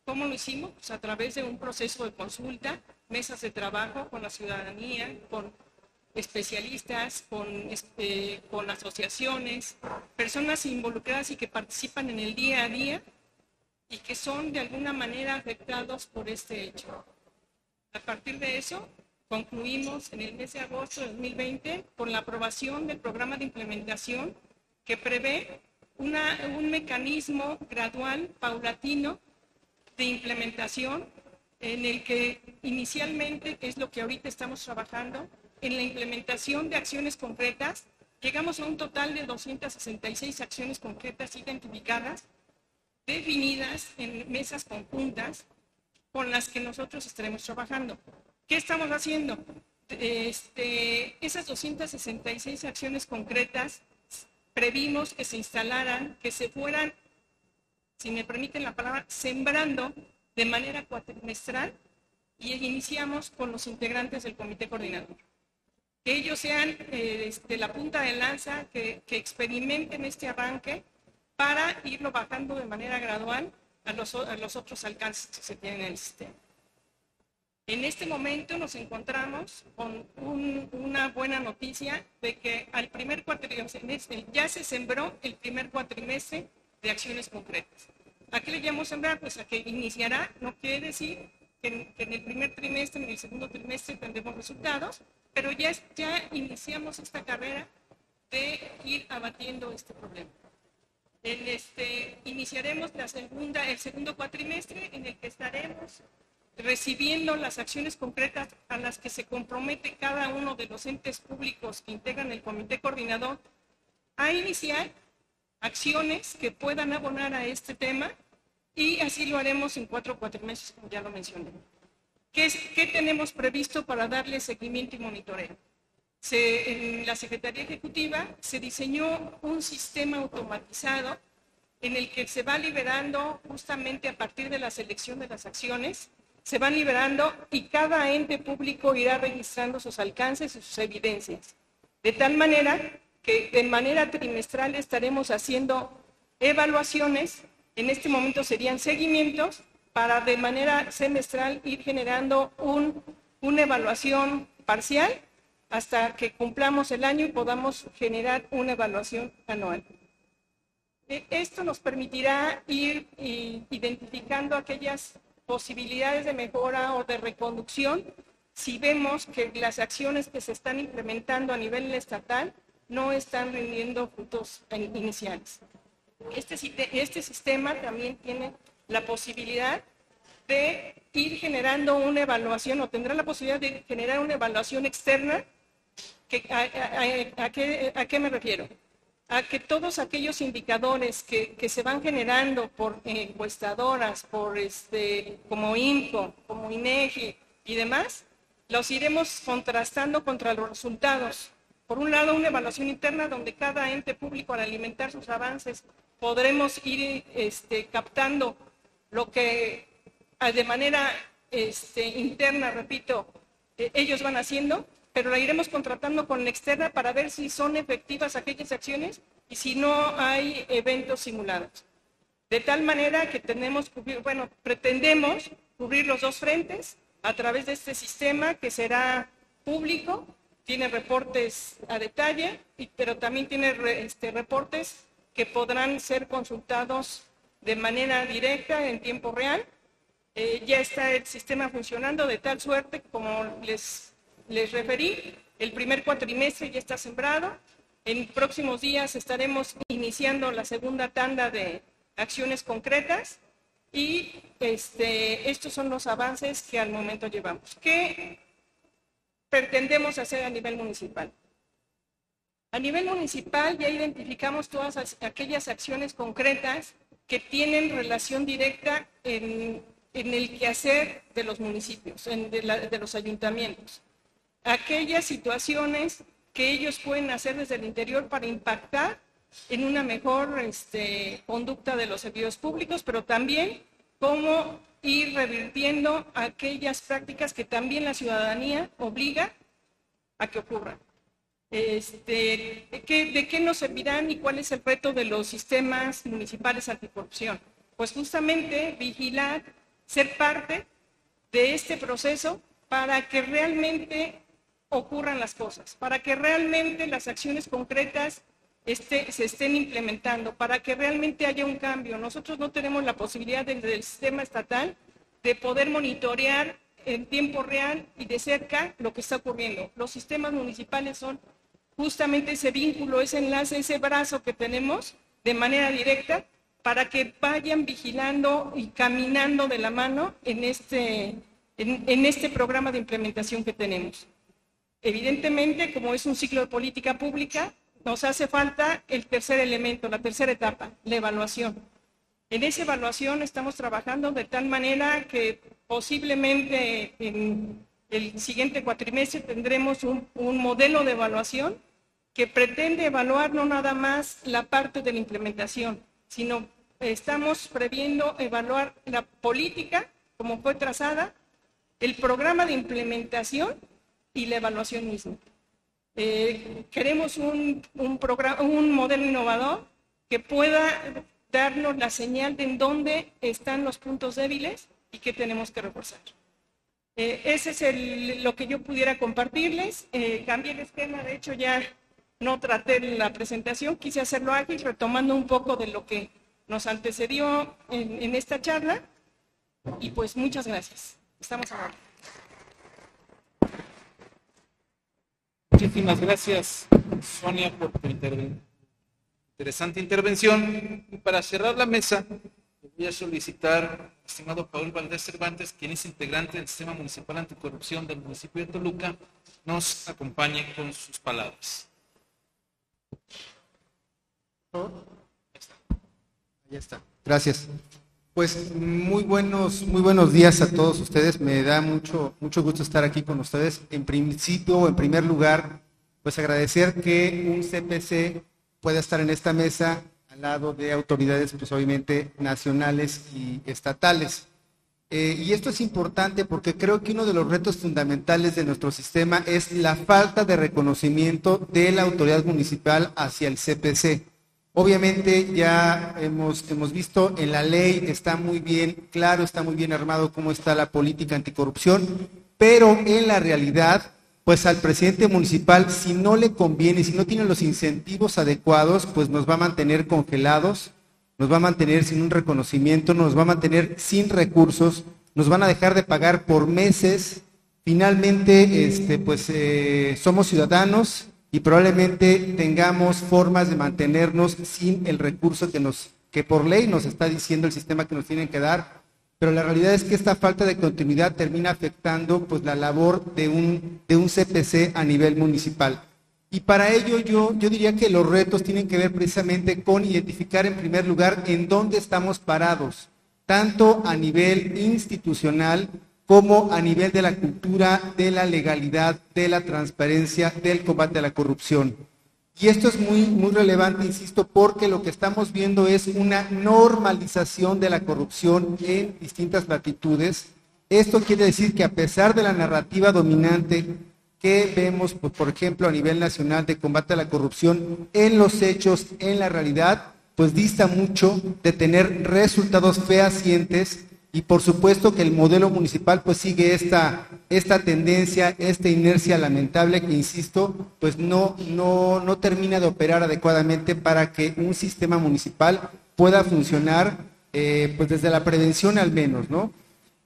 ¿Cómo lo hicimos? Pues a través de un proceso de consulta, mesas de trabajo con la ciudadanía, con especialistas, con, este, con asociaciones, personas involucradas y que participan en el día a día y que son de alguna manera afectados por este hecho. A partir de eso, concluimos en el mes de agosto de 2020 con la aprobación del programa de implementación que prevé un mecanismo gradual, paulatino, de implementación en el que inicialmente, que es lo que ahorita estamos trabajando, en la implementación de acciones concretas, llegamos a un total de 266 acciones concretas identificadas, definidas en mesas conjuntas con las que nosotros estaremos trabajando. ¿Qué estamos haciendo? Este, esas 266 acciones concretas previmos que se instalaran, que se fueran, si me permiten la palabra, sembrando de manera cuatrimestral y iniciamos con los integrantes del comité coordinador. Que ellos sean eh, de la punta de lanza, que, experimenten este arranque para irlo bajando de manera gradual a los, a otros alcances que se tienen en el sistema. En este momento nos encontramos con un, una buena noticia de que al primer cuatrimestre ya se sembró el primer cuatrimestre de acciones concretas. ¿A qué le llamamos sembrar? Pues a que iniciará, no quiere decir que en, que en el primer trimestre, en el segundo trimestre tendremos resultados, pero ya, ya iniciamos esta carrera de ir abatiendo este problema. En este, iniciaremos la segunda, el segundo cuatrimestre en el que estaremos recibiendo las acciones concretas a las que se compromete cada uno de los entes públicos que integran el comité coordinador a iniciar acciones que puedan abonar a este tema y así lo haremos en cuatro cuatrimestres, como ya lo mencioné. ¿Qué, es, qué tenemos previsto para darle seguimiento y monitoreo? Se, en la Secretaría Ejecutiva se diseñó un sistema automatizado en el que se va liberando justamente a partir de la selección de las acciones, se van liberando y cada ente público irá registrando sus alcances y sus evidencias. De tal manera que de manera trimestral estaremos haciendo evaluaciones, en este momento serían seguimientos, para de manera semestral ir generando un, una evaluación parcial hasta que cumplamos el año y podamos generar una evaluación anual. E, esto nos permitirá ir identificando aquellas posibilidades de mejora o de reconducción si vemos que las acciones que se están implementando a nivel estatal no están rindiendo frutos iniciales. Este, este sistema también tiene la posibilidad de ir generando una evaluación o tendrá la posibilidad de generar una evaluación externa. A, qué, me refiero? A que todos aquellos indicadores que, se van generando por encuestadoras, por este, como INCO, como INEGI y demás, los iremos contrastando contra los resultados. Por un lado, una evaluación interna donde cada ente público al alimentar sus avances podremos ir este, captando lo que ah, de manera este, interna, repito, eh, ellos van haciendo, pero la iremos contratando con la externa para ver si son efectivas aquellas acciones y si no hay eventos simulados. De tal manera que tenemos, bueno, pretendemos cubrir los dos frentes, a través de este sistema que será público, tiene reportes a detalle, pero también tiene este, reportes que podrán ser consultados de manera directa en tiempo real. Eh, ya está el sistema funcionando de tal suerte, como les, les referí, el primer cuatrimestre ya está sembrado. En próximos días estaremos iniciando la segunda tanda de acciones concretas y este, estos son los avances que al momento llevamos. ¿Qué pretendemos hacer a nivel municipal? A nivel municipal ya identificamos todas aquellas acciones concretas que tienen relación directa en, el quehacer de los municipios, de, los ayuntamientos. Aquellas situaciones que ellos pueden hacer desde el interior para impactar en una mejor este, conducta de los servicios públicos, pero también cómo ir revirtiendo aquellas prácticas que también la ciudadanía obliga a que ocurran. Este, ¿de, qué, nos servirán y cuál es el reto de los sistemas municipales anticorrupción? Pues justamente vigilar, ser parte de este proceso para que realmente ocurran las cosas, para que realmente las acciones concretas este, se estén implementando, para que realmente haya un cambio. Nosotros no tenemos la posibilidad desde el sistema estatal de poder monitorear en tiempo real y de cerca lo que está ocurriendo. Los sistemas municipales son justamente ese vínculo, ese enlace, ese brazo que tenemos de manera directa para que vayan vigilando y caminando de la mano en este, en este programa de implementación que tenemos. Evidentemente, como es un ciclo de política pública, nos hace falta el tercer elemento, la tercera etapa, la evaluación. En esa evaluación estamos trabajando de tal manera que posiblemente en el siguiente cuatrimestre tendremos un, modelo de evaluación que pretende evaluar no nada más la parte de la implementación, sino estamos previendo evaluar la política como fue trazada, el programa de implementación y la evaluación misma. Eh, queremos un, modelo innovador que pueda darnos la señal de en dónde están los puntos débiles y qué tenemos que reforzar. Eh, ese es lo que yo pudiera compartirles. Eh, cambié el esquema, de hecho ya no traté la presentación, quise hacerlo ágil, retomando un poco de lo que nos antecedió en, en esta charla. Y pues muchas gracias. Estamos hablando. Muchísimas gracias, Sonia, por tu interesante intervención. Y para cerrar la mesa, voy a solicitar, estimado Paul Valdés Cervantes, quien es integrante del Sistema Municipal Anticorrupción del municipio de Toluca, nos acompañe con sus palabras. Ahí está. Gracias. Pues muy buenos, muy buenos días a todos ustedes. Me da mucho, mucho gusto estar aquí con ustedes. En principio, en primer lugar, pues agradecer que un CPC pueda estar en esta mesa al lado de autoridades, pues obviamente nacionales y estatales. Eh, y esto es importante porque creo que uno de los retos fundamentales de nuestro sistema es la falta de reconocimiento de la autoridad municipal hacia el CPC. Obviamente ya hemos, hemos visto en la ley, está muy bien claro, está muy bien armado cómo está la política anticorrupción, pero en la realidad, pues al presidente municipal, si no le conviene, si no tiene los incentivos adecuados, pues nos va a mantener congelados, nos va a mantener sin un reconocimiento, nos va a mantener sin recursos, nos van a dejar de pagar por meses. Finalmente, este, pues eh, somos ciudadanos y probablemente tengamos formas de mantenernos sin el recurso que nos, que por ley nos está diciendo el sistema que nos tienen que dar. Pero la realidad es que esta falta de continuidad termina afectando pues la labor de un, de un CPC a nivel municipal. Y para ello yo, yo diría que los retos tienen que ver precisamente con identificar en primer lugar en dónde estamos parados, tanto a nivel institucional como a nivel de la cultura, de la legalidad, de la transparencia, del combate a la corrupción. Y esto es muy, muy relevante, insisto, porque lo que estamos viendo es una normalización de la corrupción en distintas latitudes. Esto quiere decir que a pesar de la narrativa dominante que vemos, pues, por ejemplo, a nivel nacional de combate a la corrupción, en los hechos, en la realidad, pues dista mucho de tener resultados fehacientes y por supuesto que el modelo municipal pues sigue esta, esta tendencia, esta inercia lamentable que, insisto, pues no, no, no termina de operar adecuadamente para que un sistema municipal pueda funcionar eh, pues desde la prevención al menos, ¿no?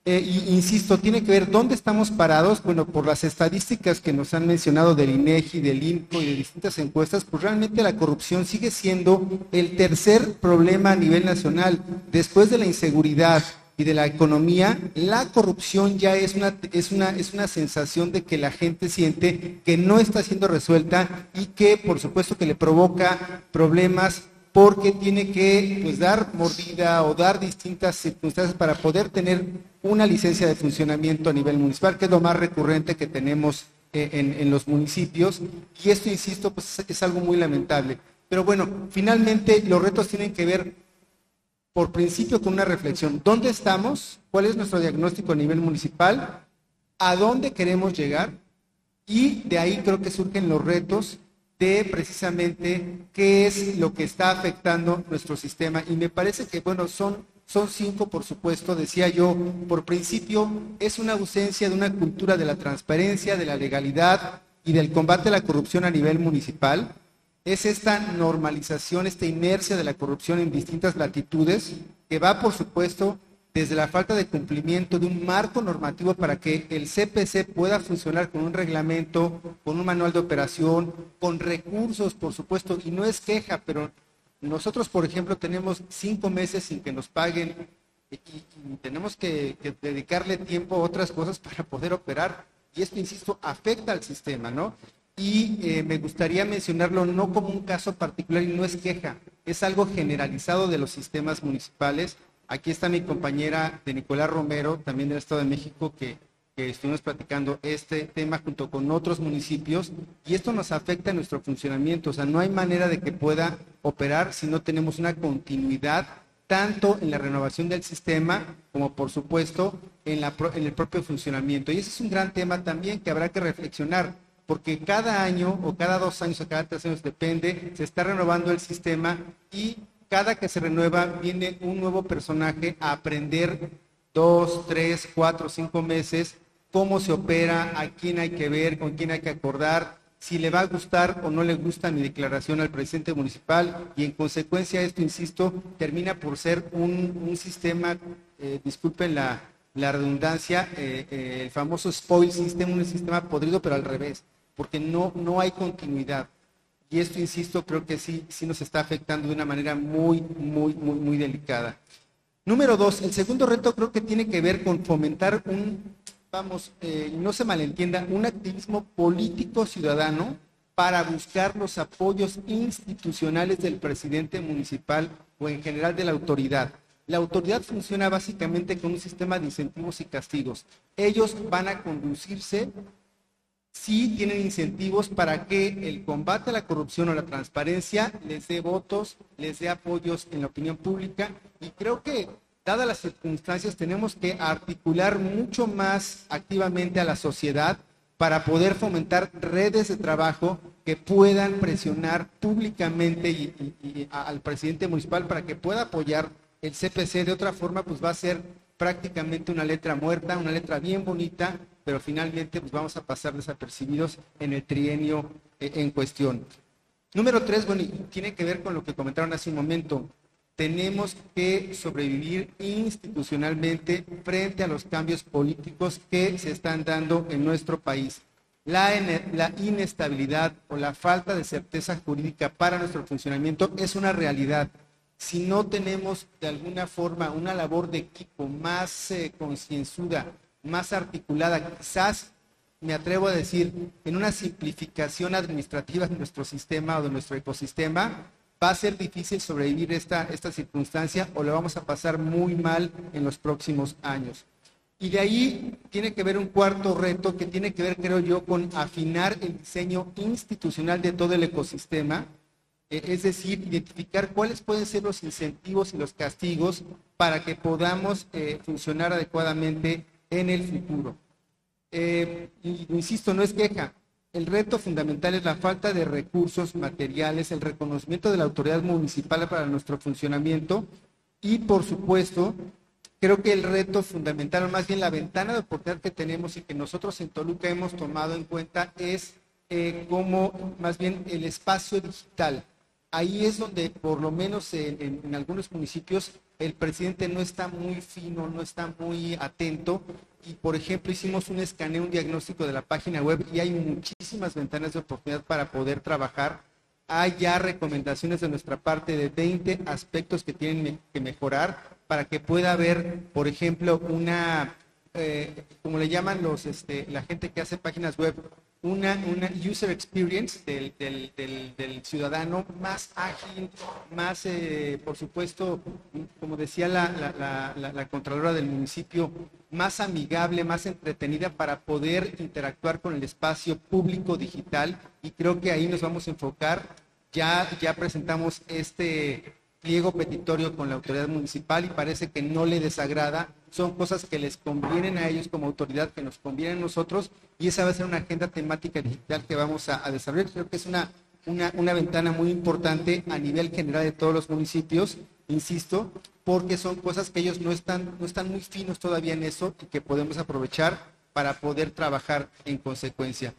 Eh, insisto, tiene que ver dónde estamos parados. Bueno, por las estadísticas que nos han mencionado del INEGI, del INCO y de distintas encuestas, pues realmente la corrupción sigue siendo el tercer problema a nivel nacional. Después de la inseguridad y de la economía, la corrupción ya es una, es una, es una sensación de que la gente siente que no está siendo resuelta y que, por supuesto, que le provoca problemas porque tiene que pues, dar mordida o dar distintas circunstancias para poder tener una licencia de funcionamiento a nivel municipal, que es lo más recurrente que tenemos eh, en, los municipios. Y esto, insisto, pues es algo muy lamentable. Pero bueno, finalmente los retos tienen que ver, por principio, con una reflexión. ¿Dónde estamos? ¿Cuál es nuestro diagnóstico a nivel municipal? ¿A dónde queremos llegar? Y de ahí creo que surgen los retos de precisamente qué es lo que está afectando nuestro sistema. Y me parece que, bueno, son, son cinco, por supuesto, decía yo, por principio, es una ausencia de una cultura de la transparencia, de la legalidad y del combate a la corrupción a nivel municipal. Es esta normalización, esta inercia de la corrupción en distintas latitudes, que va, por supuesto, desde la falta de cumplimiento de un marco normativo para que el CPC pueda funcionar con un reglamento, con un manual de operación, con recursos, por supuesto, y no es queja, pero nosotros, por ejemplo, tenemos cinco meses sin que nos paguen y, tenemos que, dedicarle tiempo a otras cosas para poder operar. Y esto, insisto, afecta al sistema, ¿no? Y eh, me gustaría mencionarlo no como un caso particular y no es queja, es algo generalizado de los sistemas municipales Aquí está mi compañera de Nicolás Romero, también del Estado de México, que, estuvimos platicando este tema junto con otros municipios y esto nos afecta a nuestro funcionamiento. O sea, no hay manera de que pueda operar si no tenemos una continuidad tanto en la renovación del sistema como por supuesto en, la, en el propio funcionamiento. Y ese es un gran tema también que habrá que reflexionar porque cada año o cada dos años o cada tres años depende, se está renovando el sistema y cada que se renueva viene un nuevo personaje a aprender dos, tres, cuatro, cinco meses cómo se opera, a quién hay que ver, con quién hay que acordar, si le va a gustar o no le gusta mi declaración al presidente municipal y en consecuencia esto, insisto, termina por ser un, sistema, eh, disculpen la, redundancia, eh, eh, el famoso spoil system, un sistema podrido pero al revés, porque no, no hay continuidad. Y esto, insisto, creo que sí, sí nos está afectando de una manera muy, muy, muy, muy delicada. Número dos, el segundo reto creo que tiene que ver con fomentar un, vamos, eh, no se malentienda, un activismo político ciudadano para buscar los apoyos institucionales del presidente municipal o en general de la autoridad. La autoridad funciona básicamente con un sistema de incentivos y castigos. Ellos van a conducirse sí tienen incentivos para que el combate a la corrupción o la transparencia les dé votos, les dé apoyos en la opinión pública y creo que dadas las circunstancias tenemos que articular mucho más activamente a la sociedad para poder fomentar redes de trabajo que puedan presionar públicamente y, al presidente municipal para que pueda apoyar el CPC. De otra forma, pues va a ser prácticamente una letra muerta, una letra bien bonita, pero finalmente pues vamos a pasar desapercibidos en el trienio eh, en cuestión. Número tres, bueno, y tiene que ver con lo que comentaron hace un momento. Tenemos que sobrevivir institucionalmente frente a los cambios políticos que se están dando en nuestro país. La, ine- la inestabilidad o la falta de certeza jurídica para nuestro funcionamiento es una realidad. Si no tenemos de alguna forma una labor de equipo más eh, concienzuda, más articulada, quizás me atrevo a decir, en una simplificación administrativa de nuestro sistema o de nuestro ecosistema, va a ser difícil sobrevivir esta, esta circunstancia o lo vamos a pasar muy mal en los próximos años. Y de ahí tiene que ver un cuarto reto que tiene que ver, creo yo, con afinar el diseño institucional de todo el ecosistema, es decir, identificar cuáles pueden ser los incentivos y los castigos para que podamos eh, funcionar adecuadamente en el futuro. Eh, insisto, no es queja. El reto fundamental es la falta de recursos materiales, el reconocimiento de la autoridad municipal para nuestro funcionamiento y, por supuesto, creo que el reto fundamental, o más bien la ventana de oportunidad que tenemos y que nosotros en Toluca hemos tomado en cuenta es eh, como más bien el espacio digital. Ahí es donde, por lo menos en, algunos municipios, el presidente no está muy fino, no está muy atento. Y, por ejemplo, hicimos un escaneo, un diagnóstico de la página web y hay muchísimas ventanas de oportunidad para poder trabajar. Hay ya recomendaciones de nuestra parte de 20 aspectos que tienen que mejorar para que pueda haber, por ejemplo, una, eh, como le llaman los, este, la gente que hace páginas web, una, una user experience del, del- del- ciudadano más ágil, más, eh, por supuesto, como decía la, la, la- la- la Contralora del municipio, más amigable, más entretenida para poder interactuar con el espacio público digital y creo que ahí nos vamos a enfocar. Ya, ya presentamos este pliego petitorio con la autoridad municipal y parece que no le desagrada. Son cosas que les convienen a ellos como autoridad, que nos convienen a nosotros y esa va a ser una agenda temática digital que vamos a, desarrollar. Creo que es una, una, una ventana muy importante a nivel general de todos los municipios, insisto, porque son cosas que ellos no están, no están muy finos todavía en eso y que podemos aprovechar para poder trabajar en consecuencia.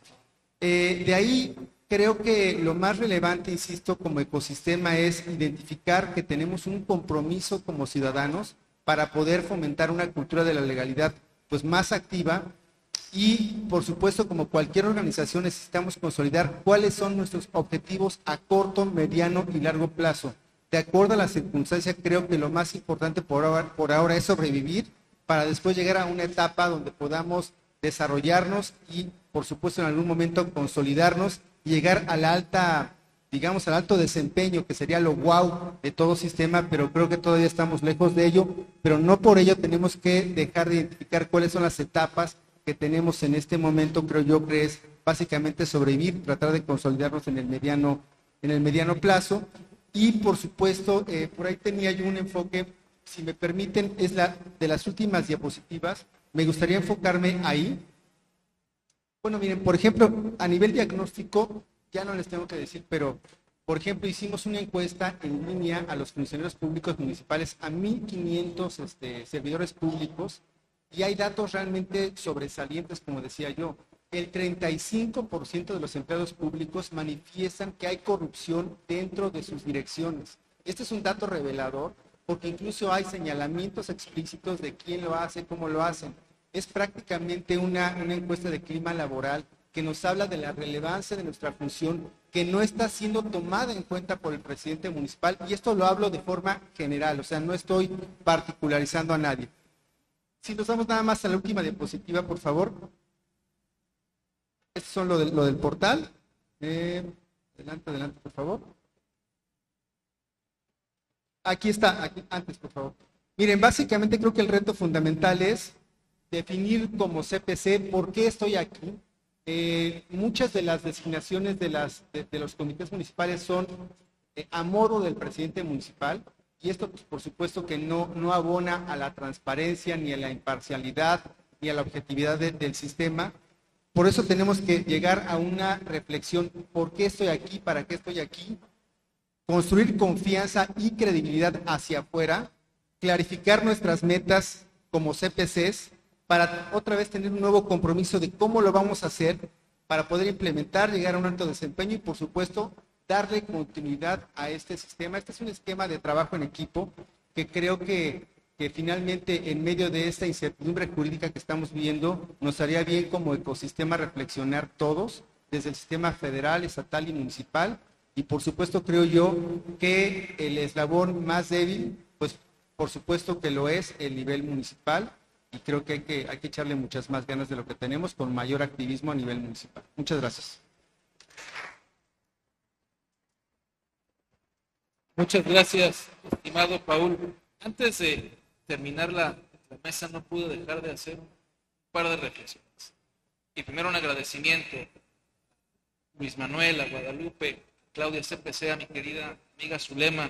Eh, de ahí creo que lo más relevante, insisto, como ecosistema es identificar que tenemos un compromiso como ciudadanos para poder fomentar una cultura de la legalidad pues más activa y por supuesto como cualquier organización necesitamos consolidar cuáles son nuestros objetivos a corto, mediano y largo plazo. De acuerdo a la circunstancia, creo que lo más importante por ahora, por ahora es sobrevivir para después llegar a una etapa donde podamos desarrollarnos y, por supuesto, en algún momento consolidarnos llegar a alta, digamos, al alto desempeño, que sería lo wow de todo sistema, pero creo que todavía estamos lejos de ello, pero no por ello tenemos que dejar de identificar cuáles son las etapas que tenemos en este momento, creo yo que es básicamente sobrevivir, tratar de consolidarnos en el mediano, en el mediano plazo. Y por supuesto, eh, por ahí tenía yo un enfoque, si me permiten, es la de las últimas diapositivas. Me gustaría enfocarme ahí. Bueno, miren, por ejemplo, a nivel diagnóstico, ya no les tengo que decir, pero por ejemplo, hicimos una encuesta en línea a los funcionarios públicos municipales, a 1.500 este, servidores públicos, y hay datos realmente sobresalientes, como decía yo. El 35% de los empleados públicos manifiestan que hay corrupción dentro de sus direcciones. Este es un dato revelador porque incluso hay señalamientos explícitos de quién lo hace, cómo lo hacen. Es prácticamente una, una encuesta de clima laboral que nos habla de la relevancia de nuestra función que no está siendo tomada en cuenta por el presidente municipal y esto lo hablo de forma general, o sea, no estoy particularizando a nadie. Si nos vamos nada más a la última diapositiva, por favor. Estos son lo, del- lo del portal. Eh, adelante, adelante, por favor. Aquí está, aquí, antes, por favor. Miren, básicamente creo que el reto fundamental es definir como CPC por qué estoy aquí, Eh, muchas de las designaciones de, los comités municipales son eh, a modo del presidente municipal y esto pues, por supuesto que no abona a la transparencia ni a la imparcialidad ni a la objetividad del sistema. Por eso tenemos que llegar a una reflexión, ¿por qué estoy aquí? ¿Para qué estoy aquí? Construir confianza y credibilidad hacia afuera, clarificar nuestras metas como CPCs para otra vez tener un nuevo compromiso de cómo lo vamos a hacer para poder implementar, llegar a un alto desempeño y por supuesto darle continuidad a este sistema. Este es un esquema de trabajo en equipo que creo que, que finalmente en medio de esta incertidumbre jurídica que estamos viviendo nos haría bien como ecosistema reflexionar todos desde el sistema federal, estatal y municipal y por supuesto creo yo que el eslabón más débil, pues por supuesto que lo es el nivel municipal y creo que hay, que hay que echarle muchas más ganas de lo que tenemos con mayor activismo a nivel municipal. Muchas gracias. Muchas gracias, estimado Paul. Antes de terminar la, mesa, no pude dejar de hacer un par de reflexiones. Y primero un agradecimiento a Luis Manuel, a Guadalupe, a Claudia CPC, a mi querida amiga Zulema,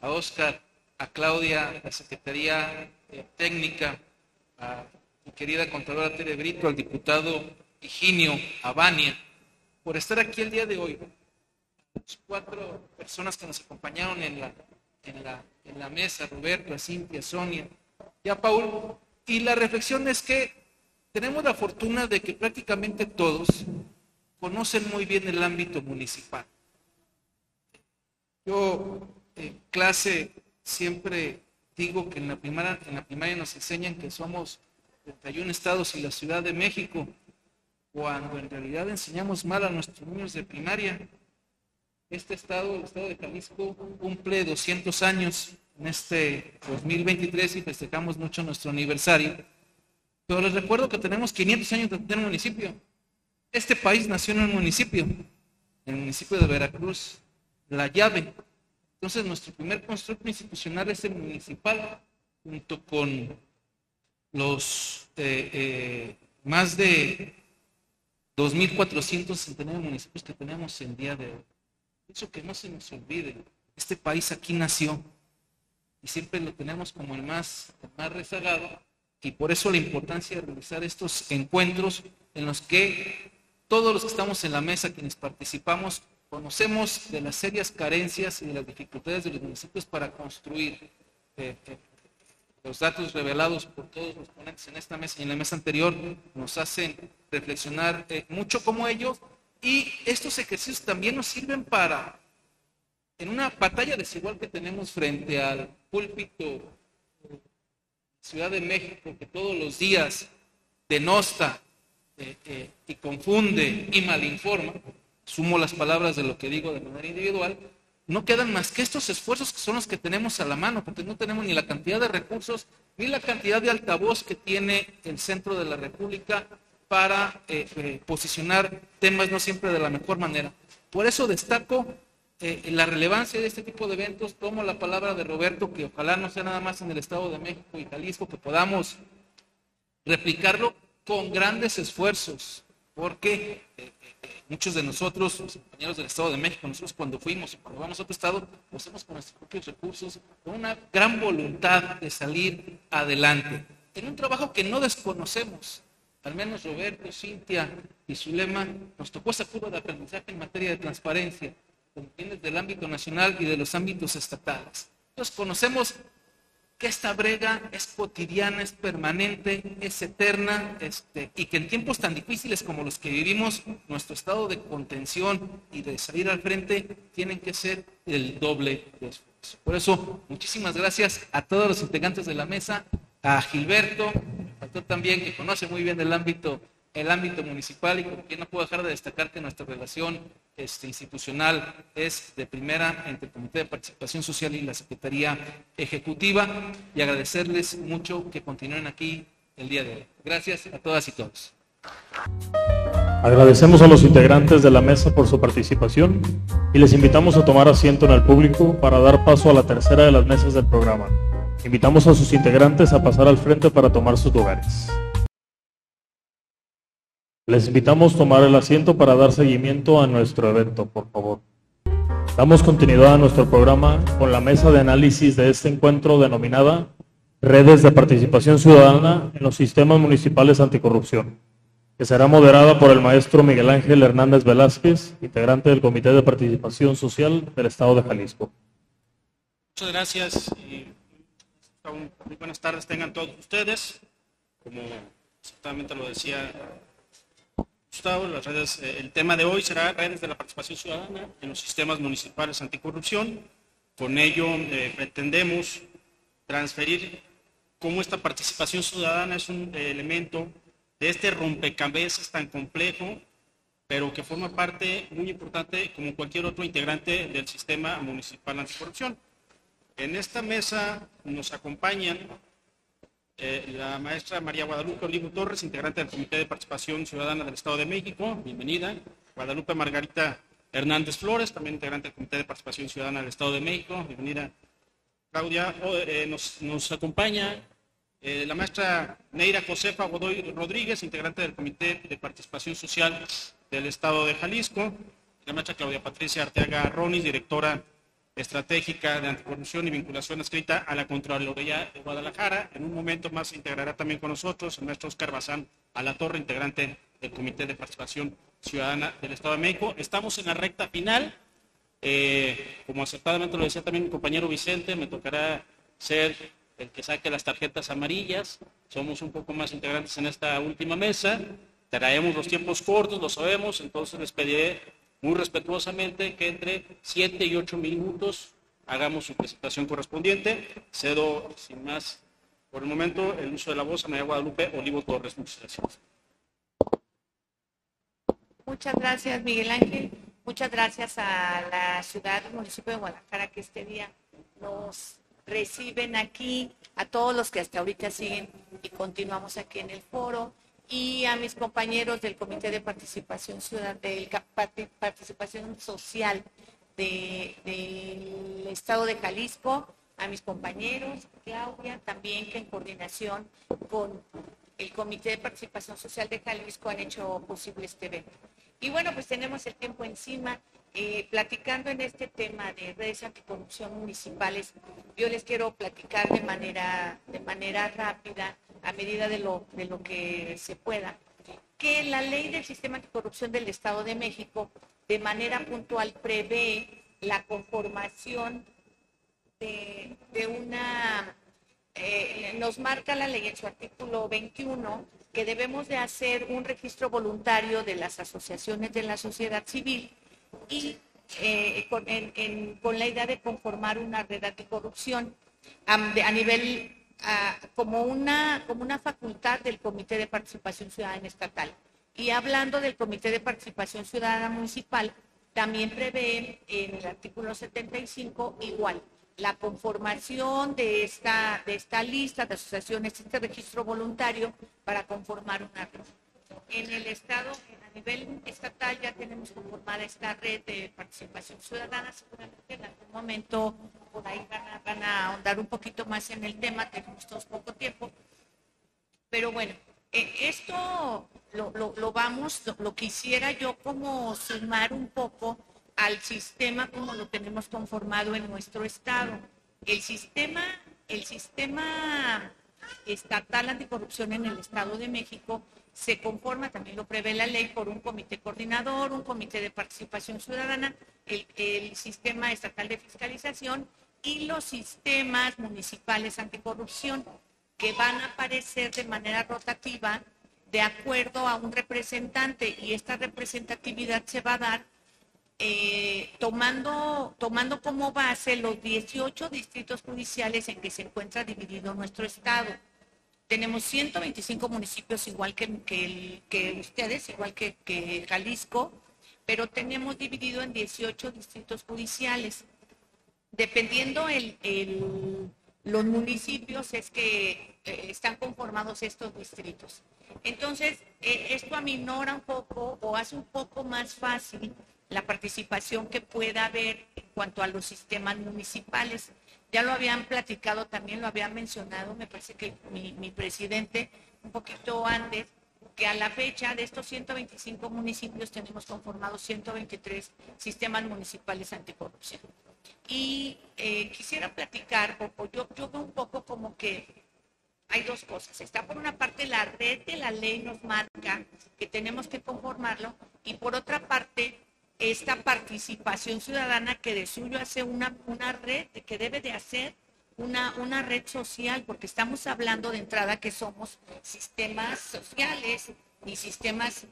a Oscar, a Claudia, a la Secretaría eh, Técnica, a mi querida contadora Tere Brito, al diputado Higinio Abania, por estar aquí el día de hoy. Las cuatro personas que nos acompañaron en la, en la, en la mesa, Roberto, Cintia, Sonia y a Paul. Y la reflexión es que tenemos la fortuna de que prácticamente todos conocen muy bien el ámbito municipal. Yo en clase siempre digo que en la primaria, en la primaria nos enseñan que somos 31 estados y la Ciudad de México, cuando en realidad enseñamos mal a nuestros niños de primaria. Este estado, el estado de Jalisco, cumple 200 años en este 2023 y festejamos mucho nuestro aniversario. Pero les recuerdo que tenemos 500 años de tener un municipio. Este país nació en un municipio, en el municipio de Veracruz, La Llave, entonces, nuestro primer constructo institucional es el municipal, junto con los eh, eh, más de 2.469 municipios que tenemos en día de hoy. Eso que no se nos olvide, este país aquí nació y siempre lo tenemos como el más, el más rezagado y por eso la importancia de realizar estos encuentros en los que todos los que estamos en la mesa, quienes participamos, Conocemos de las serias carencias y de las dificultades de los municipios para construir. Eh, eh, los datos revelados por todos los ponentes en esta mesa y en la mesa anterior nos hacen reflexionar eh, mucho como ellos y estos ejercicios también nos sirven para, en una batalla desigual que tenemos frente al púlpito Ciudad de México, que todos los días denosta y confunde y malinforma, sumo las palabras de lo que digo de manera individual, no quedan más que estos esfuerzos que son los que tenemos a la mano, porque no tenemos ni la cantidad de recursos ni la cantidad de altavoz que tiene el centro de la República para eh, eh, posicionar temas no siempre de la mejor manera. Por eso destaco eh, la relevancia de este tipo de eventos, tomo la palabra de Roberto, que ojalá no sea nada más en el Estado de México y Jalisco, que podamos replicarlo con grandes esfuerzos, porque muchos de nosotros, los compañeros del Estado de México, nosotros cuando fuimos y cuando vamos a otro estado, lo hacemos con nuestros propios recursos, con una gran voluntad de salir adelante, en un trabajo que no desconocemos. Al menos Roberto, Cintia y Zulema nos tocó esa curva de aprendizaje en materia de transparencia, con bienes del ámbito nacional y de los ámbitos estatales. Entonces conocemos que esta brega es cotidiana, es permanente, es eterna, este, y que en tiempos tan difíciles como los que vivimos, nuestro estado de contención y de salir al frente tienen que ser el doble de esfuerzo. Por eso, muchísimas gracias a todos los integrantes de la mesa, a Gilberto, a tú también que conoce muy bien el ámbito el ámbito municipal y no puedo dejar de destacar que nuestra relación este, institucional es de primera entre el Comité de Participación Social y la Secretaría Ejecutiva y agradecerles mucho que continúen aquí el día de hoy. Gracias a todas y todos. Agradecemos a los integrantes de la mesa por su participación y les invitamos a tomar asiento en el público para dar paso a la tercera de las mesas del programa. Invitamos a sus integrantes a pasar al frente para tomar sus lugares. Les invitamos a tomar el asiento para dar seguimiento a nuestro evento, por favor. Damos continuidad a nuestro programa con la mesa de análisis de este encuentro denominada Redes de Participación Ciudadana en los Sistemas Municipales Anticorrupción, que será moderada por el maestro Miguel Ángel Hernández Velázquez, integrante del Comité de Participación Social del Estado de Jalisco. Muchas gracias y muy buenas tardes tengan todos ustedes. Como exactamente lo decía Gustavo, eh, el tema de hoy será redes de la participación ciudadana en los sistemas municipales anticorrupción. Con ello eh, pretendemos transferir cómo esta participación ciudadana es un eh, elemento de este rompecabezas tan complejo, pero que forma parte muy importante como cualquier otro integrante del sistema municipal anticorrupción. En esta mesa nos acompañan eh, la maestra María Guadalupe Olivo Torres, integrante del Comité de Participación Ciudadana del Estado de México, bienvenida. Guadalupe Margarita Hernández Flores, también integrante del Comité de Participación Ciudadana del Estado de México, bienvenida. Claudia, eh, nos, acompaña eh, la maestra Neira Josefa Godoy Rodríguez, integrante del Comité de Participación Social del Estado de Jalisco, la maestra Claudia Patricia Arteaga Ronis, directora estratégica de anticorrupción y vinculación escrita a la Contraloría de Guadalajara. En un momento más se integrará también con nosotros el maestro Oscar Bazán a la Torre, integrante del Comité de Participación Ciudadana del Estado de México. Estamos en la recta final. Eh, como acertadamente lo decía también mi compañero Vicente, me tocará ser el que saque las tarjetas amarillas. Somos un poco más integrantes en esta última mesa. Traemos los tiempos cortos, lo sabemos, entonces les pediré muy respetuosamente que entre 7 y 8 minutos hagamos su presentación correspondiente. Cedo, sin más, por el momento, el uso de la voz a María Guadalupe Olivo Torres. Muchas gracias. Muchas gracias, Miguel Ángel. Muchas gracias a la ciudad, el municipio de Guadalajara, que este día nos reciben aquí, a todos los que hasta ahorita siguen y continuamos aquí en el foro y a mis compañeros del Comité de Participación Ciudadana, de Participación Social del Estado de Jalisco, a mis compañeros, Claudia, también que en coordinación con el Comité de Participación Social de Jalisco han hecho posible este evento. Y bueno, pues tenemos el tiempo encima. Eh, platicando en este tema de redes anticorrupción municipales, yo les quiero platicar de manera, de manera rápida a medida de lo, de lo que se pueda, que la ley del sistema de corrupción del Estado de México de manera puntual prevé la conformación de, una, eh, nos marca la ley en su artículo 21 que debemos de hacer un registro voluntario de las asociaciones de la sociedad civil y eh, con, la idea de conformar una red anticorrupción. A nivel como, una, como una facultad del Comité de Participación Ciudadana Estatal. Y hablando del Comité de Participación Ciudadana Municipal, también prevé en el artículo 75 igual la conformación de esta, de esta lista de asociaciones, este registro voluntario para conformar una red. En el Estado, a nivel estatal, ya tenemos conformada esta red de participación ciudadana. Seguramente en algún momento por ahí van a, ahondar un poquito más en el tema, tenemos todos poco tiempo. Pero bueno, eh, esto lo, lo, vamos, lo, quisiera yo como sumar un poco al sistema como lo tenemos conformado en nuestro estado. El sistema, el sistema estatal anticorrupción en el Estado de México se conforma, también lo prevé la ley, por un comité coordinador, un comité de participación ciudadana, el, sistema estatal de fiscalización y los sistemas municipales anticorrupción que van a aparecer de manera rotativa de acuerdo a un representante y esta representatividad se va a dar eh, tomando, tomando como base los 18 distritos judiciales en que se encuentra dividido nuestro estado. Tenemos 125 municipios igual que, ustedes, igual que, Jalisco, pero tenemos dividido en 18 distritos judiciales. Dependiendo el, los municipios es que eh, están conformados estos distritos. Entonces, eh, esto aminora un poco o hace un poco más fácil la participación que pueda haber en cuanto a los sistemas municipales. Ya lo habían platicado, también lo había mencionado, me parece que mi, presidente un poquito antes, que a la fecha de estos 125 municipios tenemos conformados 123 sistemas municipales anticorrupción. Y eh, quisiera platicar, o, yo, yo veo un poco como que hay dos cosas. Está por una parte la red de la ley nos marca que tenemos que conformarlo y por otra parte esta participación ciudadana que de suyo hace una, una red que debe de hacer una, una red social, porque estamos hablando de entrada que somos sistemas sociales y sistemas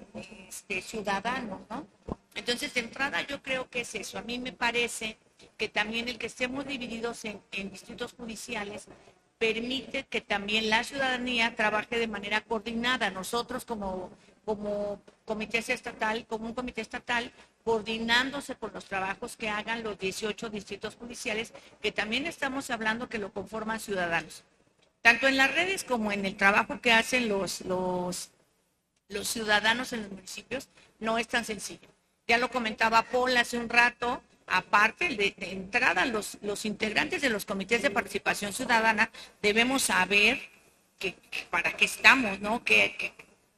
este, ciudadanos, ¿no? Entonces, de entrada yo creo que es eso. A mí me parece que también el que estemos divididos en, en distritos judiciales permite que también la ciudadanía trabaje de manera coordinada. Nosotros como, como comité estatal, como un comité estatal, coordinándose con los trabajos que hagan los 18 distritos judiciales, que también estamos hablando que lo conforman ciudadanos. Tanto en las redes como en el trabajo que hacen los, los, ciudadanos en los municipios, no es tan sencillo. Ya lo comentaba Paul hace un rato, aparte de, entrada, los, los integrantes de los comités de participación ciudadana debemos saber que, para qué estamos, ¿no?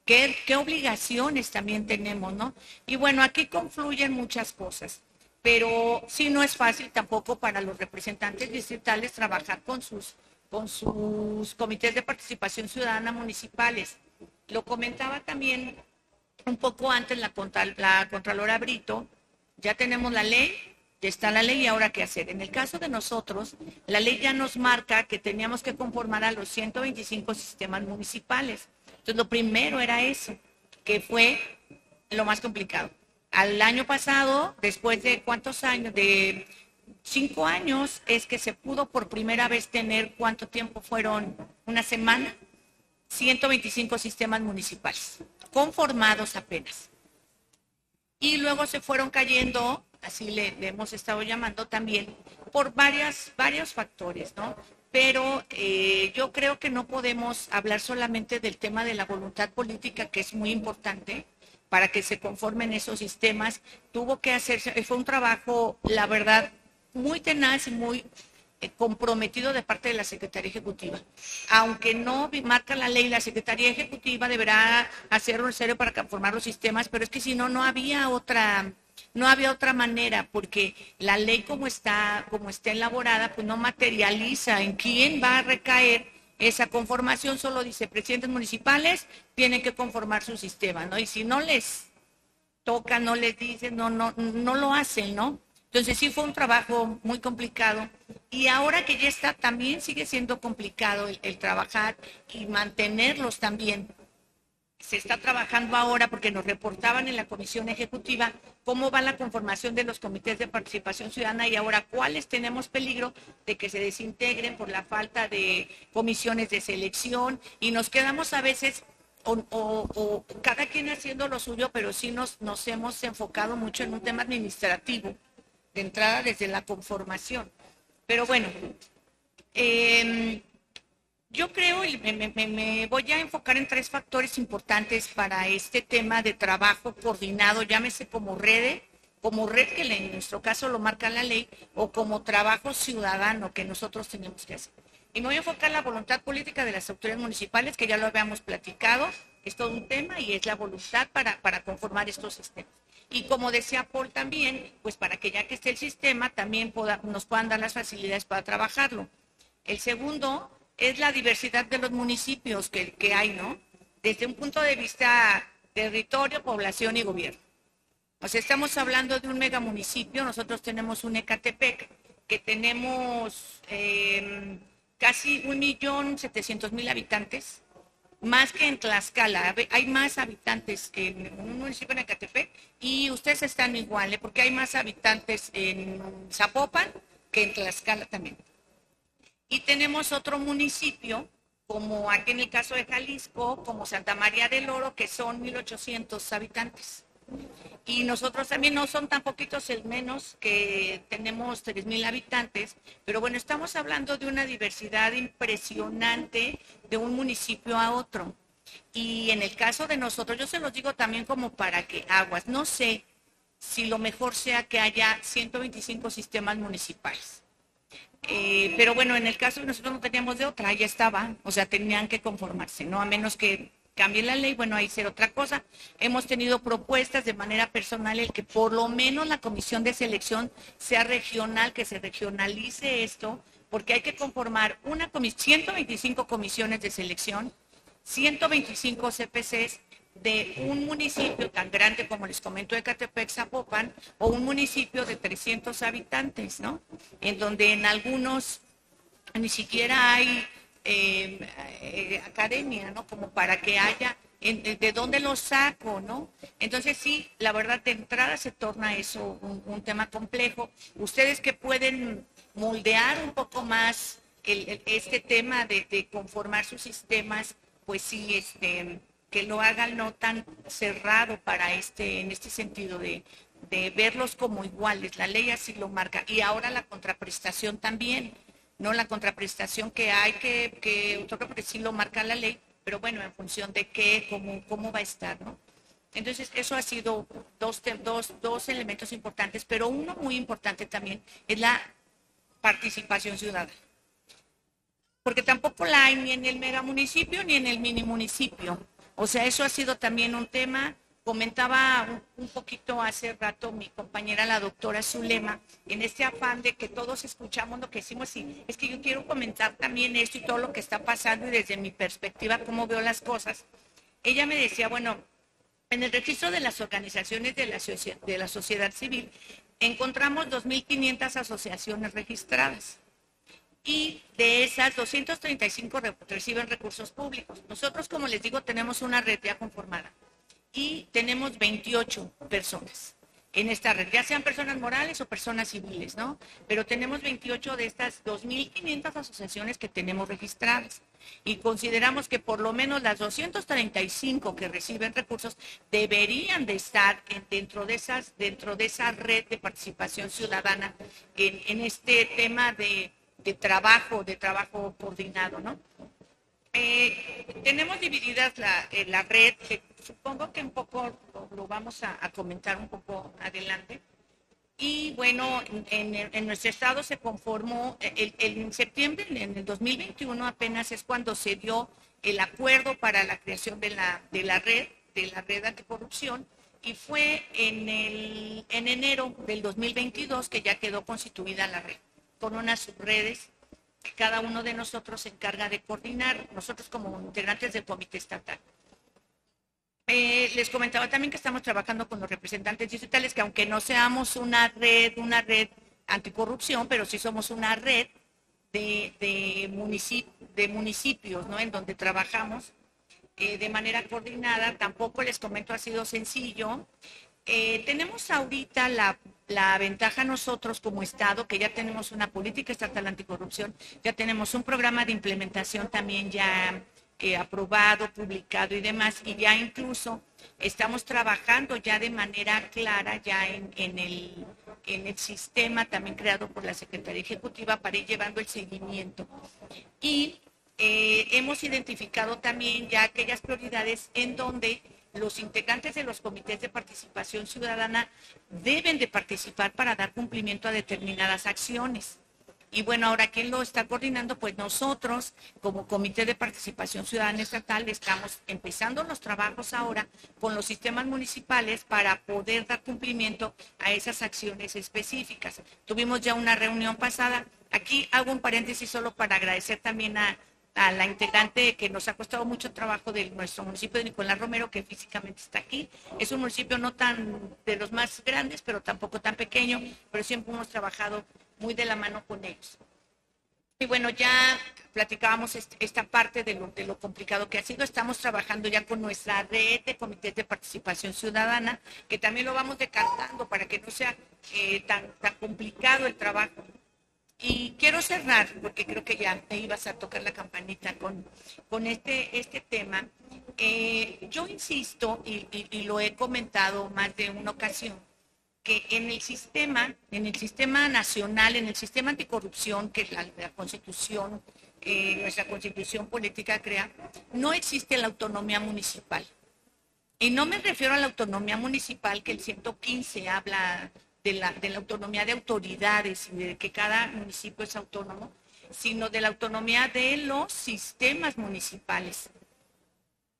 Qué obligaciones también tenemos, ¿no? Y bueno, aquí confluyen muchas cosas, pero sí no es fácil tampoco para los representantes distritales trabajar con sus, con sus comités de participación ciudadana municipales. Lo comentaba también un poco antes la, la Contralora Brito, ya tenemos la ley, ya está la ley y ahora qué hacer. En el caso de nosotros, la ley ya nos marca que teníamos que conformar a los 125 sistemas municipales. Entonces, lo primero era eso, que fue lo más complicado. Al año pasado, después de cuántos años, de cinco años, es que se pudo por primera vez tener, ¿cuánto tiempo fueron? Una semana, 125 sistemas municipales, conformados apenas. Y luego se fueron cayendo, así le, hemos estado llamando también, por varias, varios factores, ¿no? Pero eh, yo creo que no podemos hablar solamente del tema de la voluntad política, que es muy importante para que se conformen esos sistemas. Tuvo que hacerse, fue un trabajo, la verdad, muy tenaz y muy comprometido de parte de la Secretaría Ejecutiva. Aunque no marca la ley, la Secretaría Ejecutiva deberá hacer un serio para conformar los sistemas, pero es que si no, no había otra no había otra manera porque la ley como está, como está elaborada, pues no materializa en quién va a recaer esa conformación, solo dice presidentes municipales tienen que conformar su sistema, ¿no? Y si no les toca, no les dicen, no, no, no lo hacen, ¿no? Entonces sí fue un trabajo muy complicado y ahora que ya está, también sigue siendo complicado el trabajar y mantenerlos también. Se está trabajando ahora porque nos reportaban en la comisión ejecutiva cómo va la conformación de los comités de participación ciudadana y ahora cuáles tenemos peligro de que se desintegren por la falta de comisiones de selección. Y nos quedamos a veces o, cada quien haciendo lo suyo, pero sí nos, nos hemos enfocado mucho en un tema administrativo de entrada desde la conformación. Pero bueno, eh, yo creo, y me, voy a enfocar en tres factores importantes para este tema de trabajo coordinado, llámese como red, como red que en nuestro caso lo marca la ley, o como trabajo ciudadano que nosotros tenemos que hacer. Y me voy a enfocar en la voluntad política de las autoridades municipales, que ya lo habíamos platicado, es todo un tema y es la voluntad para, para conformar estos sistemas. Y como decía Paul también, pues para que ya que esté el sistema, también nos puedan dar las facilidades para trabajarlo. El segundo es la diversidad de los municipios que, hay, ¿no? Desde un punto de vista territorio, población y gobierno. O sea, estamos hablando de un megamunicipio, nosotros tenemos un Ecatepec, que tenemos eh, casi un millón setecientos mil habitantes, más que en Tlaxcala. Hay más habitantes en un municipio en Ecatepec y ustedes están iguales, ¿eh? porque hay más habitantes en Zapopan que en Tlaxcala también. Y tenemos otro municipio, como aquí en el caso de Jalisco, como Santa María del Oro, que son 1.800 habitantes. Y nosotros también no son tan poquitos, el menos que tenemos 3.000 habitantes, pero bueno, estamos hablando de una diversidad impresionante de un municipio a otro. Y en el caso de nosotros, yo se los digo también como para que aguas, no sé si lo mejor sea que haya 125 sistemas municipales. Eh, pero bueno, en el caso de nosotros no teníamos de otra, ya estaba, o sea, tenían que conformarse, ¿no? A menos que cambien la ley, bueno, ahí será otra cosa. Hemos tenido propuestas de manera personal el que por lo menos la comisión de selección sea regional, que se regionalice esto, porque hay que conformar una comisión, 125 comisiones de selección, 125 CPCs de un municipio tan grande como les comento Ecatepec, Zapopan, o un municipio de 300 habitantes, ¿no? En donde en algunos ni siquiera hay eh, academia, ¿no? Como para que haya, ¿de dónde lo saco, no? Entonces sí, la verdad de entrada se torna eso un, tema complejo. Ustedes que pueden moldear un poco más este tema de, conformar sus sistemas, pues sí, este, que lo hagan no tan cerrado para este, en este sentido de verlos como iguales. La ley así lo marca. Y ahora la contraprestación también no la contraprestación que hay que, que porque sí lo marca la ley, pero bueno, en función de qué, cómo, cómo va a estar, ¿no? Entonces, eso ha sido dos, dos, dos elementos importantes, pero uno muy importante también es la participación ciudadana. Porque tampoco la hay ni en el mega municipio ni en el mini municipio. O sea, eso ha sido también un tema Comentaba un, poquito hace rato mi compañera, la doctora Zulema, en este afán de que todos escuchamos lo que decimos y es que yo quiero comentar también esto y todo lo que está pasando y desde mi perspectiva cómo veo las cosas. Ella me decía, bueno, en el registro de las organizaciones de la, de la sociedad civil encontramos 2.500 asociaciones registradas y de esas 235 reciben recursos públicos. Nosotros, como les digo, tenemos una red ya conformada y tenemos 28 personas en esta red, ya sean personas morales o personas civiles, ¿no? Pero tenemos 28 de estas 2.500 asociaciones que tenemos registradas y consideramos que por lo menos las 235 que reciben recursos deberían de estar dentro, de esas, dentro de esa red de participación ciudadana en, este tema de, trabajo, de trabajo coordinado, ¿no? Eh, tenemos divididas la, eh, la red, supongo que un poco lo, vamos a, comentar un poco adelante. Y bueno, en, nuestro estado se conformó, el, en septiembre, en el 2021 apenas es cuando se dio el acuerdo para la creación de la, de la red, de la red anticorrupción, y fue en, el, en enero del 2022 que ya quedó constituida la red, con unas subredes cada uno de nosotros se encarga de coordinar, nosotros como integrantes del comité estatal. Eh, les comentaba también que estamos trabajando con los representantes digitales, que aunque no seamos una red, una red anticorrupción, pero sí somos una red de, de, municipios, ¿no? En donde trabajamos eh, de manera coordinada. Tampoco les comento ha sido sencillo. Eh, tenemos ahorita la, ventaja nosotros como Estado, que ya tenemos una política estatal anticorrupción, ya tenemos un programa de implementación también ya eh, aprobado, publicado y demás, y ya incluso estamos trabajando ya de manera clara ya en, el, en el sistema también creado por la Secretaría Ejecutiva para ir llevando el seguimiento. Y eh, hemos identificado también ya aquellas prioridades en donde los integrantes de los comités de participación ciudadana deben de participar para dar cumplimiento a determinadas acciones. Y bueno, ahora quién lo está coordinando, pues nosotros como Comité de Participación Ciudadana Estatal estamos empezando los trabajos ahora con los sistemas municipales para poder dar cumplimiento a esas acciones específicas. Tuvimos ya una reunión pasada. Aquí hago un paréntesis solo para agradecer también a a la integrante que nos ha costado mucho trabajo de nuestro municipio de Nicolás Romero, que físicamente está aquí. Es un municipio no tan de los más grandes, pero tampoco tan pequeño, pero siempre hemos trabajado muy de la mano con ellos. Y bueno, ya platicábamos esta parte de lo, complicado que ha sido. Estamos trabajando ya con nuestra red de comités de participación ciudadana, que también lo vamos decantando para que no sea eh, tan, tan complicado el trabajo y quiero cerrar, porque creo que ya me ibas a tocar la campanita con, con este, este tema. Eh, yo insisto, y, lo he comentado más de una ocasión, que en el sistema, en el sistema nacional, en el sistema anticorrupción que la, la Constitución, eh, nuestra Constitución política crea, no existe la autonomía municipal. Y no me refiero a la autonomía municipal que el 115 habla de la, de la autonomía de autoridades y de que cada municipio es autónomo, sino de la autonomía de los sistemas municipales.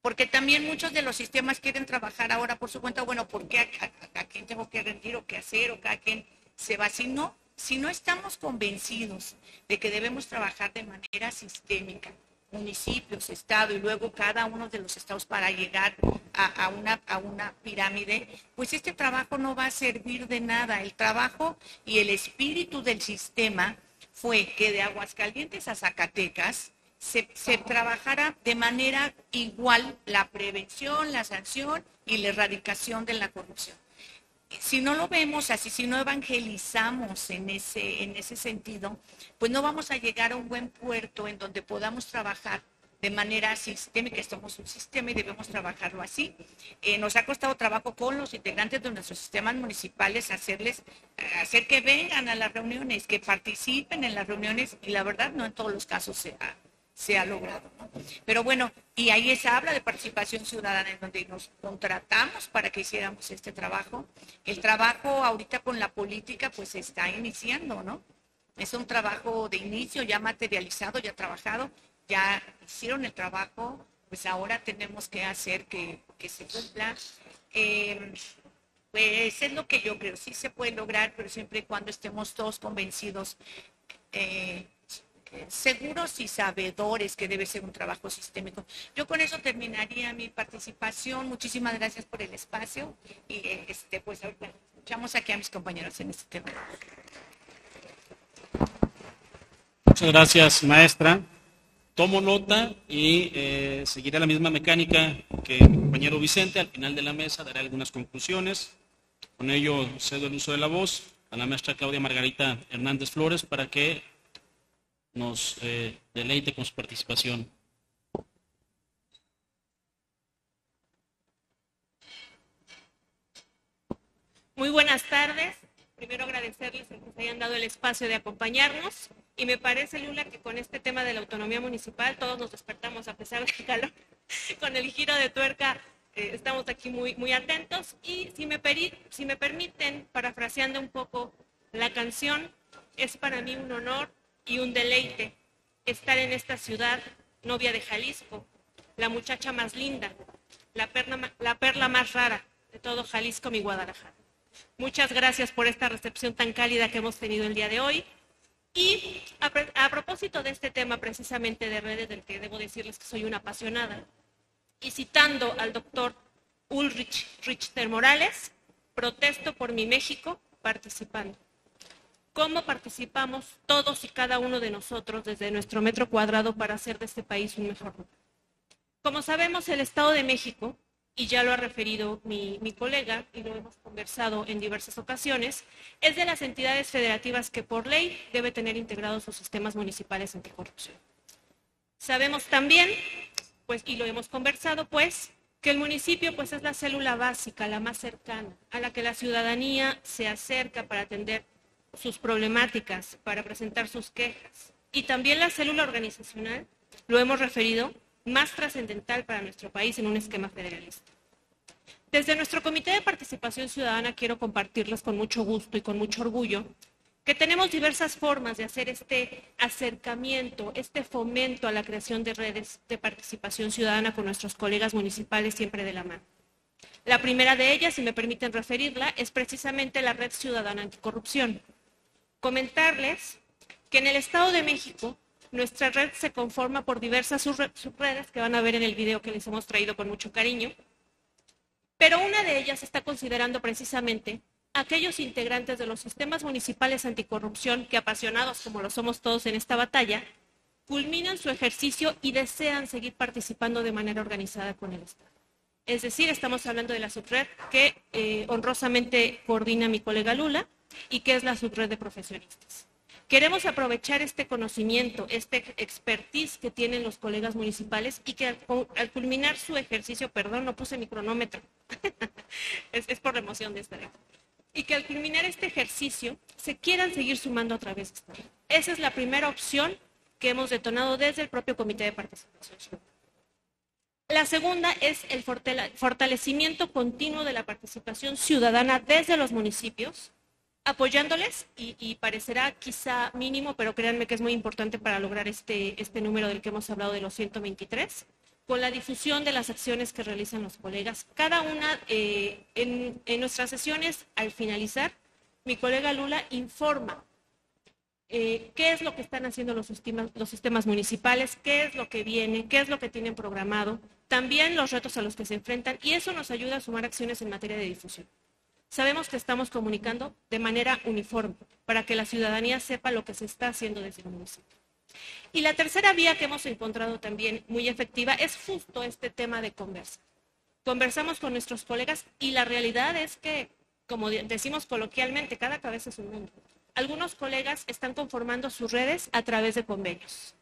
porque también muchos de los sistemas quieren trabajar ahora por su cuenta, bueno, ¿por qué a, quién tengo que rendir o qué hacer o cada quien se va? Si no, si no estamos convencidos de que debemos trabajar de manera sistémica, municipios, estado y luego cada uno de los estados para llegar a, una, pirámide, pues este trabajo no va a servir de nada. El trabajo y el espíritu del sistema fue que de Aguascalientes a Zacatecas se trabajara de manera igual la prevención, la sanción y la erradicación de la corrupción si no lo vemos así, si no evangelizamos en ese, en ese sentido, pues no vamos a llegar a un buen puerto en donde podamos trabajar de manera sistémica. Somos un sistema y debemos trabajarlo así. Eh, nos ha costado trabajo con los integrantes de nuestros sistemas municipales hacerles, eh, hacer que vengan a las reuniones, que participen en las reuniones y la verdad no en todos los casos se ha, se ha logrado. Pero bueno, y ahí se habla de participación ciudadana, en donde nos contratamos para que hiciéramos este trabajo. El trabajo ahorita con la política pues se está iniciando, ¿no? Es un trabajo de inicio ya materializado, ya trabajado, ya hicieron el trabajo, pues ahora tenemos que hacer que, se cumpla. Eh, pues es lo que yo creo, sí se puede lograr, pero siempre y cuando estemos todos convencidos eh, seguros y sabedores que debe ser un trabajo sistémico. Yo con eso terminaría mi participación. Muchísimas gracias por el espacio y este pues ahorita escuchamos aquí a mis compañeros en este tema. Muchas gracias, maestra. Tomo nota y eh, seguiré la misma mecánica que mi compañero Vicente. Al final de la mesa daré algunas conclusiones. Con ello cedo el uso de la voz a la maestra Claudia Margarita Hernández Flores para que nos eh, deleite con su participación. Muy buenas tardes. Primero agradecerles el que se hayan dado el espacio de acompañarnos. Y me parece, Lula, que con este tema de la autonomía municipal todos nos despertamos a pesar del calor. Con el giro de tuerca eh, estamos aquí muy, muy atentos. Y si me, peri- si me permiten, parafraseando un poco la canción, es para mí un honor y un deleite estar en esta ciudad, novia de Jalisco, la muchacha más linda, la perla, más rara de todo Jalisco, mi Guadalajara. Muchas gracias por esta recepción tan cálida que hemos tenido el día de hoy. Y a, a propósito de este tema precisamente de redes, del que debo decirles que soy una apasionada, y citando al doctor Ulrich Richter Morales, protesto por mi México participando. ¿Cómo participamos todos y cada uno de nosotros desde nuestro metro cuadrado para hacer de este país un mejor lugar? Como sabemos, el Estado de México, y ya lo ha referido mi, colega y lo hemos conversado en diversas ocasiones, es de las entidades federativas que por ley debe tener integrados sus sistemas municipales anticorrupción. Sabemos también, pues, y lo hemos conversado, pues, que el municipio pues es la célula básica, la más cercana, a la que la ciudadanía se acerca para atender sus problemáticas, para presentar sus quejas. Y también la célula organizacional, lo hemos referido, más trascendental para nuestro país en un esquema federalista. Desde nuestro Comité de Participación Ciudadana quiero compartirles con mucho gusto y con mucho orgullo que tenemos diversas formas de hacer este acercamiento, este fomento a la creación de redes de participación ciudadana con nuestros colegas municipales siempre de la mano. La primera de ellas, si me permiten referirla, es precisamente la Red Ciudadana Anticorrupción. Comentarles que en el Estado de México nuestra red se conforma por diversas subre- subredes que van a ver en el video que les hemos traído con mucho cariño, pero una de ellas está considerando precisamente aquellos integrantes de los sistemas municipales anticorrupción que apasionados como lo somos todos en esta batalla, culminan su ejercicio y desean seguir participando de manera organizada con el Estado. Es decir, estamos hablando de la subred que eh, honrosamente coordina mi colega Lula y que es la subred de profesionistas. Queremos aprovechar este conocimiento, este expertise que tienen los colegas municipales y que al, culminar su ejercicio, perdón, no puse mi cronómetro, es, por la emoción de estar aquí, y que al culminar este ejercicio se quieran seguir sumando a través de esta. Esa es la primera opción que hemos detonado desde el propio Comité de Participación. La segunda es el fortale- fortalecimiento continuo de la participación ciudadana desde los municipios, apoyándoles y, parecerá quizá mínimo, pero créanme que es muy importante para lograr este, este número del que hemos hablado de los 123, con la difusión de las acciones que realizan los colegas. Cada una, eh, en, nuestras sesiones, al finalizar, mi colega Lula informa eh, qué es lo que están haciendo los sistemas municipales, qué es lo que viene, qué es lo que tienen programado, también los retos a los que se enfrentan y eso nos ayuda a sumar acciones en materia de difusión. Sabemos que estamos comunicando de manera uniforme para que la ciudadanía sepa lo que se está haciendo desde el municipio. Y la tercera vía que hemos encontrado también muy efectiva es justo este tema de conversa. Conversamos con nuestros colegas y la realidad es que, como decimos coloquialmente, cada cabeza es un mundo. Algunos colegas están conformando sus redes a través de convenios.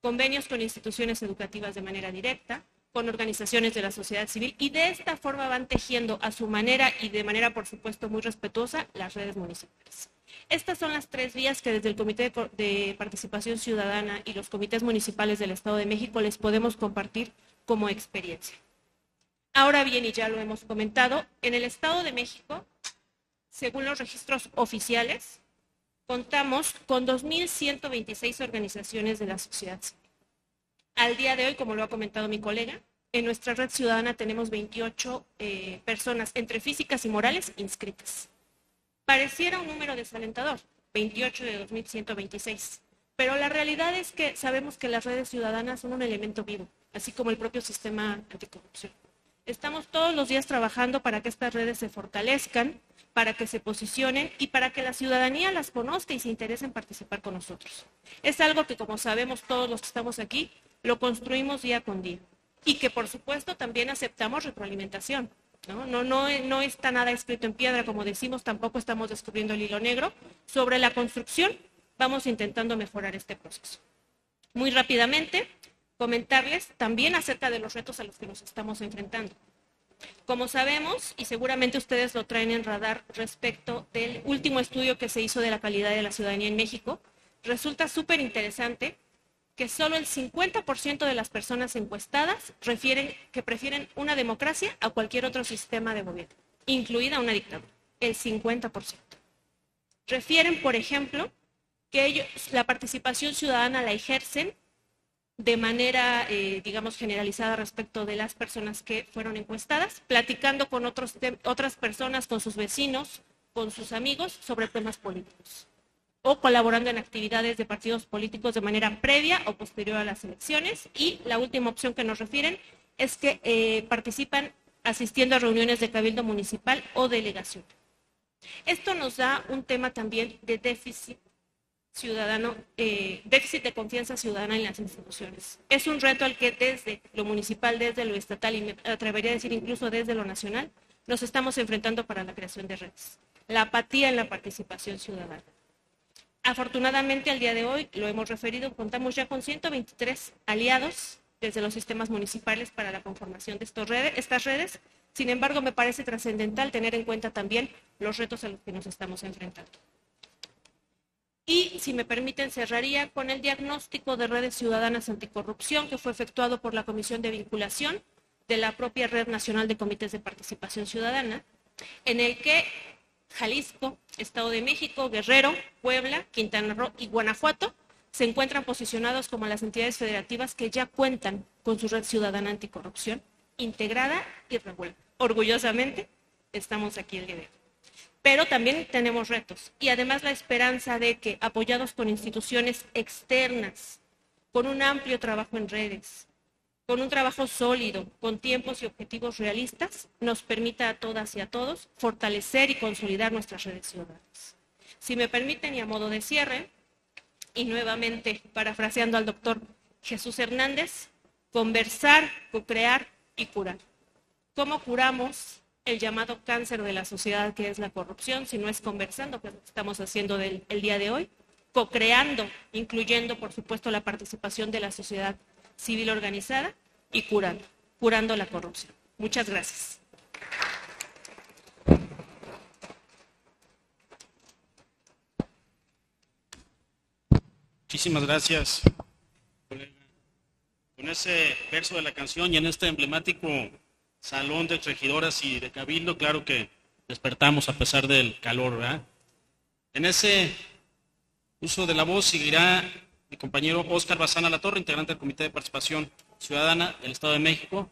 Convenios con instituciones educativas de manera directa, con organizaciones de la sociedad civil y de esta forma van tejiendo a su manera y de manera, por supuesto, muy respetuosa las redes municipales. Estas son las tres vías que desde el Comité de Participación Ciudadana y los comités municipales del Estado de México les podemos compartir como experiencia. Ahora bien, y ya lo hemos comentado, en el Estado de México, según los registros oficiales, contamos con 2.126 organizaciones de la sociedad civil. Al día de hoy, como lo ha comentado mi colega, en nuestra red ciudadana tenemos 28 eh, personas entre físicas y morales inscritas. Pareciera un número desalentador, 28 de 2126, pero la realidad es que sabemos que las redes ciudadanas son un elemento vivo, así como el propio sistema anticorrupción. Estamos todos los días trabajando para que estas redes se fortalezcan, para que se posicionen y para que la ciudadanía las conozca y se interese en participar con nosotros. Es algo que, como sabemos todos los que estamos aquí, lo construimos día con día y que, por supuesto, también aceptamos retroalimentación. ¿no? No, no, no está nada escrito en piedra, como decimos, tampoco estamos descubriendo el hilo negro. Sobre la construcción, vamos intentando mejorar este proceso. Muy rápidamente, comentarles también acerca de los retos a los que nos estamos enfrentando. Como sabemos, y seguramente ustedes lo traen en radar respecto del último estudio que se hizo de la calidad de la ciudadanía en México, resulta súper interesante que solo el 50% de las personas encuestadas refieren que prefieren una democracia a cualquier otro sistema de gobierno, incluida una dictadura, el 50%. Refieren, por ejemplo, que ellos la participación ciudadana la ejercen de manera, eh, digamos, generalizada respecto de las personas que fueron encuestadas, platicando con otros otras personas, con sus vecinos, con sus amigos sobre temas políticos o colaborando en actividades de partidos políticos de manera previa o posterior a las elecciones. Y la última opción que nos refieren es que eh, participan asistiendo a reuniones de cabildo municipal o delegación. Esto nos da un tema también de déficit ciudadano, eh, déficit de confianza ciudadana en las instituciones. Es un reto al que desde lo municipal, desde lo estatal y me atrevería a decir incluso desde lo nacional, nos estamos enfrentando para la creación de redes. La apatía en la participación ciudadana. Afortunadamente, al día de hoy, lo hemos referido, contamos ya con 123 aliados desde los sistemas municipales para la conformación de estas redes. Sin embargo, me parece trascendental tener en cuenta también los retos a los que nos estamos enfrentando. Y si me permiten, cerraría con el diagnóstico de redes ciudadanas anticorrupción que fue efectuado por la Comisión de Vinculación de la propia Red Nacional de Comités de Participación Ciudadana, en el que Jalisco, Estado de México, Guerrero, Puebla, Quintana Roo y Guanajuato se encuentran posicionados como las entidades federativas que ya cuentan con su red ciudadana anticorrupción integrada y regular. Orgullosamente estamos aquí el día de hoy pero también tenemos retos y además la esperanza de que, apoyados con instituciones externas, con un amplio trabajo en redes, con un trabajo sólido, con tiempos y objetivos realistas, nos permita a todas y a todos fortalecer y consolidar nuestras redes ciudadanas. Si me permiten, y a modo de cierre, y nuevamente parafraseando al doctor Jesús Hernández, conversar, co-crear y curar. ¿Cómo curamos el llamado cáncer de la sociedad que es la corrupción, si no es conversando, que estamos haciendo del, el día de hoy, co-creando, incluyendo por supuesto la participación de la sociedad civil organizada y curando, curando la corrupción. Muchas gracias. Muchísimas gracias, Con ese verso de la canción y en este emblemático salón de regidoras y de cabildo, claro que despertamos a pesar del calor, ¿verdad? En ese uso de la voz seguirá mi compañero Óscar Bazana La Torre, integrante del Comité de Participación Ciudadana del Estado de México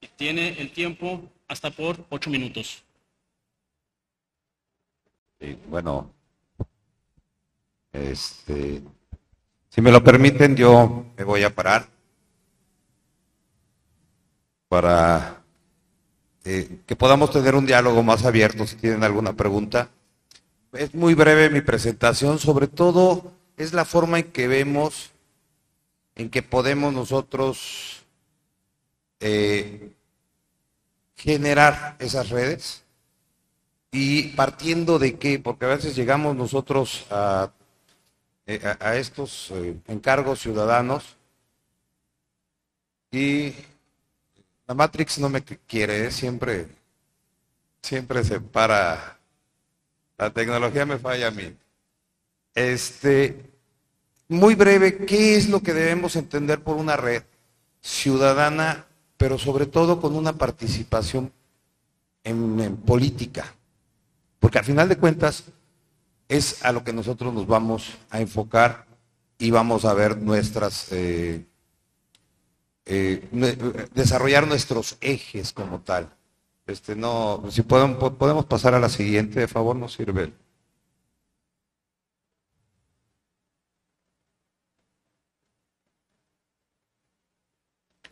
y tiene el tiempo hasta por ocho minutos. Bueno, este, si me lo permiten, yo me voy a parar para eh, que podamos tener un diálogo más abierto si tienen alguna pregunta. Es muy breve mi presentación, sobre todo es la forma en que vemos, en que podemos nosotros eh, generar esas redes. Y partiendo de qué, porque a veces llegamos nosotros a, eh, a, estos eh, encargos ciudadanos y la Matrix no me quiere, siempre, siempre se para, la tecnología me falla a mí. Este, muy breve, ¿qué es lo que debemos entender por una red ciudadana, pero sobre todo con una participación en, política? Porque al final de cuentas es a lo que nosotros nos vamos a enfocar y vamos a ver nuestras, eh, eh, desarrollar nuestros ejes como tal. Este, no, si podemos, podemos pasar a la siguiente, de favor, nos sirve.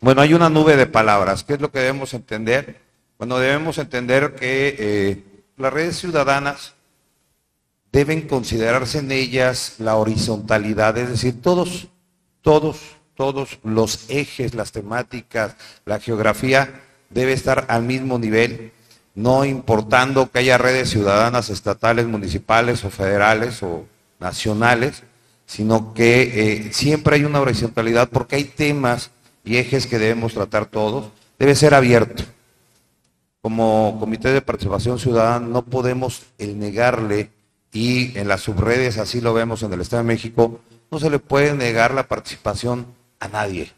Bueno, hay una nube de palabras. ¿Qué es lo que debemos entender? Bueno, debemos entender que eh, las redes ciudadanas deben considerarse en ellas la horizontalidad, es decir, todos, todos, todos los ejes, las temáticas, la geografía debe estar al mismo nivel, no importando que haya redes ciudadanas estatales, municipales o federales o nacionales, sino que eh, siempre hay una horizontalidad porque hay temas y ejes que debemos tratar todos, debe ser abierto. Como Comité de Participación Ciudadana no podemos el negarle, y en las subredes así lo vemos en el Estado de México, no se le puede negar la participación a nadie.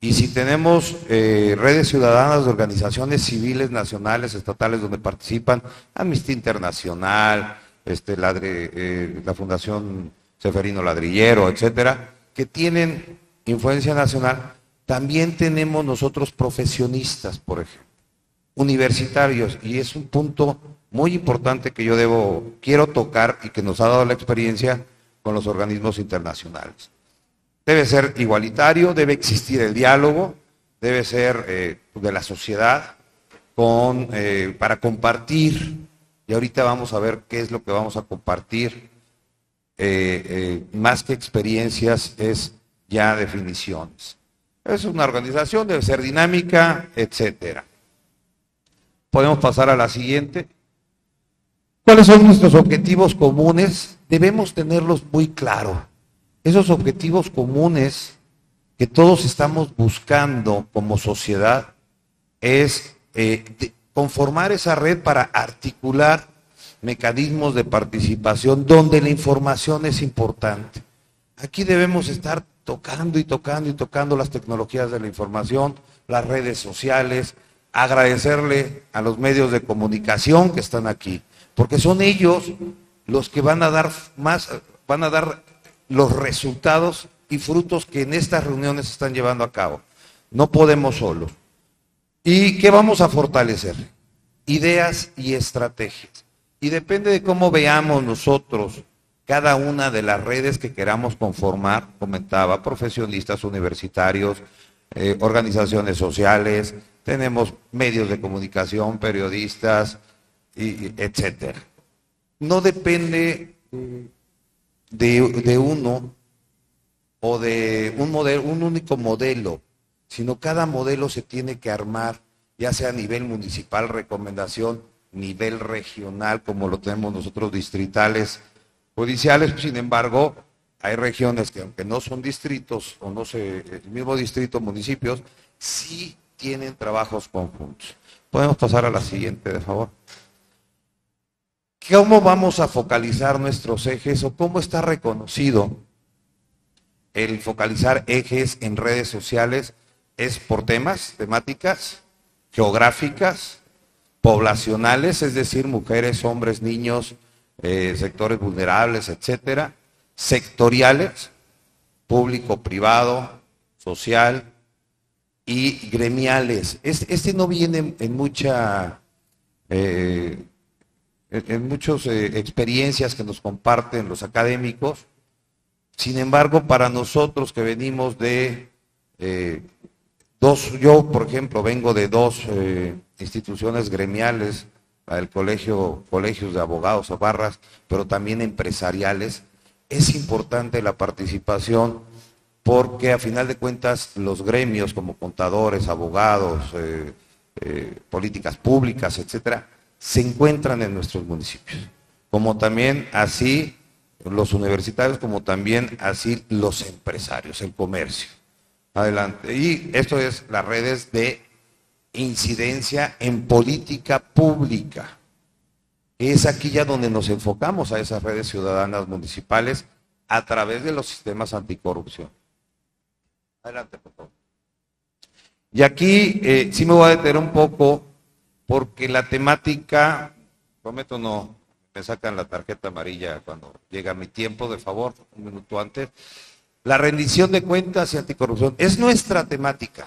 Y si tenemos eh, redes ciudadanas de organizaciones civiles nacionales, estatales, donde participan Amnistía Internacional, este, eh, la Fundación Seferino Ladrillero, etcétera, que tienen influencia nacional, también tenemos nosotros profesionistas, por ejemplo, universitarios, y es un punto muy importante que yo debo, quiero tocar y que nos ha dado la experiencia con los organismos internacionales. Debe ser igualitario, debe existir el diálogo, debe ser eh, de la sociedad con, eh, para compartir, y ahorita vamos a ver qué es lo que vamos a compartir, eh, más que experiencias es ya definiciones. Es una organización, debe ser dinámica, etcétera. Podemos pasar a la siguiente. ¿Cuáles son nuestros objetivos comunes? Debemos tenerlos muy claros. Esos objetivos comunes que todos estamos buscando como sociedad es eh, conformar esa red para articular mecanismos de participación donde la información es importante. Aquí debemos estar tocando y tocando y tocando las tecnologías de la información, las redes sociales, agradecerle a los medios de comunicación que están aquí, porque son ellos los que van a dar más, van a dar los resultados y frutos que en estas reuniones se están llevando a cabo. No podemos solos. ¿Y qué vamos a fortalecer? Ideas y estrategias. Y depende de cómo veamos nosotros cada una de las redes que queramos conformar, comentaba, profesionistas universitarios, eh, organizaciones sociales, tenemos medios de comunicación, periodistas, y, etcétera. No depende de, uno o de un, modelo, un único modelo, sino cada modelo se tiene que armar, ya sea a nivel municipal, recomendación, nivel regional, como lo tenemos nosotros distritales, judiciales, sin embargo, hay regiones que aunque no son distritos o no sé, el mismo distrito, municipios, sí tienen trabajos conjuntos. Podemos pasar a la siguiente, de favor. ¿Cómo vamos a focalizar nuestros ejes o cómo está reconocido el focalizar ejes en redes sociales? Es por temas, temáticas, geográficas, poblacionales, es decir, mujeres, hombres, niños, eh, sectores vulnerables, etcétera, sectoriales, público, privado, social, y gremiales. Este, no viene en mucha, eh, en, muchas eh, experiencias que nos comparten los académicos. Sin embargo, para nosotros que venimos de dos, yo por ejemplo vengo de dos instituciones gremiales, del colegio, colegios de abogados o barras, pero también empresariales, es importante la participación porque a final de cuentas los gremios como contadores, abogados, eh, eh, políticas públicas, etcétera, se encuentran en nuestros municipios. Como también así los universitarios, como también así los empresarios, el comercio. Adelante. Y esto es las redes de incidencia en política pública. Es aquí ya donde nos enfocamos a esas redes ciudadanas municipales a través de los sistemas anticorrupción. Adelante, por favor. Y aquí eh, sí me voy a detener un poco porque la temática, prometo no, me sacan la tarjeta amarilla cuando llega mi tiempo, de favor, un minuto antes. La rendición de cuentas y anticorrupción es nuestra temática.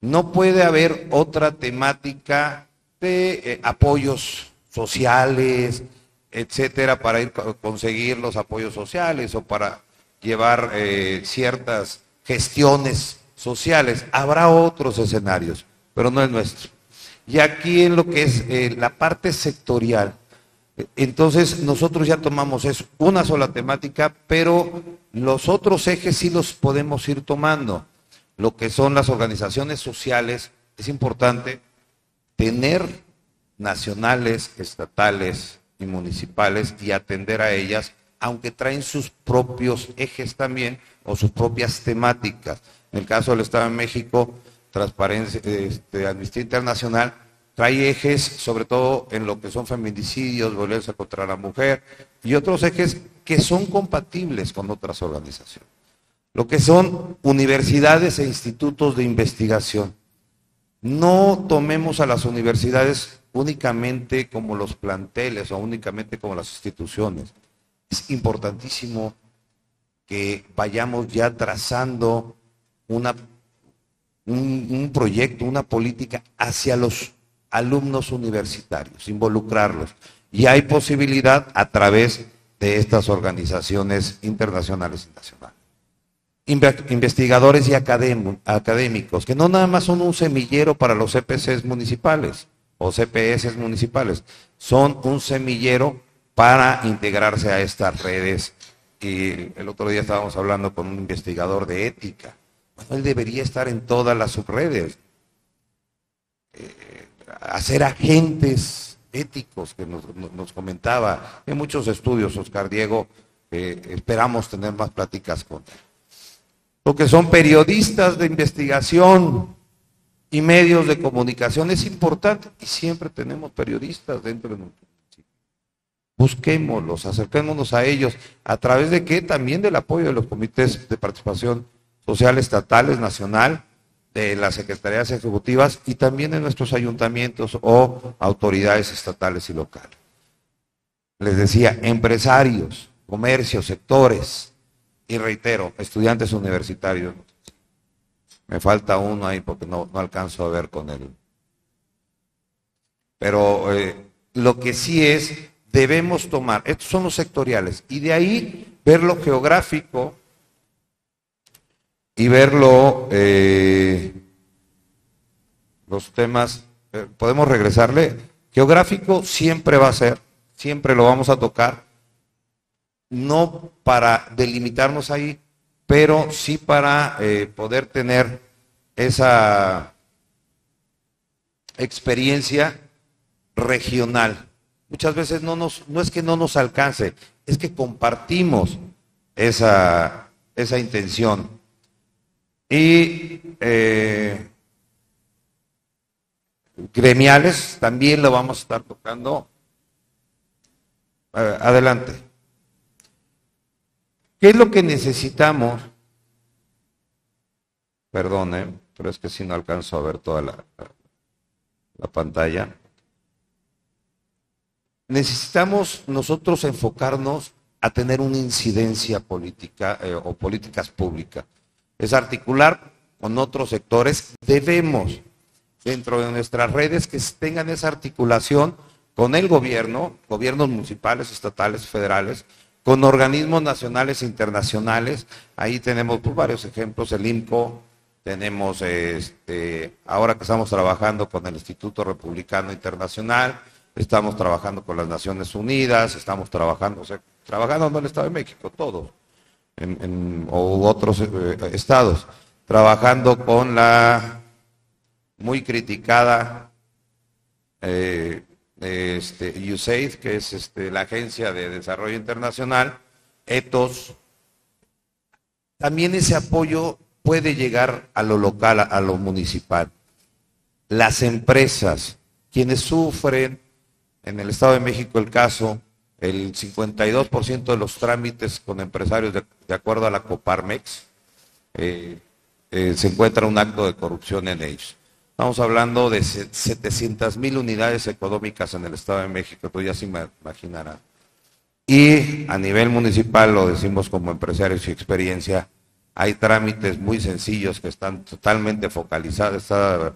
No puede haber otra temática de eh, apoyos sociales, etcétera, para ir conseguir los apoyos sociales o para llevar eh, ciertas gestiones sociales. Habrá otros escenarios, pero no es nuestro. Y aquí en lo que es eh, la parte sectorial, entonces nosotros ya tomamos eso, una sola temática, pero los otros ejes sí los podemos ir tomando. Lo que son las organizaciones sociales, es importante tener nacionales, estatales y municipales y atender a ellas, aunque traen sus propios ejes también o sus propias temáticas. En el caso del Estado de México, Transparencia, este, Amnistía Internacional, trae ejes sobre todo en lo que son feminicidios, violencia contra la mujer y otros ejes que son compatibles con otras organizaciones. Lo que son universidades e institutos de investigación. No tomemos a las universidades únicamente como los planteles o únicamente como las instituciones. Es importantísimo que vayamos ya trazando un proyecto, una política hacia los alumnos universitarios, involucrarlos. Y hay posibilidad a través de estas organizaciones internacionales y nacionales. Investigadores y académicos, que no nada más son un semillero para los CPCs municipales o CPS municipales, son un semillero para integrarse a estas redes. Y el otro día estábamos hablando con un investigador de ética. Bueno, él debería estar en todas las subredes. Eh, hacer agentes éticos que nos, comentaba. Hay muchos estudios, Oscar Diego, esperamos tener más pláticas con él. Lo que son periodistas de investigación y medios de comunicación es importante y siempre tenemos periodistas dentro de nuestro municipio. Busquémoslos, acerquémonos a ellos, a través de qué? También del apoyo de los comités de participación social estatales, nacional, de las secretarías ejecutivas y también de nuestros ayuntamientos o autoridades estatales y locales. Les decía, empresarios, comercios, sectores, y reitero, estudiantes universitarios. Me falta uno ahí porque no, no alcanzo a ver con él. Pero eh, lo que sí es, debemos tomar, estos son los sectoriales, y de ahí ver lo geográfico y verlo, eh, los temas, eh, podemos regresarle, geográfico siempre va a ser, siempre lo vamos a tocar, no para delimitarnos ahí, pero sí para eh, poder tener esa experiencia regional. Muchas veces no, nos, no es que no nos alcance, es que compartimos esa, esa intención. Y eh, gremiales también lo vamos a estar tocando. Adelante. ¿Qué es lo que necesitamos? Perdone, pero es que si no alcanzo a ver toda la, la pantalla. Necesitamos nosotros enfocarnos a tener una incidencia política eh, o políticas públicas. Es articular con otros sectores, debemos dentro de nuestras redes que tengan esa articulación con el gobierno, gobiernos municipales, estatales, federales, con organismos nacionales e internacionales. Ahí tenemos pues, varios ejemplos, el IMCO, tenemos este, ahora que estamos trabajando con el Instituto Republicano Internacional, estamos trabajando con las Naciones Unidas, estamos trabajando, o sea, trabajando en el Estado de México, todos, en, o otros eh, estados, trabajando con la muy criticada eh, este, USAID, que es este, la Agencia de Desarrollo Internacional, ETOS. También ese apoyo puede llegar a lo local, a lo municipal. Las empresas, quienes sufren, en el Estado de México el caso, el 52% de los trámites con empresarios, de, acuerdo a la Coparmex, eh, eh, se encuentra un acto de corrupción en ellos. Estamos hablando de 700 mil unidades económicas en el Estado de México, tú ya se imaginarás. Y a nivel municipal, lo decimos como empresarios y experiencia, hay trámites muy sencillos que están totalmente focalizados, está,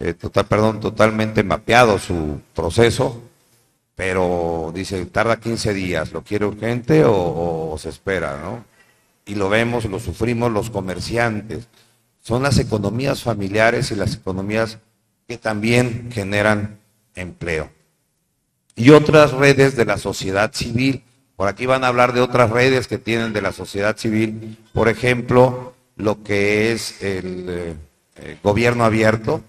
eh, perdón, totalmente mapeado su proceso, pero dice, tarda 15 días, ¿lo quiere urgente o, o se espera? ¿no? Y lo vemos, lo sufrimos los comerciantes son las economías familiares y las economías que también generan empleo. Y otras redes de la sociedad civil. Por aquí van a hablar de otras redes que tienen de la sociedad civil. Por ejemplo, lo que es el eh, gobierno abierto,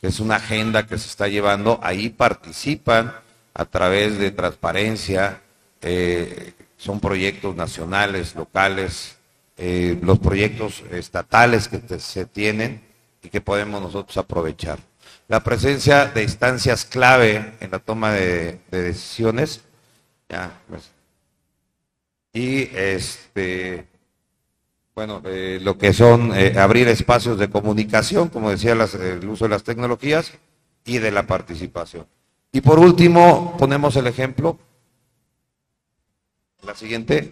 que es una agenda que se está llevando. Ahí participan a través de transparencia. Eh, son proyectos nacionales, locales, eh, los proyectos estatales que se tienen y que podemos nosotros aprovechar. La presencia de instancias clave en la toma de, decisiones. Pues. y este, bueno, eh, lo que son eh, abrir espacios de comunicación, como decía, el uso de las tecnologías y de la participación. Y por último, ponemos el ejemplo. La siguiente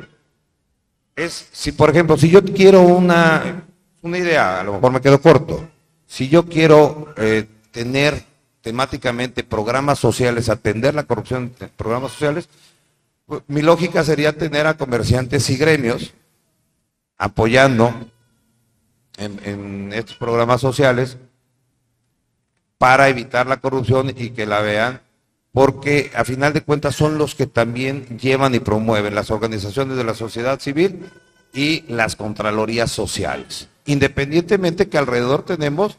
es, si por ejemplo, si yo quiero una, una idea, a lo mejor me quedo corto, si yo quiero eh, tener temáticamente programas sociales, atender la corrupción en programas sociales, pues, mi lógica sería tener a comerciantes y gremios apoyando en, en, estos programas sociales para evitar la corrupción y que la vean, porque a final de cuentas son los que también llevan y promueven las organizaciones de la sociedad civil y las contralorías sociales. Independientemente que alrededor tenemos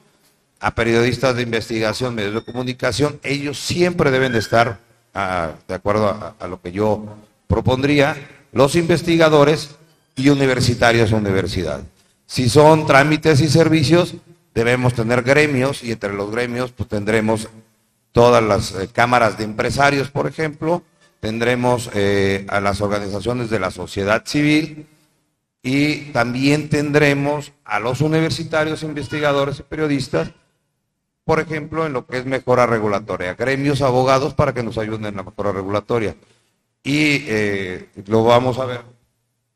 a periodistas de investigación, medios de comunicación, ellos siempre deben de estar, ah, de acuerdo a, lo que yo propondría, los investigadores y universitarios de universidad. Si son trámites y servicios, debemos tener gremios y entre los gremios pues tendremos todas las eh, cámaras de empresarios, por ejemplo, tendremos eh, a las organizaciones de la sociedad civil y también tendremos a los universitarios, investigadores y periodistas, por ejemplo, en lo que es mejora regulatoria, gremios abogados para que nos ayuden en la mejora regulatoria. Y eh, lo vamos a ver,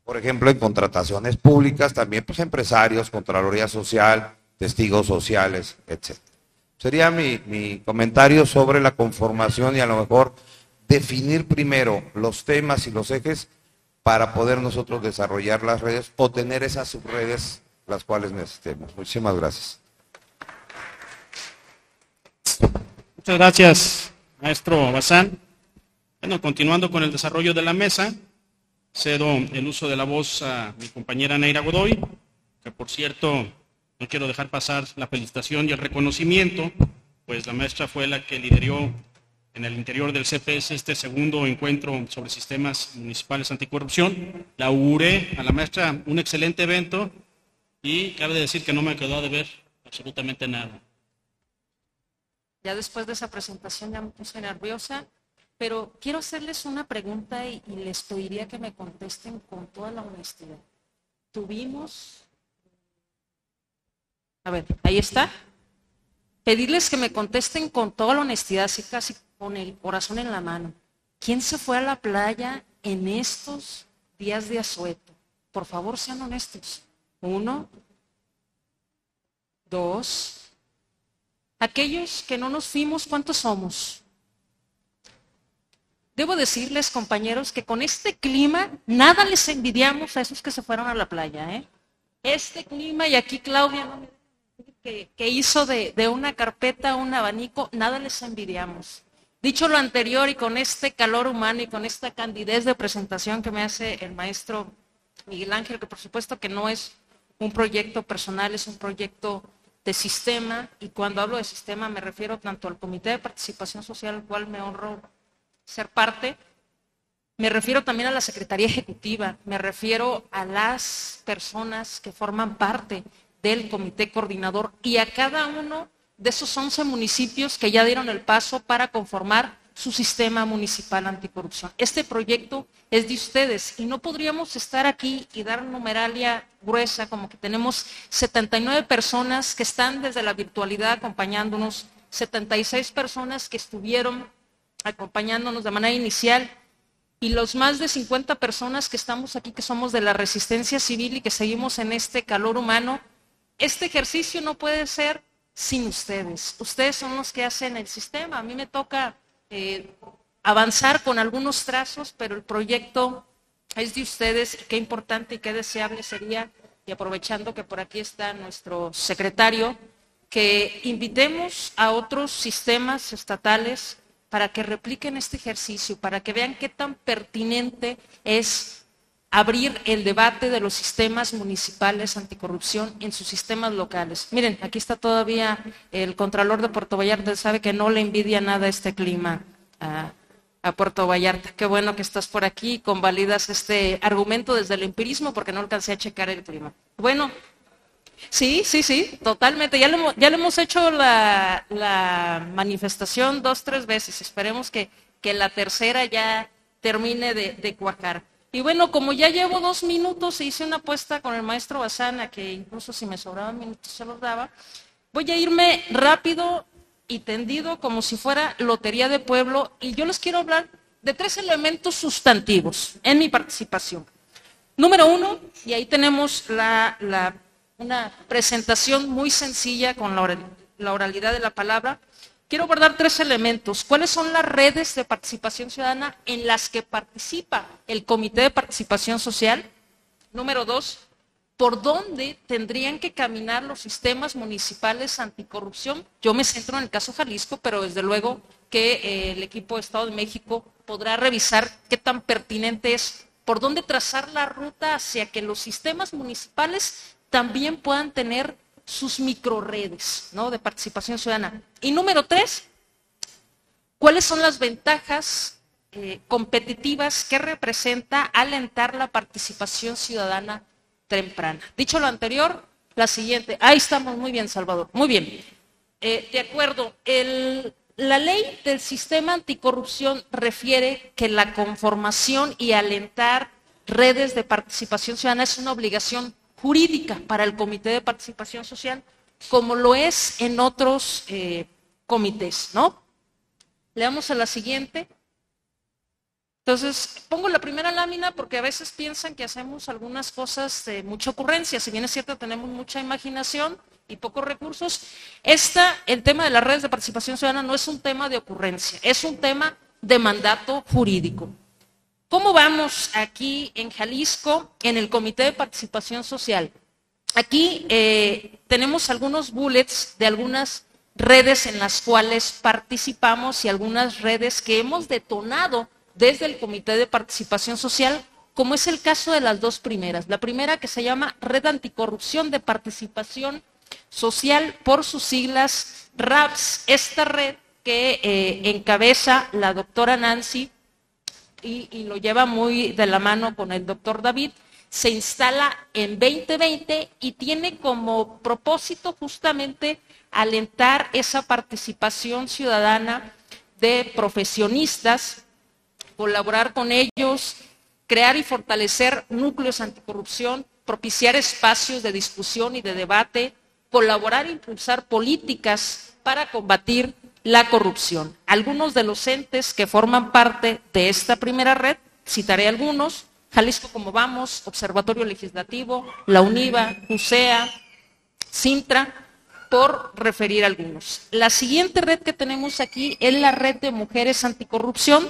por ejemplo, en contrataciones públicas, también pues empresarios, Contraloría Social, testigos sociales, etcétera. Sería mi, comentario sobre la conformación y a lo mejor definir primero los temas y los ejes para poder nosotros desarrollar las redes o tener esas subredes las cuales necesitemos. Muchísimas gracias. Muchas gracias, maestro Bazán. Bueno, continuando con el desarrollo de la mesa, cedo el uso de la voz a mi compañera Neira Godoy, que por cierto no quiero dejar pasar la felicitación y el reconocimiento, pues la maestra fue la que lideró en el interior del CPS este segundo encuentro sobre sistemas municipales anticorrupción. La auguré a la maestra un excelente evento y cabe decir que no me quedó de ver absolutamente nada. Ya después de esa presentación ya me puse nerviosa, pero quiero hacerles una pregunta y, y les pediría que me contesten con toda la honestidad. Tuvimos a ver, ahí está. Pedirles que me contesten con toda la honestidad, así casi con el corazón en la mano. ¿Quién se fue a la playa en estos días de asueto? Por favor, sean honestos. Uno, dos. Aquellos que no nos fuimos, ¿cuántos somos? Debo decirles, compañeros, que con este clima nada les envidiamos a esos que se fueron a la playa. ¿eh? Este clima, y aquí Claudia no me que, hizo de, de una carpeta un abanico, nada les envidiamos. Dicho lo anterior y con este calor humano y con esta candidez de presentación que me hace el maestro Miguel Ángel, que por supuesto que no es un proyecto personal, es un proyecto de sistema y cuando hablo de sistema me refiero tanto al Comité de Participación Social, al cual me honro ser parte, me refiero también a la Secretaría Ejecutiva, me refiero a las personas que forman parte del Comité Coordinador y a cada uno de esos 11 municipios que ya dieron el paso para conformar su sistema municipal anticorrupción. Este proyecto es de ustedes y no podríamos estar aquí y dar numeralia gruesa como que tenemos 79 personas que están desde la virtualidad acompañándonos, 76 personas que estuvieron acompañándonos de manera inicial y los más de 50 personas que estamos aquí que somos de la resistencia civil y que seguimos en este calor humano. Este ejercicio no puede ser sin ustedes. Ustedes son los que hacen el sistema. A mí me toca eh, avanzar con algunos trazos, pero el proyecto es de ustedes qué importante y qué deseable sería, y aprovechando que por aquí está nuestro secretario, que invitemos a otros sistemas estatales para que repliquen este ejercicio, para que vean qué tan pertinente es abrir el debate de los sistemas municipales anticorrupción en sus sistemas locales. Miren, aquí está todavía el Contralor de Puerto Vallarta, sabe que no le envidia nada este clima a, Puerto Vallarta. Qué bueno que estás por aquí y convalidas este argumento desde el empirismo porque no alcancé a checar el clima. Bueno, Sí, sí, sí, totalmente. Ya le, ya le hemos hecho la, manifestación dos, tres veces. Esperemos que, que la tercera ya termine de, de, cuajar. Y bueno, como ya llevo dos minutos, hice una apuesta con el maestro Bazana, que incluso si me sobraban minutos se los daba, voy a irme rápido y tendido como si fuera lotería de pueblo y yo les quiero hablar de tres elementos sustantivos en mi participación. Número uno, y ahí tenemos la, una presentación muy sencilla con la oralidad de la palabra. Quiero abordar tres elementos. ¿Cuáles son las redes de participación ciudadana en las que participa el Comité de Participación Social? Número dos, ¿por dónde tendrían que caminar los sistemas municipales anticorrupción? Yo me centro en el caso Jalisco, pero desde luego que eh, el equipo de Estado de México podrá revisar qué tan pertinente es, por dónde trazar la ruta hacia que los sistemas municipales también puedan tener sus microredes ¿no? de participación ciudadana. Y número tres, ¿cuáles son las ventajas eh, competitivas que representa alentar la participación ciudadana temprana? Dicho lo anterior, la siguiente. Ahí estamos, muy bien, Salvador. Muy bien. Eh, de acuerdo, la ley del sistema anticorrupción refiere que la conformación y alentar redes de participación ciudadana es una obligación jurídica para el Comité de Participación Social, como lo es en otros eh, comités, ¿no? Leamos a la siguiente. Entonces, pongo la primera lámina porque a veces piensan que hacemos algunas cosas de mucha ocurrencia. Si bien es cierto, tenemos mucha imaginación y pocos recursos. Esta, el tema de las redes de participación ciudadana no es un tema de ocurrencia, es un tema de mandato jurídico. ¿Cómo vamos aquí en Jalisco en el Comité de Participación Social? Aquí eh, tenemos algunos bullets de algunas redes en las cuales participamos y algunas redes que hemos detonado desde el Comité de Participación Social, como es el caso de las dos primeras. La primera que se llama Red Anticorrupción de Participación Social por sus siglas RAPS. Esta red que eh, encabeza la doctora Nancy y, lo lleva muy de la mano con el doctor David, se instala en 2020 y tiene como propósito justamente alentar esa participación ciudadana de profesionistas, colaborar con ellos, crear y fortalecer núcleos anticorrupción, propiciar espacios de discusión y de debate, colaborar e impulsar políticas para combatir la corrupción. Algunos de los entes que forman parte de esta primera red, citaré algunos, Jalisco como vamos, Observatorio Legislativo, la UNIVA, UCEA, Sintra, por referir algunos. La siguiente red que tenemos aquí es la red de mujeres anticorrupción.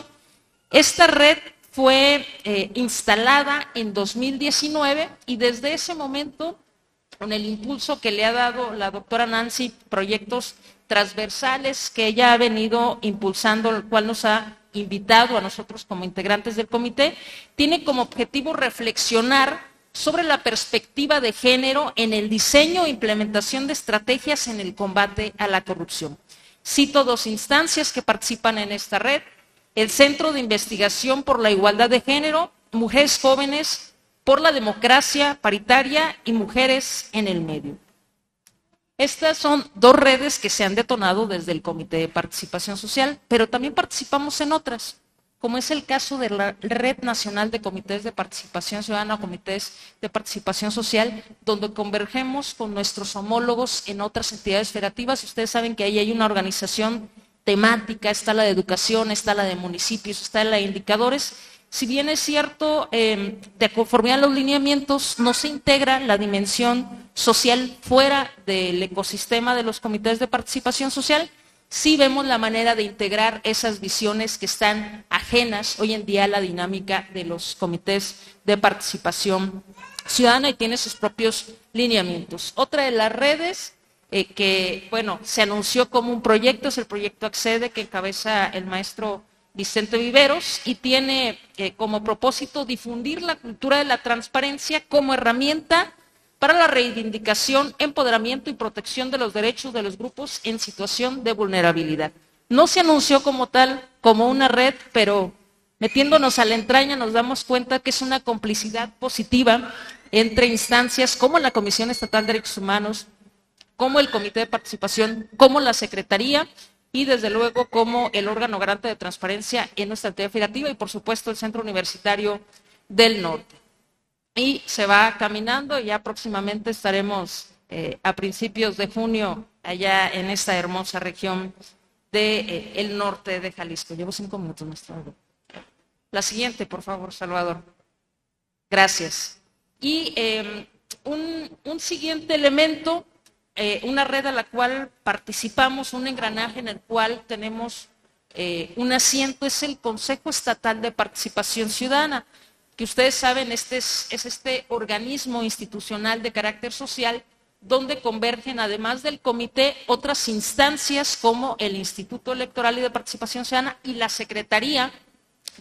Esta red fue eh, instalada en 2019 y desde ese momento, con el impulso que le ha dado la doctora Nancy, proyectos transversales que ella ha venido impulsando, el cual nos ha invitado a nosotros como integrantes del comité, tiene como objetivo reflexionar sobre la perspectiva de género en el diseño e implementación de estrategias en el combate a la corrupción. Cito dos instancias que participan en esta red, el Centro de Investigación por la Igualdad de Género, Mujeres Jóvenes por la Democracia Paritaria y Mujeres en el Medio. Estas son dos redes que se han detonado desde el Comité de Participación Social, pero también participamos en otras como es el caso de la Red Nacional de Comités de Participación Ciudadana, Comités de Participación Social, donde convergemos con nuestros homólogos en otras entidades federativas. Ustedes saben que ahí hay una organización temática, está la de educación, está la de municipios, está la de indicadores. Si bien es cierto, eh, de conformidad a los lineamientos, no se integra la dimensión social fuera del ecosistema de los comités de participación social, sí vemos la manera de integrar esas visiones que están ajenas hoy en día a la dinámica de los comités de participación ciudadana y tiene sus propios lineamientos. Otra de las redes eh, que, bueno, se anunció como un proyecto es el proyecto Accede que encabeza el maestro Vicente Viveros y tiene eh, como propósito difundir la cultura de la transparencia como herramienta para la reivindicación, empoderamiento y protección de los derechos de los grupos en situación de vulnerabilidad. No se anunció como tal, como una red, pero metiéndonos a la entraña nos damos cuenta que es una complicidad positiva entre instancias como la Comisión Estatal de Derechos Humanos, como el Comité de Participación, como la Secretaría y desde luego como el órgano garante de transparencia en nuestra entidad federativa y por supuesto el Centro Universitario del Norte y se va caminando y ya próximamente estaremos eh, a principios de junio allá en esta hermosa región del de, eh, norte de Jalisco. Llevo cinco minutos, maestro. La siguiente, por favor, Salvador. Gracias. Y em, un, un, siguiente elemento, eh, una red a la cual participamos, un engranaje en el cual tenemos un asiento, es el Consejo Estatal de Participación Ciudadana que ustedes saben, este es, este organismo institucional de carácter social donde convergen, además del comité, otras instancias como el Instituto Electoral y de Participación Ciudadana y la Secretaría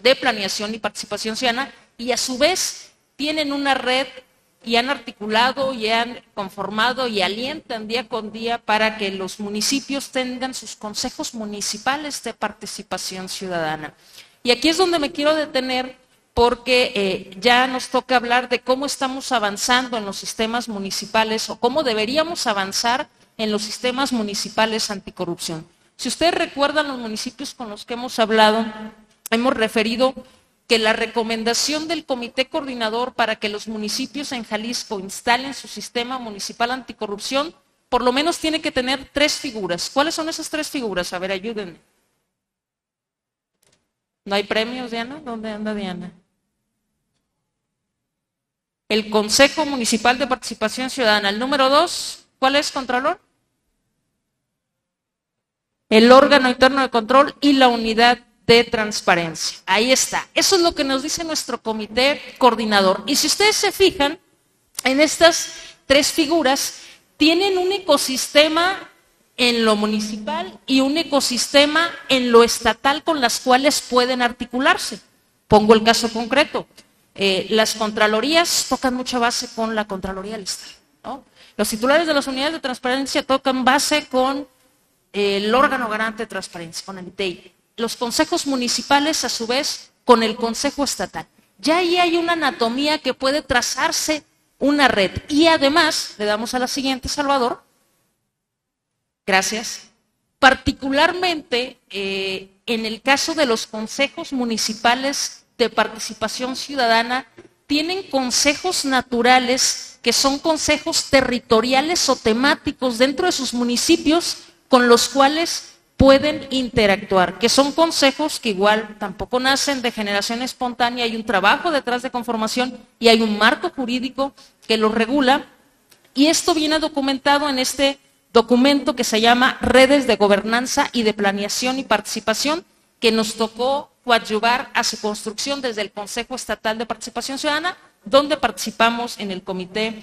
de Planeación y Participación Ciudadana, y a su vez tienen una red y han articulado y han conformado y alientan día con día para que los municipios tengan sus consejos municipales de participación ciudadana. Y aquí es donde me quiero detener porque eh, ya nos toca hablar de cómo estamos avanzando en los sistemas municipales o cómo deberíamos avanzar en los sistemas municipales anticorrupción. Si ustedes recuerdan los municipios con los que hemos hablado, hemos referido que la recomendación del comité coordinador para que los municipios en Jalisco instalen su sistema municipal anticorrupción, por lo menos tiene que tener tres figuras. ¿Cuáles son esas tres figuras? A ver, ayúdenme. ¿No hay premios, Diana? ¿Dónde anda Diana? el Consejo Municipal de Participación Ciudadana. El número dos, ¿cuál es, Contralor? El órgano interno de control y la unidad de transparencia. Ahí está. Eso es lo que nos dice nuestro comité coordinador. Y si ustedes se fijan, en estas tres figuras tienen un ecosistema en lo municipal y un ecosistema en lo estatal con las cuales pueden articularse. Pongo el caso concreto. Eh, las contralorías tocan mucha base con la Contraloría del Estado. Los titulares de las unidades de transparencia tocan base con eh, el órgano garante de transparencia, con el ITEI. Los consejos municipales, a su vez, con el Consejo Estatal. Ya ahí hay una anatomía que puede trazarse una red. Y además, le damos a la siguiente, Salvador. Gracias. Particularmente eh, en el caso de los consejos municipales de participación ciudadana tienen consejos naturales que son consejos territoriales o temáticos dentro de sus municipios con los cuales pueden interactuar, que son consejos que igual tampoco nacen de generación espontánea, hay un trabajo detrás de conformación y hay un marco jurídico que los regula y esto viene documentado en este documento que se llama Redes de Gobernanza y de Planeación y Participación, que nos tocó coadyuvar a su construcción desde el Consejo Estatal de Participación Ciudadana, donde participamos en el Comité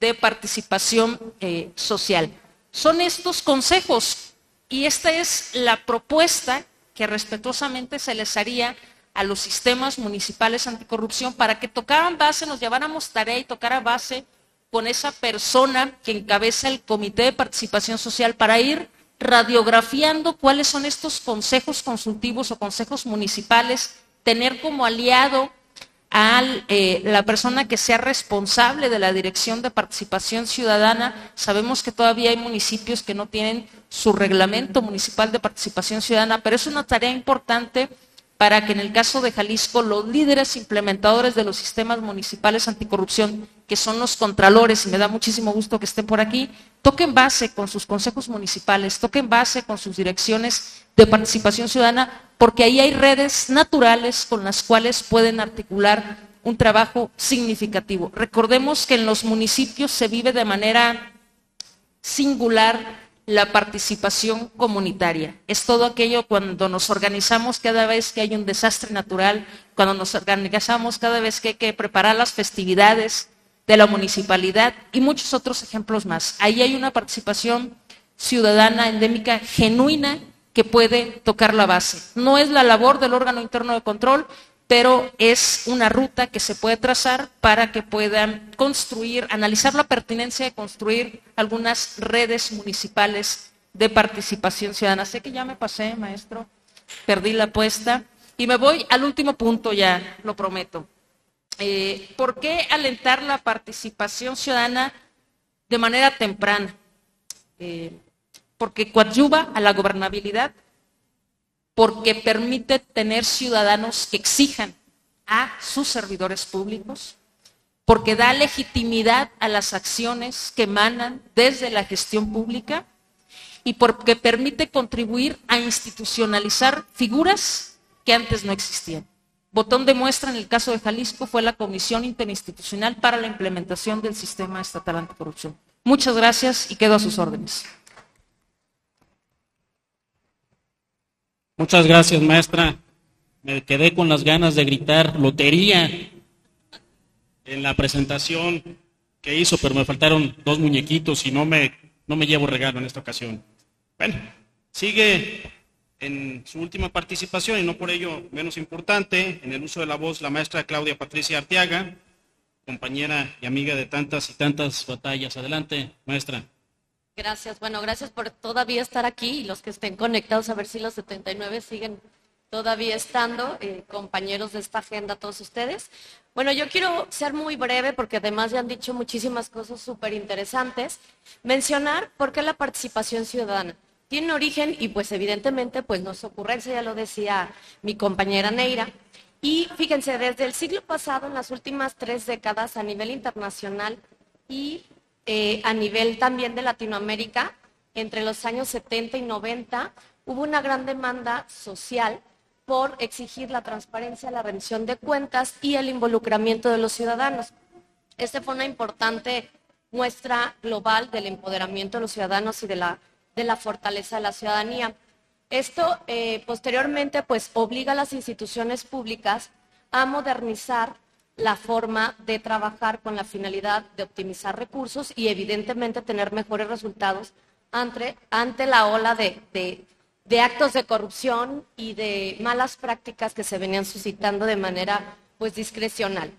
de Participación eh, Social. Son estos consejos y esta es la propuesta que respetuosamente se les haría a los sistemas municipales anticorrupción para que tocaran base, nos lleváramos tarea y tocara base con esa persona que encabeza el Comité de Participación Social para ir radiografiando cuáles son estos consejos consultivos o consejos municipales, tener como aliado a eh, la persona que sea responsable de la dirección de participación ciudadana. Sabemos que todavía hay municipios que no tienen su reglamento municipal de participación ciudadana, pero es una tarea importante para que en el caso de Jalisco los líderes implementadores de los sistemas municipales anticorrupción, que son los contralores, y me da muchísimo gusto que estén por aquí, toquen base con sus consejos municipales, toquen base con sus direcciones de participación ciudadana, porque ahí hay redes naturales con las cuales pueden articular un trabajo significativo. Recordemos que en los municipios se vive de manera singular la participación comunitaria. Es todo aquello cuando nos organizamos cada vez que hay un desastre natural, cuando nos organizamos cada vez que hay que preparar las festividades de la municipalidad y muchos otros ejemplos más. Ahí hay una participación ciudadana endémica genuina que puede tocar la base. No es la labor del órgano interno de control, pero es una ruta que se puede trazar para que puedan construir, analizar la pertinencia de construir algunas redes municipales de participación ciudadana. Sé que ya me pasé, maestro, perdí la apuesta. Y me voy al último punto ya, lo prometo. Eh, ¿Por qué alentar la participación ciudadana de manera temprana? Eh, porque coadyuva a la gobernabilidad, porque permite tener ciudadanos que exijan a sus servidores públicos, porque da legitimidad a las acciones que emanan desde la gestión pública y porque permite contribuir a institucionalizar figuras que antes no existían. Botón de muestra en el caso de Jalisco fue la Comisión Interinstitucional para la Implementación del Sistema Estatal Anticorrupción. Muchas gracias y quedo a sus órdenes. Muchas gracias, maestra. Me quedé con las ganas de gritar lotería en la presentación que hizo, pero me faltaron dos muñequitos y no me, no me llevo regalo en esta ocasión. Bueno, sigue en su última participación y no por ello menos importante, en el uso de la voz, la maestra Claudia Patricia Arteaga, compañera y amiga de tantas y tantas batallas. Adelante, maestra. Gracias. Bueno, gracias por todavía estar aquí y los que estén conectados, a ver si los 79 siguen todavía estando, eh, compañeros de esta agenda, todos ustedes. Bueno, yo quiero ser muy breve porque además ya han dicho muchísimas cosas súper interesantes. Mencionar por qué la participación ciudadana tiene origen y pues evidentemente pues no es ocurrencia, ya lo decía mi compañera Neira. Y fíjense, desde el siglo pasado, en las últimas tres décadas a nivel internacional y eh, a nivel también de Latinoamérica, entre los años 70 y 90, hubo una gran demanda social por exigir la transparencia, la rendición de cuentas y el involucramiento de los ciudadanos. Esta fue una importante muestra global del empoderamiento de los ciudadanos y de la, de la fortaleza de la ciudadanía. Esto eh, posteriormente pues obliga a las instituciones públicas a modernizar la forma de trabajar con la finalidad de optimizar recursos y evidentemente tener mejores resultados ante, ante la ola de, de, actos de corrupción y de malas prácticas que se venían suscitando de manera pues discrecional.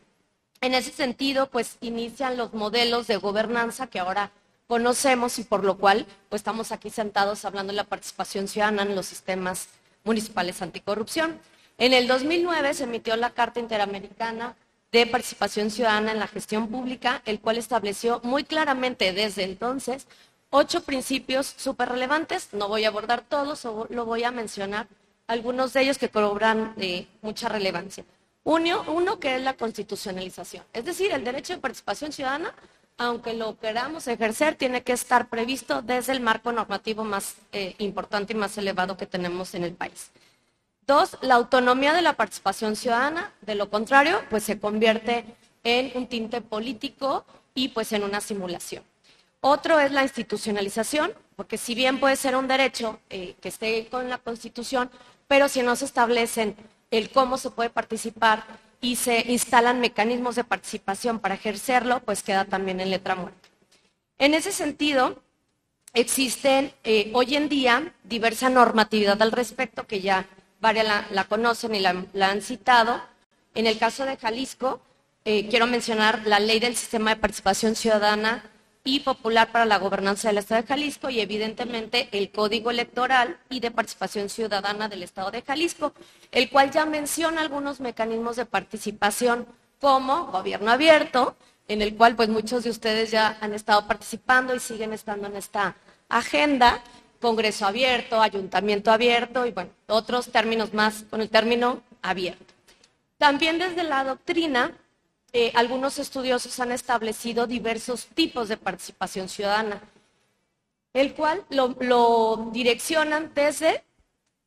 En ese sentido, pues inician los modelos de gobernanza que ahora conocemos y por lo cual pues estamos aquí sentados hablando de la participación ciudadana en los sistemas municipales anticorrupción. En el 2009 se emitió la Carta Interamericana de participación ciudadana en la gestión pública, el cual estableció muy claramente desde entonces ocho principios súper relevantes. No voy a abordar todos, lo voy a mencionar algunos de ellos que cobran eh, mucha relevancia. Uno, uno, que es la constitucionalización, es decir, el derecho de participación ciudadana, aunque lo queramos ejercer, tiene que estar previsto desde el marco normativo más eh, importante y más elevado que tenemos en el país. Dos, la autonomía de la participación ciudadana, de lo contrario, pues se convierte en un tinte político y pues en una simulación. Otro es la institucionalización, porque si bien puede ser un derecho eh, que esté con la Constitución, pero si no se establecen el cómo se puede participar y se instalan mecanismos de participación para ejercerlo, pues queda también en letra muerta. En ese sentido, existen eh, hoy en día diversa normatividad al respecto, que ya varias la, conocen y la, han citado. En el caso de Jalisco, eh, quiero mencionar la ley del sistema de participación ciudadana y popular para la gobernanza del Estado de Jalisco y evidentemente el Código Electoral y de Participación Ciudadana del Estado de Jalisco, el cual ya menciona algunos mecanismos de participación como gobierno abierto, en el cual pues muchos de ustedes ya han estado participando y siguen estando en esta agenda, Congreso abierto, Ayuntamiento abierto y bueno, otros términos más con el término abierto. También desde la doctrina eh, algunos estudiosos han establecido diversos tipos de participación ciudadana, el cual lo, direccionan desde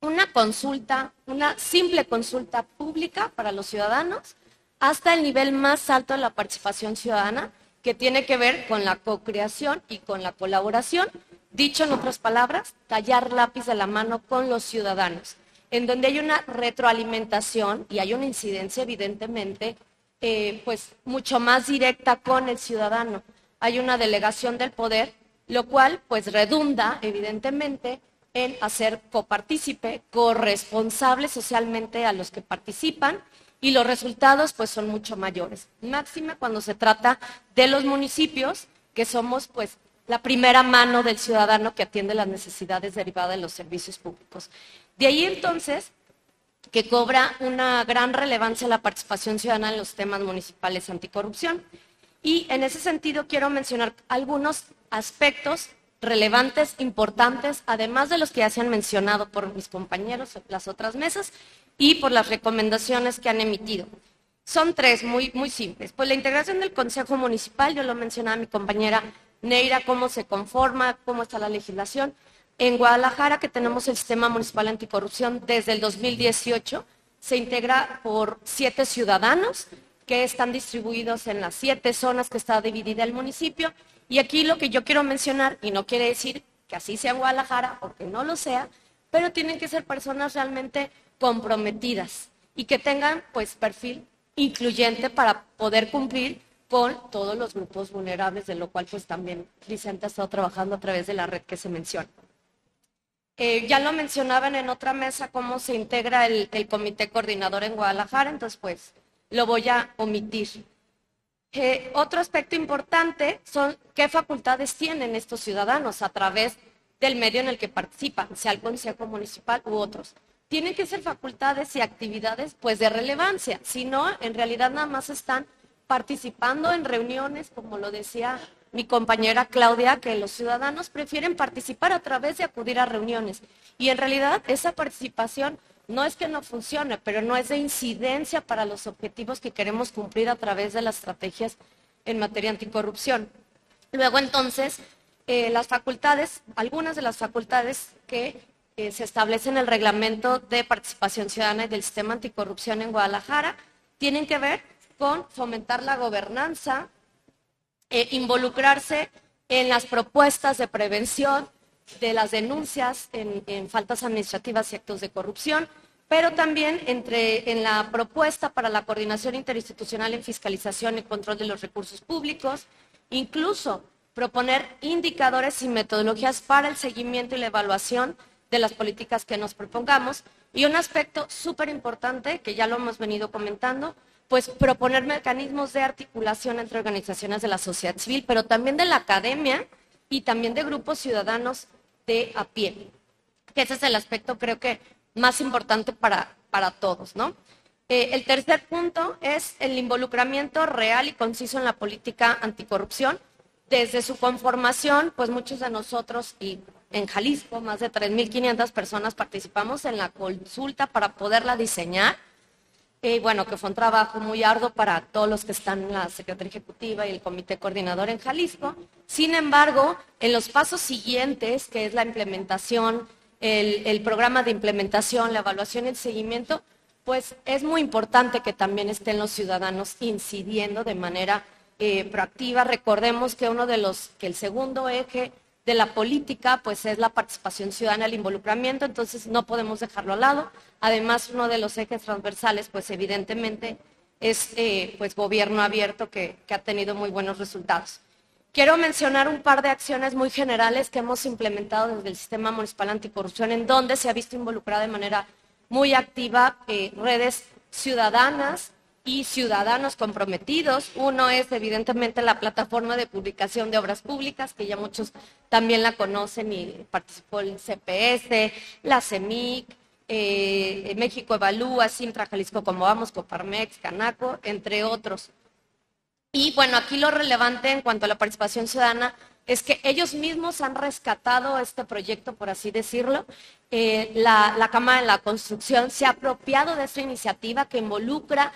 una consulta, una simple consulta pública para los ciudadanos, hasta el nivel más alto de la participación ciudadana, que tiene que ver con la co-creación y con la colaboración, dicho en otras palabras, tallar lápiz de la mano con los ciudadanos, en donde hay una retroalimentación y hay una incidencia evidentemente eh, pues mucho más directa con el ciudadano. Hay una delegación del poder, lo cual pues redunda evidentemente en hacer copartícipe, corresponsable socialmente a los que participan y los resultados pues son mucho mayores. Máxima cuando se trata de los municipios, que somos pues la primera mano del ciudadano que atiende las necesidades derivadas de los servicios públicos. De ahí entonces que cobra una gran relevancia la participación ciudadana en los temas municipales anticorrupción. Y en ese sentido quiero mencionar algunos aspectos relevantes, importantes, además de los que ya se han mencionado por mis compañeros en las otras mesas y por las recomendaciones que han emitido. Son tres muy, muy simples. Pues la integración del Consejo Municipal, yo lo mencionaba mi compañera Neira, cómo se conforma, cómo está la legislación. En Guadalajara, que tenemos el sistema municipal anticorrupción desde el 2018, se integra por siete ciudadanos que están distribuidos en las siete zonas que está dividida el municipio. Y aquí lo que yo quiero mencionar, y no quiere decir que así sea en Guadalajara o que no lo sea, pero tienen que ser personas realmente comprometidas y que tengan pues perfil incluyente para poder cumplir con todos los grupos vulnerables, de lo cual pues también Vicente ha estado trabajando a través de la red que se menciona. Eh, ya lo mencionaban en otra mesa cómo se integra el, comité coordinador en Guadalajara, entonces pues lo voy a omitir. Eh, otro aspecto importante son qué facultades tienen estos ciudadanos a través del medio en el que participan, sea el Consejo Municipal u otros. Tienen que ser facultades y actividades pues de relevancia, si no, en realidad nada más están participando en reuniones, como lo decía mi compañera Claudia, que los ciudadanos prefieren participar a través de acudir a reuniones. Y en realidad esa participación no es que no funcione, pero no es de incidencia para los objetivos que queremos cumplir a través de las estrategias en materia anticorrupción. Luego entonces, eh, las facultades, algunas de las facultades que eh, se establecen en el reglamento de participación ciudadana y del sistema anticorrupción en Guadalajara, tienen que ver con fomentar la gobernanza, eh, involucrarse en las propuestas de prevención de las denuncias en, faltas administrativas y actos de corrupción, pero también entre, en la propuesta para la coordinación interinstitucional en fiscalización y control de los recursos públicos, incluso proponer indicadores y metodologías para el seguimiento y la evaluación de las políticas que nos propongamos. Y un aspecto súper importante, que ya lo hemos venido comentando, pues proponer mecanismos de articulación entre organizaciones de la sociedad civil, pero también de la academia y también de grupos ciudadanos de a pie. Que ese es el aspecto creo que más importante para, para todos, ¿no? Eh, el tercer punto es el involucramiento real y conciso en la política anticorrupción. Desde su conformación, pues muchos de nosotros y en Jalisco, más de 3.500 personas participamos en la consulta para poderla diseñar y bueno, que fue un trabajo muy arduo para todos los que están en la Secretaría Ejecutiva y el Comité Coordinador en Jalisco. Sin embargo, en los pasos siguientes, que es la implementación, el, programa de implementación, la evaluación y el seguimiento, pues es muy importante que también estén los ciudadanos incidiendo de manera eh, proactiva. Recordemos que uno de los, que el segundo eje de la política, pues es la participación ciudadana, el involucramiento, entonces no podemos dejarlo al lado. Además, uno de los ejes transversales, pues evidentemente es eh, pues gobierno abierto que, que ha tenido muy buenos resultados. Quiero mencionar un par de acciones muy generales que hemos implementado desde el Sistema Municipal Anticorrupción, en donde se ha visto involucrada de manera muy activa eh, redes ciudadanas y ciudadanos comprometidos. Uno es evidentemente la plataforma de publicación de obras públicas, que ya muchos también la conocen y participó el CPS, la CEMIC, eh, México Evalúa, Sintra Jalisco Como Vamos, Coparmex, Canaco, entre otros. Y bueno, aquí lo relevante en cuanto a la participación ciudadana es que ellos mismos han rescatado este proyecto, por así decirlo. Eh, la, la Cámara de la Construcción se ha apropiado de esta iniciativa que involucra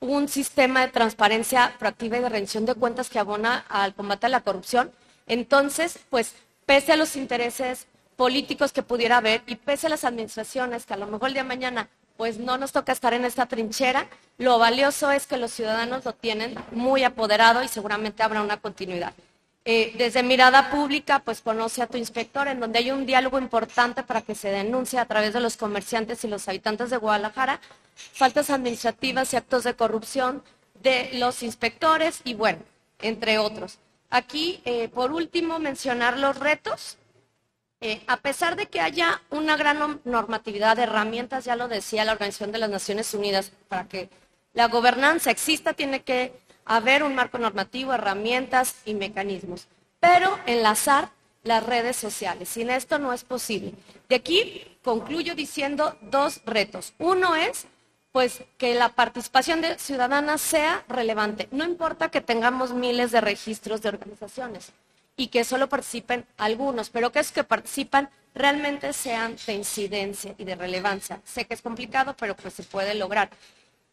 un sistema de transparencia proactiva y de rendición de cuentas que abona al combate a la corrupción. Entonces, pues, pese a los intereses políticos que pudiera haber y pese a las administraciones que a lo mejor el día de mañana pues no nos toca estar en esta trinchera. Lo valioso es que los ciudadanos lo tienen muy apoderado y seguramente habrá una continuidad. Eh, desde mirada pública, pues conoce a tu inspector, en donde hay un diálogo importante para que se denuncie a través de los comerciantes y los habitantes de Guadalajara faltas administrativas y actos de corrupción de los inspectores y bueno, entre otros. Aquí, eh, por último, mencionar los retos eh, a pesar de que haya una gran normatividad de herramientas, ya lo decía la Organización de las Naciones Unidas, para que la gobernanza exista tiene que haber un marco normativo, herramientas y mecanismos, pero enlazar las redes sociales. Sin esto no es posible. De aquí concluyo diciendo dos retos. Uno es pues que la participación ciudadana sea relevante. No importa que tengamos miles de registros de organizaciones y que solo participen algunos, pero que es que participan realmente sean de incidencia y de relevancia. Sé que es complicado, pero pues se puede lograr.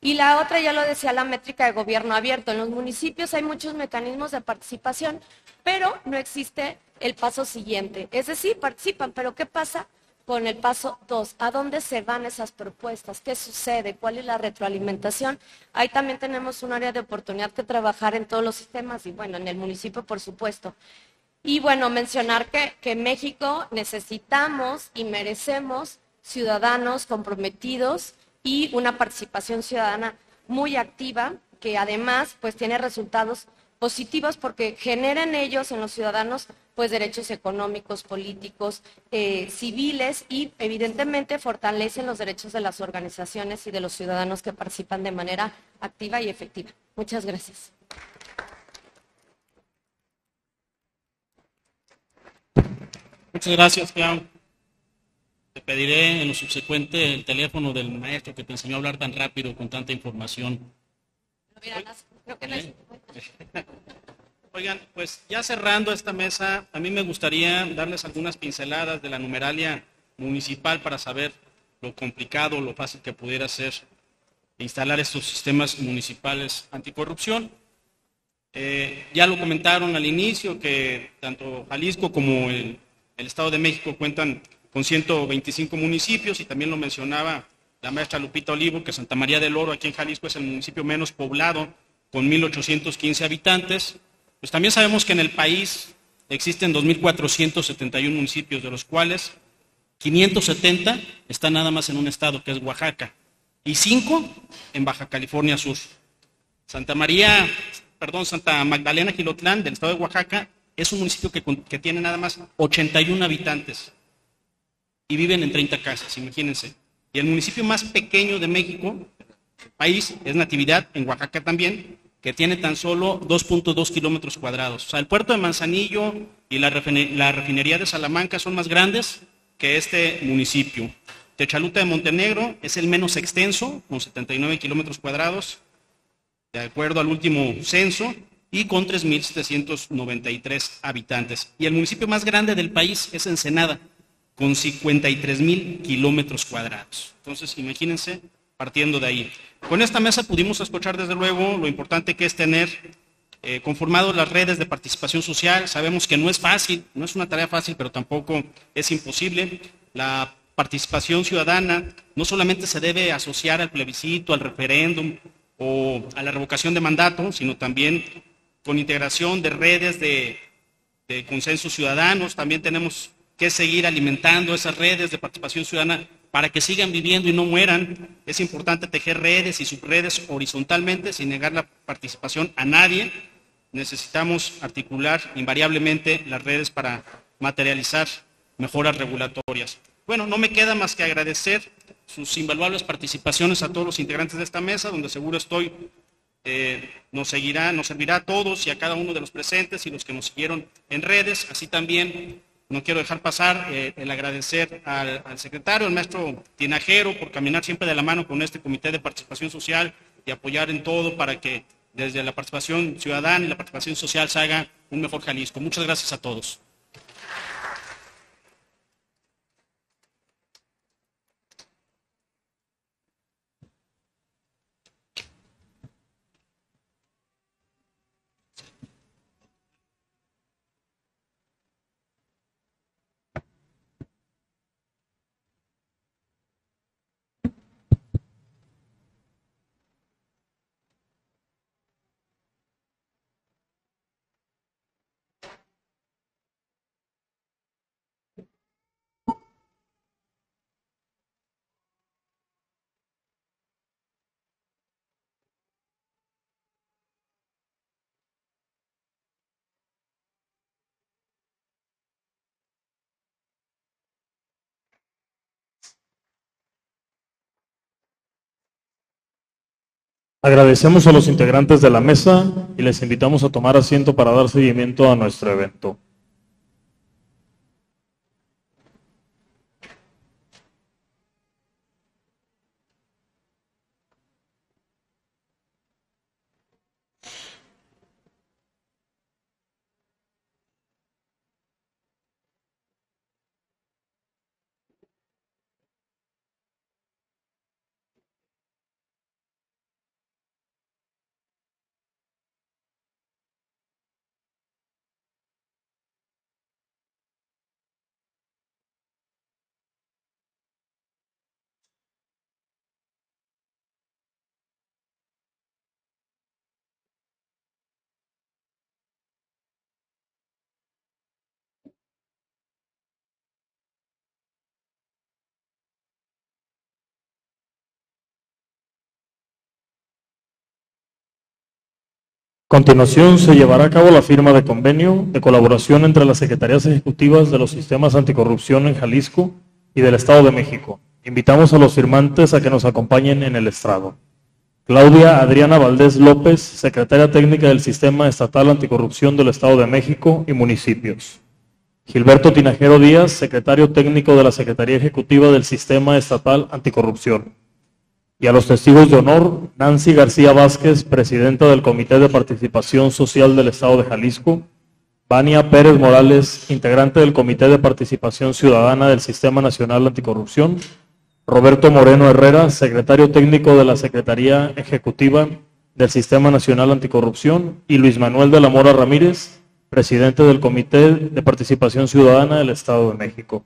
Y la otra, ya lo decía, la métrica de gobierno abierto. En los municipios hay muchos mecanismos de participación, pero no existe el paso siguiente. Es decir, participan, pero ¿qué pasa con el paso dos? ¿A dónde se van esas propuestas? ¿Qué sucede? ¿Cuál es la retroalimentación? Ahí también tenemos un área de oportunidad que trabajar en todos los sistemas y bueno, en el municipio, por supuesto. Y bueno, mencionar que, que México necesitamos y merecemos ciudadanos comprometidos y una participación ciudadana muy activa que además pues tiene resultados positivos porque generan ellos en los ciudadanos pues derechos económicos, políticos, eh, civiles y evidentemente fortalecen los derechos de las organizaciones y de los ciudadanos que participan de manera activa y efectiva. Muchas gracias. Muchas gracias, Clau. Te pediré en lo subsecuente el teléfono del maestro que te enseñó a hablar tan rápido con tanta información. Oigan, pues ya cerrando esta mesa, a mí me gustaría darles algunas pinceladas de la numeralia municipal para saber lo complicado, lo fácil que pudiera ser instalar estos sistemas municipales anticorrupción. Eh, ya lo comentaron al inicio que tanto Jalisco como el el Estado de México cuentan con 125 municipios y también lo mencionaba la maestra Lupita Olivo, que Santa María del Oro, aquí en Jalisco, es el municipio menos poblado, con 1.815 habitantes. Pues también sabemos que en el país existen 2.471 municipios, de los cuales 570 están nada más en un estado, que es Oaxaca, y 5 en Baja California Sur. Santa María, perdón, Santa Magdalena Gilotlán, del estado de Oaxaca, es un municipio que, tiene nada más 81 habitantes y viven en 30 casas, imagínense. Y el municipio más pequeño de México, país, es Natividad, en Oaxaca también, que tiene tan solo 2.2 kilómetros cuadrados. O sea, el puerto de Manzanillo y la, refinería de Salamanca son más grandes que este municipio. Techaluta de Montenegro es el menos extenso, con 79 kilómetros cuadrados, de acuerdo al último censo, y con 3.793 habitantes. Y el municipio más grande del país es Ensenada, con 53.000 kilómetros cuadrados. Entonces, imagínense partiendo de ahí. Con esta mesa pudimos escuchar desde luego lo importante que es tener eh, las redes de participación social. Sabemos que no es fácil, no es una tarea fácil, pero tampoco es imposible. La participación ciudadana no solamente se debe asociar al plebiscito, al referéndum o a la revocación de mandato, sino también con integración de redes de, de consensos ciudadanos. También tenemos que seguir alimentando esas redes de participación ciudadana para que sigan viviendo y no mueran. Es importante tejer redes y subredes horizontalmente sin negar la participación a nadie. Necesitamos articular invariablemente las redes para materializar mejoras regulatorias. Bueno, no me queda más que agradecer sus invaluables participaciones a todos los integrantes de esta mesa, donde seguro estoy eh, nos seguirá, nos servirá a todos y a cada uno de los presentes y los que nos siguieron en redes. Así también no quiero dejar pasar eh, el agradecer al, secretario, al maestro Tinajero, por caminar siempre de la mano con este comité de participación social y apoyar en todo para que desde la participación ciudadana y la participación social se haga un mejor Jalisco. Muchas gracias a todos. Agradecemos a los integrantes de la mesa y les invitamos a tomar asiento para dar seguimiento a nuestro evento. Continuación se llevará a cabo la firma de convenio de colaboración entre las Secretarías Ejecutivas de los Sistemas Anticorrupción en Jalisco y del Estado de México. Invitamos a los firmantes a que nos acompañen en el estrado. Claudia Adriana Valdés López, Secretaria Técnica del Sistema Estatal Anticorrupción del Estado de México y municipios. Gilberto Tinajero Díaz, Secretario Técnico de la Secretaría Ejecutiva del Sistema Estatal Anticorrupción y a los testigos de honor, Nancy García Vázquez, presidenta del Comité de Participación Social del Estado de Jalisco, Vania Pérez Morales, integrante del Comité de Participación Ciudadana del Sistema Nacional Anticorrupción, Roberto Moreno Herrera, secretario técnico de la Secretaría Ejecutiva del Sistema Nacional Anticorrupción, y Luis Manuel de la Mora Ramírez, presidente del Comité de Participación Ciudadana del Estado de México.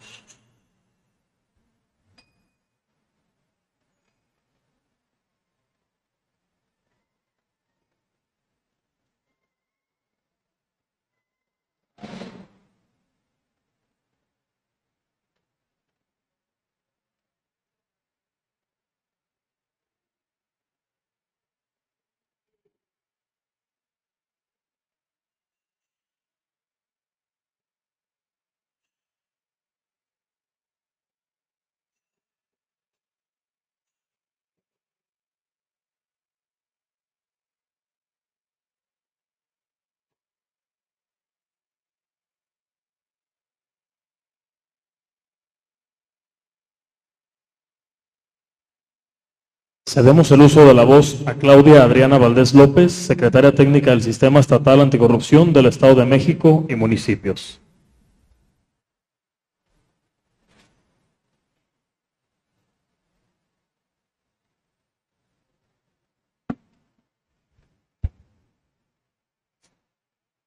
Cedemos el uso de la voz a Claudia Adriana Valdés López, secretaria técnica del Sistema Estatal Anticorrupción del Estado de México y municipios.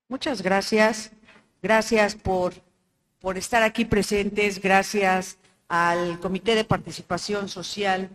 Muchas gracias. Gracias por, por estar aquí presentes. Gracias al Comité de Participación Social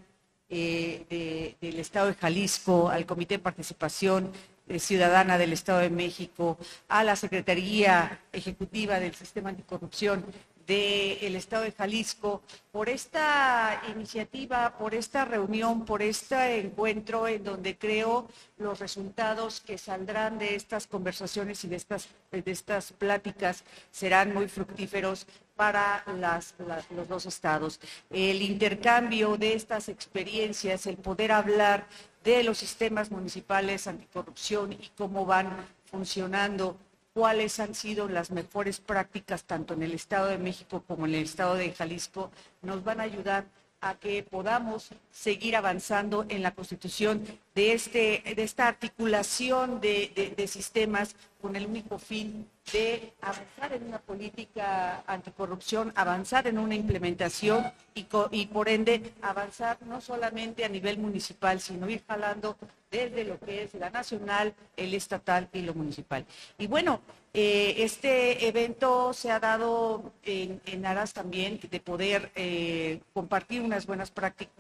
eh, de, del Estado de Jalisco, al Comité de Participación eh, Ciudadana del Estado de México, a la Secretaría Ejecutiva del Sistema Anticorrupción del Estado de Jalisco por esta iniciativa, por esta reunión, por este encuentro en donde creo los resultados que saldrán de estas conversaciones y de estas, de estas pláticas serán muy fructíferos para los dos estados. El intercambio de estas experiencias, el poder hablar de los sistemas municipales anticorrupción y cómo van funcionando cuáles han sido las mejores prácticas tanto en el Estado de México como en el Estado de Jalisco, nos van a ayudar a que podamos seguir avanzando en la constitución de, este, de esta articulación de, de, de sistemas con el único fin de avanzar en una política anticorrupción, avanzar en una implementación y, por ende avanzar no solamente a nivel municipal, sino ir jalando desde lo que es la nacional, el estatal y lo municipal. Y bueno, eh, este evento se ha dado en, aras también de poder eh, compartir unas buenas,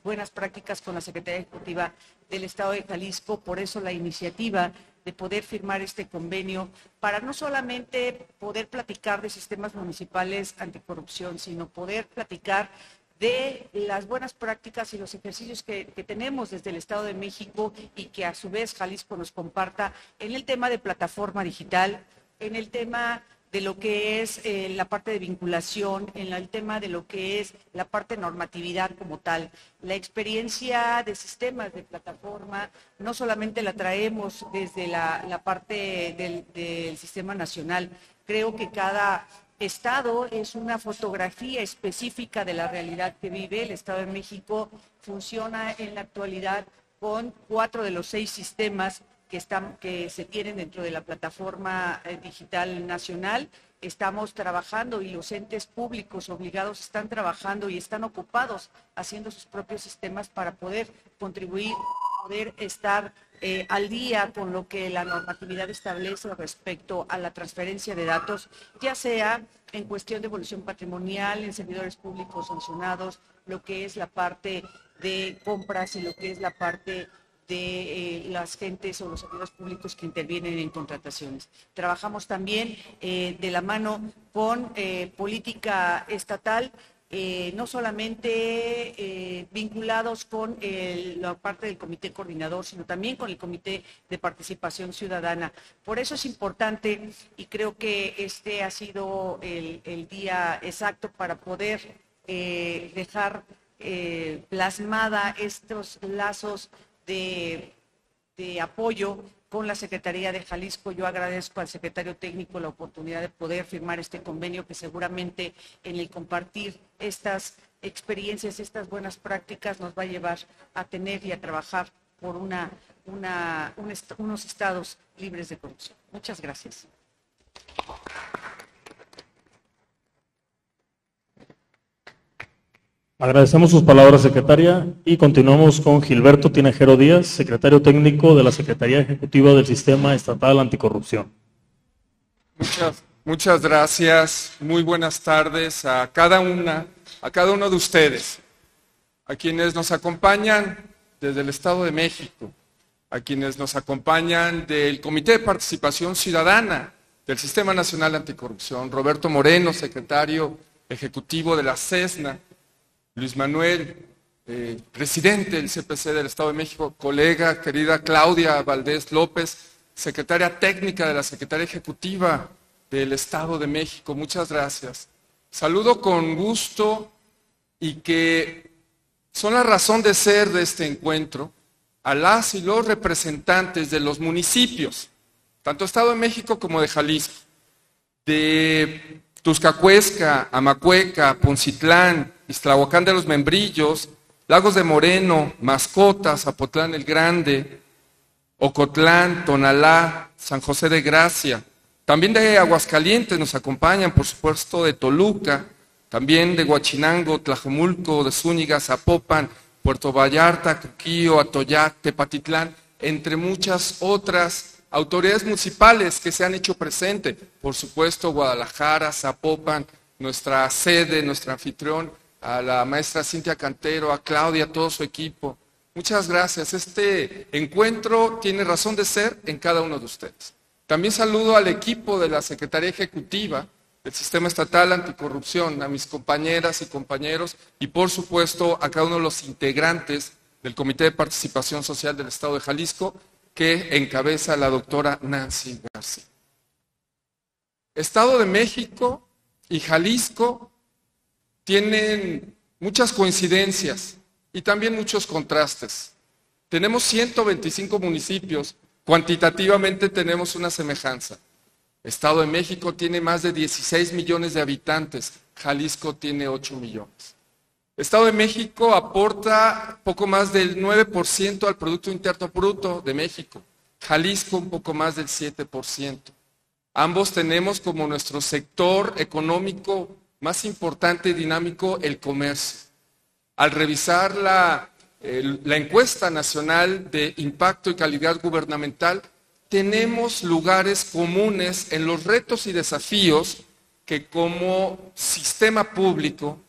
buenas prácticas con la Secretaría Ejecutiva del Estado de Jalisco, por eso la iniciativa de poder firmar este convenio para no solamente poder platicar de sistemas municipales anticorrupción, sino poder platicar de las buenas prácticas y los ejercicios que, que, tenemos desde el Estado de México y que a su vez Jalisco nos comparta en el tema de plataforma digital, en el tema de lo que es eh, la parte de vinculación, en el tema de lo que es la parte normatividad como tal. La experiencia de sistemas de plataforma no solamente la traemos desde la, parte del sistema nacional, creo que cada Estado es una fotografía específica de la realidad que vive. El Estado de México funciona en la actualidad con cuatro de los seis sistemas que, están, que se tienen dentro de la plataforma eh, digital nacional. Estamos trabajando y los entes públicos obligados están trabajando y están ocupados haciendo sus propios sistemas para poder contribuir, poder estar eh, al día con lo que la normatividad establece respecto a la transferencia de datos, ya sea en cuestión de evolución patrimonial, en servidores públicos sancionados, lo que es la parte de compras y lo que es la parte de eh, las gentes o los servidores públicos que intervienen en contrataciones. Trabajamos también eh, de la mano con eh, política estatal, no solamente vinculados con la parte del comité coordinador, sino también con el comité de participación ciudadana. Por eso es importante y creo que este ha sido el día exacto para poder dejar plasmada estos lazos de, apoyo con la Secretaría de Jalisco. Yo agradezco al secretario técnico la oportunidad de poder firmar este convenio que seguramente en el compartir estas experiencias, estas buenas prácticas nos va a llevar a tener y a trabajar por unos estados libres de corrupción. Muchas gracias. Agradecemos sus palabras, secretaria, y continuamos con Gilberto Tinejero Díaz, secretario técnico de la Secretaría Ejecutiva del Sistema Estatal Anticorrupción. Muchas, muchas gracias. Muy buenas tardes a cada una, a cada uno de ustedes, a quienes nos acompañan desde el Estado de México, a quienes nos acompañan del Comité de Participación Ciudadana del Sistema Nacional Anticorrupción, Roberto Moreno, secretario ejecutivo de la CESNA, Luis Manuel, eh, presidente del CPC del Estado de México, colega, querida Claudia Valdés López, secretaria técnica de la Secretaría Ejecutiva del Estado de México, muchas gracias. Saludo con gusto y que son la razón de ser de este encuentro a las y los representantes de los municipios, tanto Estado de México como de Jalisco, de Tuscacuesca, Amacueca, Poncitlán, Iztlahuacán de los Membrillos, Lagos de Moreno, Mascota, Zapotlán el Grande, Ocotlán, Tonalá, San José de Gracia. También de Aguascalientes nos acompañan, por supuesto, de Toluca, también de Huachinango, Tlajomulco, de Zúñiga, Zapopan, Puerto Vallarta, Cuquío, Atoyac, Tepatitlán, entre muchas otras autoridades municipales que se han hecho presente. Por supuesto, Guadalajara, Zapopan, nuestra sede, nuestro anfitrión, a la maestra Cintia Cantero, a Claudia, a todo su equipo. Muchas gracias. Este encuentro tiene razón de ser en cada uno de ustedes. También saludo al equipo de la Secretaría Ejecutiva del Sistema Estatal Anticorrupción, a mis compañeras y compañeros y por supuesto a cada uno de los integrantes del Comité de Participación Social del Estado de Jalisco que encabeza la doctora Nancy García. Estado de México y Jalisco tienen muchas coincidencias y también muchos contrastes. Tenemos 125 municipios, cuantitativamente tenemos una semejanza. Estado de México tiene más de 16 millones de habitantes, Jalisco tiene 8 millones. Estado de México aporta poco más del 9% al Producto Interno Bruto de México, Jalisco un poco más del 7%. Ambos tenemos como nuestro sector económico más importante y dinámico el comercio al revisar la, la encuesta nacional de impacto y calidad gubernamental, tenemos lugares comunes en los retos y desafíos que como sistema público,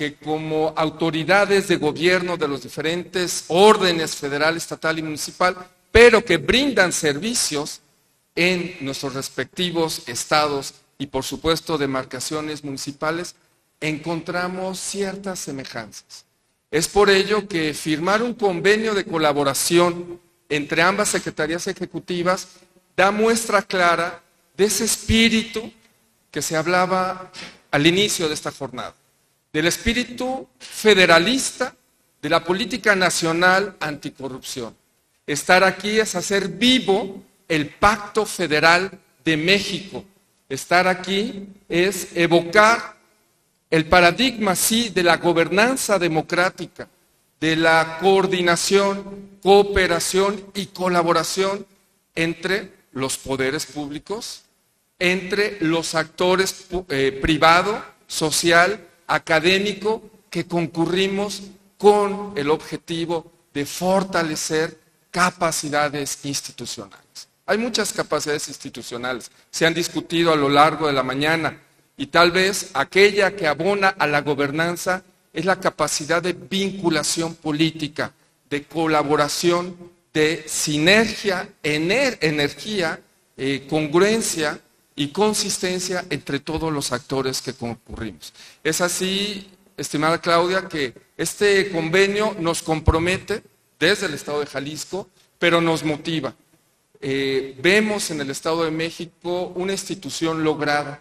que como autoridades de gobierno de los diferentes órdenes federal, estatal y municipal, pero que brindan servicios en nuestros respectivos estados y por supuesto demarcaciones municipales, encontramos ciertas semejanzas. Es por ello que firmar un convenio de colaboración entre ambas secretarías ejecutivas da muestra clara de ese espíritu que se hablaba al inicio de esta jornada, del espíritu federalista de la política nacional anticorrupción. Estar aquí es hacer vivo el pacto federal de México. Estar aquí es evocar el paradigma, sí, de la gobernanza democrática, de la coordinación, cooperación y colaboración entre los poderes públicos, entre los actores eh, privado, social, académico, que concurrimos con el objetivo de fortalecer capacidades institucionales. Hay muchas capacidades institucionales, se han discutido a lo largo de la mañana y tal vez aquella que abona a la gobernanza es la capacidad de vinculación política, de colaboración, de sinergia, energía, eh, congruencia y consistencia entre todos los actores que concurrimos. Es así, estimada Claudia, que este convenio nos compromete desde el Estado de Jalisco, pero nos motiva. Eh, vemos en el Estado de México una institución lograda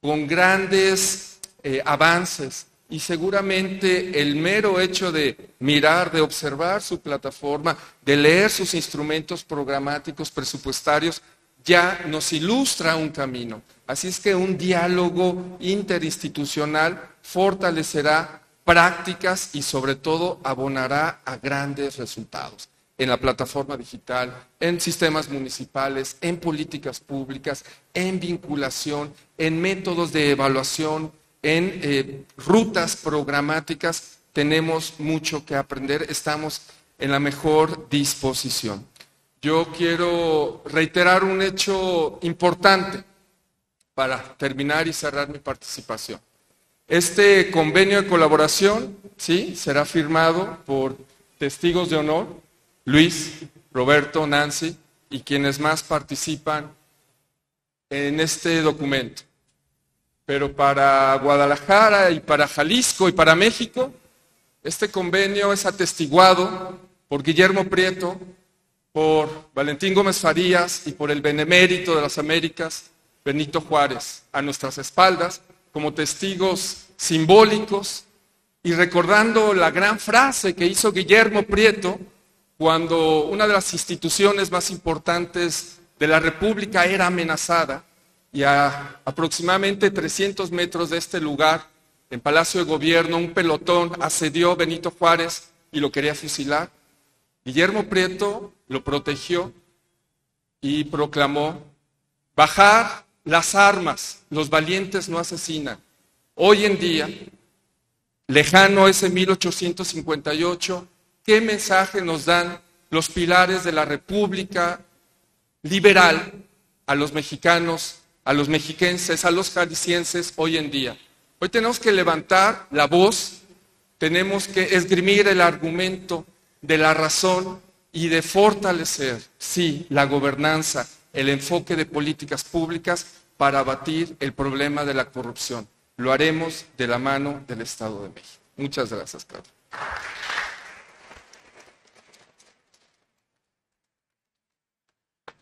con grandes eh, avances y seguramente el mero hecho de mirar, de observar su plataforma, de leer sus instrumentos programáticos presupuestarios, ya nos ilustra un camino. Así es que un diálogo interinstitucional fortalecerá prácticas y sobre todo abonará a grandes resultados en la plataforma digital, en sistemas municipales, en políticas públicas, en vinculación, en métodos de evaluación, en eh, rutas programáticas. Tenemos mucho que aprender, estamos en la mejor disposición. Yo quiero reiterar un hecho importante para terminar y cerrar mi participación. Este convenio de colaboración, sí, será firmado por testigos de honor Luis, Roberto, Nancy y quienes más participan en este documento. Pero para Guadalajara y para Jalisco y para México, este convenio es atestiguado por Guillermo Prieto, por Valentín Gómez Farías y por el benemérito de las Américas, Benito Juárez, a nuestras espaldas, como testigos simbólicos y recordando la gran frase que hizo Guillermo Prieto cuando una de las instituciones más importantes de la República era amenazada y a aproximadamente 300 metros de este lugar, en Palacio de Gobierno, un pelotón asedió Benito Juárez y lo quería fusilar. Guillermo Prieto lo protegió y proclamó, bajar las armas, los valientes no asesinan. Hoy en día, lejano ese 1858, ¿Qué mensaje nos dan los pilares de la República liberal a los mexicanos, a los mexiquenses, a los jaliscienses hoy en día? Hoy tenemos que levantar la voz, tenemos que esgrimir el argumento de la razón y de fortalecer, sí, la gobernanza, el enfoque de políticas públicas para abatir el problema de la corrupción. Lo haremos de la mano del Estado de México. Muchas gracias, Claudio.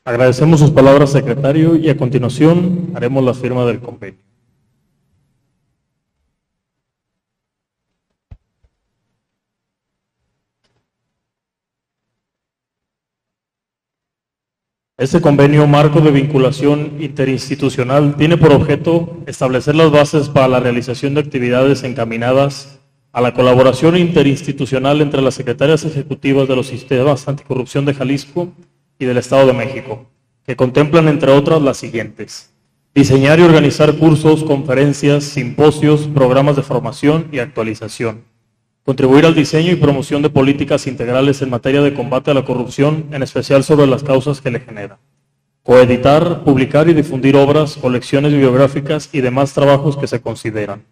Agradecemos sus palabras, secretario, y a continuación haremos la firma del convenio. Este convenio marco de vinculación interinstitucional tiene por objeto establecer las bases para la realización de actividades encaminadas a la colaboración interinstitucional entre las secretarias ejecutivas de los sistemas anticorrupción de Jalisco y del Estado de México, que contemplan, entre otras, las siguientes. Diseñar y organizar cursos, conferencias, simposios, programas de formación y actualización. Contribuir al diseño y promoción de políticas integrales en materia de combate a la corrupción, en especial sobre las causas que le generan. Coeditar, publicar y difundir obras, colecciones bibliográficas y demás trabajos que se consideran.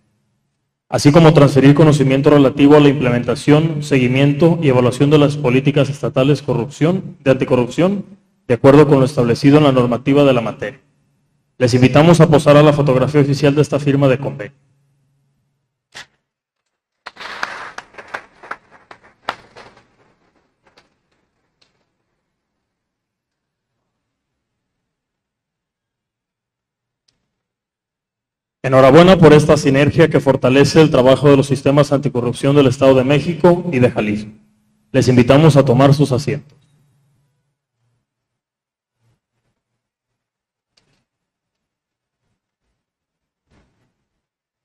Así como transferir conocimiento relativo a la implementación, seguimiento y evaluación de las políticas estatales corrupción, de anticorrupción, de acuerdo con lo establecido en la normativa de la materia. Les invitamos a posar a la fotografía oficial de esta firma de convenio. Enhorabuena por esta sinergia que fortalece el trabajo de los sistemas anticorrupción del Estado de México y de Jalisco. Les invitamos a tomar sus asientos.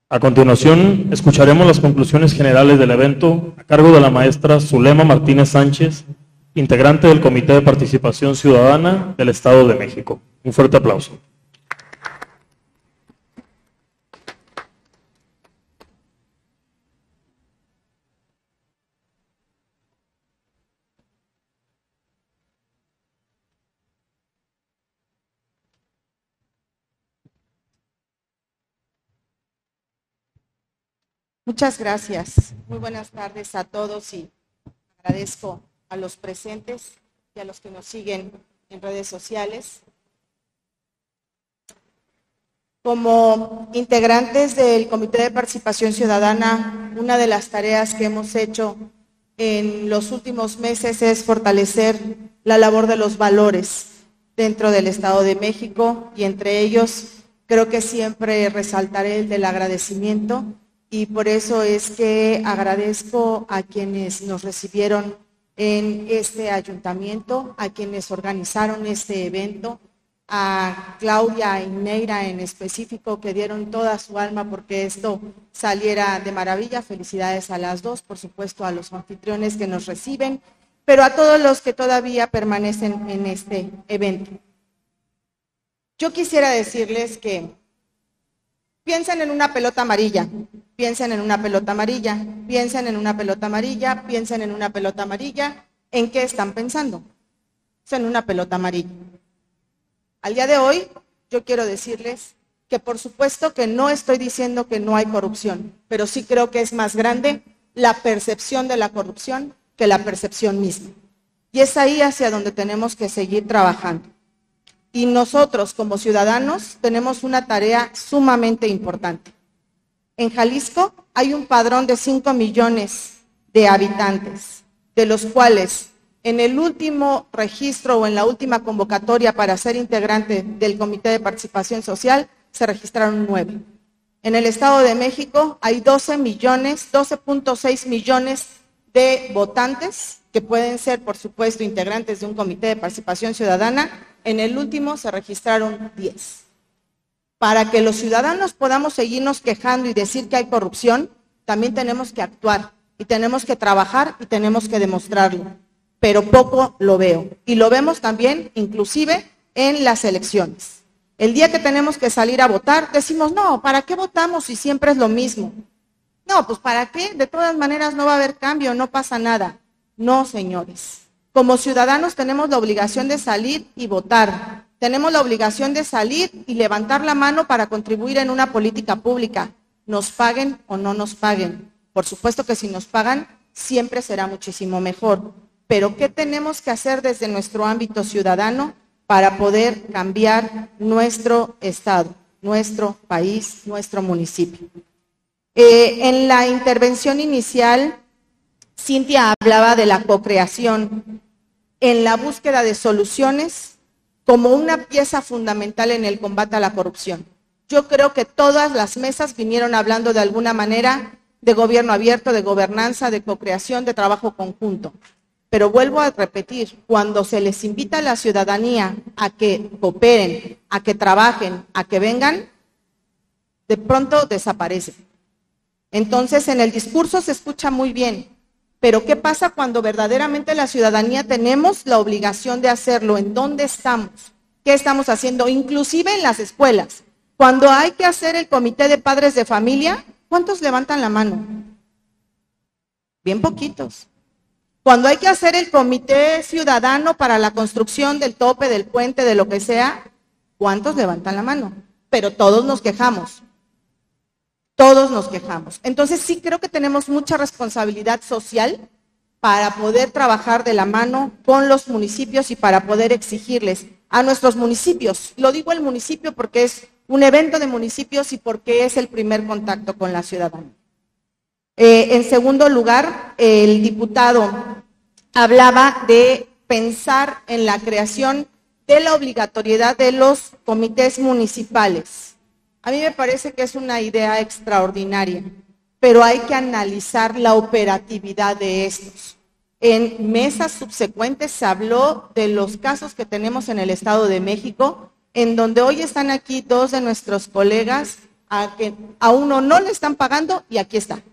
A continuación, escucharemos las conclusiones generales del evento a cargo de la maestra Zulema Martínez Sánchez, integrante del Comité de Participación Ciudadana del Estado de México. Un fuerte aplauso. Muchas gracias. Muy buenas tardes a todos y agradezco a los presentes y a los que nos siguen en redes sociales. Como integrantes del Comité de Participación Ciudadana, una de las tareas que hemos hecho en los últimos meses es fortalecer la labor de los valores dentro del Estado de México y entre ellos creo que siempre resaltaré el del agradecimiento y por eso es que agradezco a quienes nos recibieron en este ayuntamiento, a quienes organizaron este evento, a Claudia y Neira en específico que dieron toda su alma porque esto saliera de maravilla. Felicidades a las dos, por supuesto a los anfitriones que nos reciben, pero a todos los que todavía permanecen en este evento. Yo quisiera decirles que piensen en una pelota amarilla, piensen en una pelota amarilla, piensen en una pelota amarilla, piensen en una pelota amarilla. ¿En qué están pensando? En una pelota amarilla. Al día de hoy, yo quiero decirles que por supuesto que no estoy diciendo que no hay corrupción, pero sí creo que es más grande la percepción de la corrupción que la percepción misma. Y es ahí hacia donde tenemos que seguir trabajando. Y nosotros como ciudadanos tenemos una tarea sumamente importante. En Jalisco hay un padrón de 5 millones de habitantes, de los cuales en el último registro o en la última convocatoria para ser integrante del Comité de Participación Social se registraron 9. En el Estado de México hay 12 millones, 12.6 millones de votantes que pueden ser, por supuesto, integrantes de un comité de participación ciudadana. En el último se registraron 10 para que los ciudadanos podamos seguirnos quejando y decir que hay corrupción, también tenemos que actuar y tenemos que trabajar y tenemos que demostrarlo. Pero poco lo veo. Y lo vemos también inclusive en las elecciones. El día que tenemos que salir a votar, decimos, no, ¿para qué votamos si siempre es lo mismo? No, pues ¿para qué? De todas maneras no va a haber cambio, no pasa nada. No, señores. Como ciudadanos tenemos la obligación de salir y votar tenemos la obligación de salir y levantar la mano para contribuir en una política pública, nos paguen o no nos paguen. Por supuesto que si nos pagan, siempre será muchísimo mejor. pero ¿qué tenemos que hacer desde nuestro ámbito ciudadano para poder cambiar nuestro estado, nuestro país, nuestro municipio? Eh, en la intervención inicial, Cintia hablaba de la co-creación en la búsqueda de soluciones como una pieza fundamental en el combate a la corrupción. Yo creo que todas las mesas vinieron hablando de alguna manera de gobierno abierto, de gobernanza, de co-creación, de trabajo conjunto. Pero vuelvo a repetir, cuando se les invita a la ciudadanía a que cooperen, a que trabajen, a que vengan, de pronto desaparecen. Entonces, en el discurso se escucha muy bien, pero ¿qué pasa cuando verdaderamente la ciudadanía tenemos la obligación de hacerlo? ¿En dónde estamos? ¿Qué estamos haciendo? Inclusive en las escuelas. Cuando hay que hacer el comité de padres de familia, ¿cuántos levantan la mano? Bien poquitos. Cuando hay que hacer el comité ciudadano para la construcción del tope, del puente, de lo que sea, ¿cuántos levantan la mano? Pero todos nos quejamos. Todos nos quejamos. Entonces sí creo que tenemos mucha responsabilidad social para poder trabajar de la mano con los municipios y para poder exigirles a nuestros municipios. Lo digo el municipio porque es un evento de municipios y porque es el primer contacto con la ciudadanía. Eh, en segundo lugar, el diputado hablaba de pensar en la creación de la obligatoriedad de los comités municipales. A mí me parece que es una idea extraordinaria, pero hay que analizar la operatividad de estos. En mesas subsecuentes se habló de los casos que tenemos en el Estado de México, en donde hoy están aquí dos de nuestros colegas a que a uno no le están pagando y aquí está.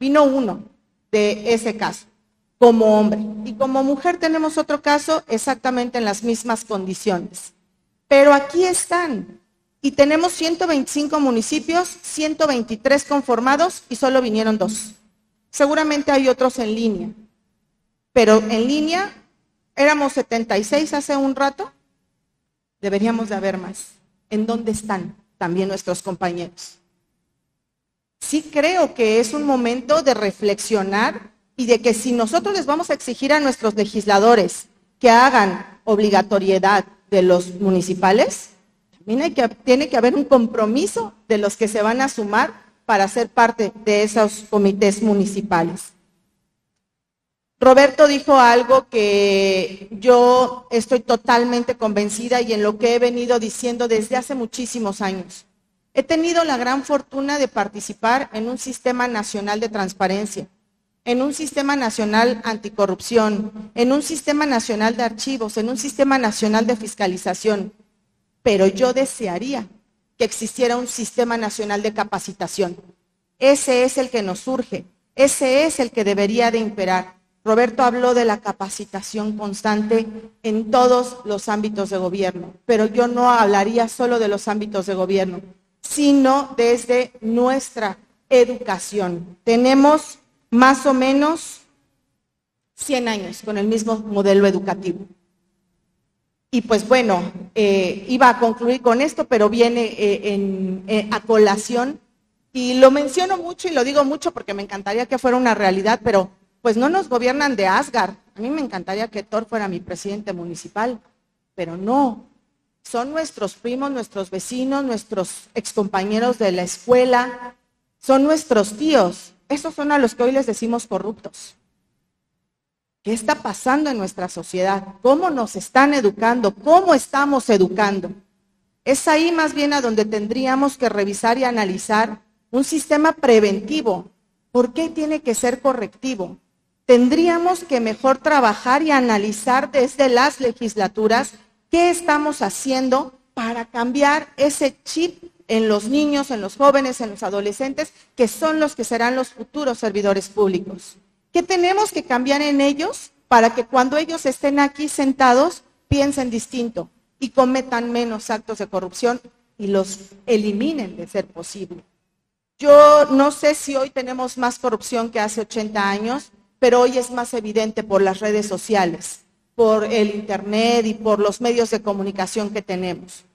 Vino uno de ese caso como hombre y como mujer tenemos otro caso exactamente en las mismas condiciones. Pero aquí están y tenemos 125 municipios, 123 conformados y solo vinieron dos. Seguramente hay otros en línea, pero en línea éramos 76 hace un rato, deberíamos de haber más. ¿En dónde están también nuestros compañeros? Sí creo que es un momento de reflexionar y de que si nosotros les vamos a exigir a nuestros legisladores que hagan obligatoriedad de los municipales, tiene que, tiene que haber un compromiso de los que se van a sumar para ser parte de esos comités municipales. Roberto dijo algo que yo estoy totalmente convencida y en lo que he venido diciendo desde hace muchísimos años. He tenido la gran fortuna de participar en un sistema nacional de transparencia, en un sistema nacional anticorrupción, en un sistema nacional de archivos, en un sistema nacional de fiscalización pero yo desearía que existiera un sistema nacional de capacitación. Ese es el que nos surge, ese es el que debería de imperar. Roberto habló de la capacitación constante en todos los ámbitos de gobierno, pero yo no hablaría solo de los ámbitos de gobierno, sino desde nuestra educación. Tenemos más o menos 100 años con el mismo modelo educativo. Y pues bueno, eh, iba a concluir con esto, pero viene eh, en, eh, a colación. Y lo menciono mucho y lo digo mucho porque me encantaría que fuera una realidad, pero pues no nos gobiernan de Asgard. A mí me encantaría que Thor fuera mi presidente municipal, pero no. Son nuestros primos, nuestros vecinos, nuestros excompañeros de la escuela, son nuestros tíos. Esos son a los que hoy les decimos corruptos. ¿Qué está pasando en nuestra sociedad? ¿Cómo nos están educando? ¿Cómo estamos educando? Es ahí más bien a donde tendríamos que revisar y analizar un sistema preventivo. ¿Por qué tiene que ser correctivo? Tendríamos que mejor trabajar y analizar desde las legislaturas qué estamos haciendo para cambiar ese chip en los niños, en los jóvenes, en los adolescentes, que son los que serán los futuros servidores públicos. ¿Qué tenemos que cambiar en ellos para que cuando ellos estén aquí sentados piensen distinto y cometan menos actos de corrupción y los eliminen de ser posible? Yo no sé si hoy tenemos más corrupción que hace 80 años, pero hoy es más evidente por las redes sociales, por el Internet y por los medios de comunicación que tenemos.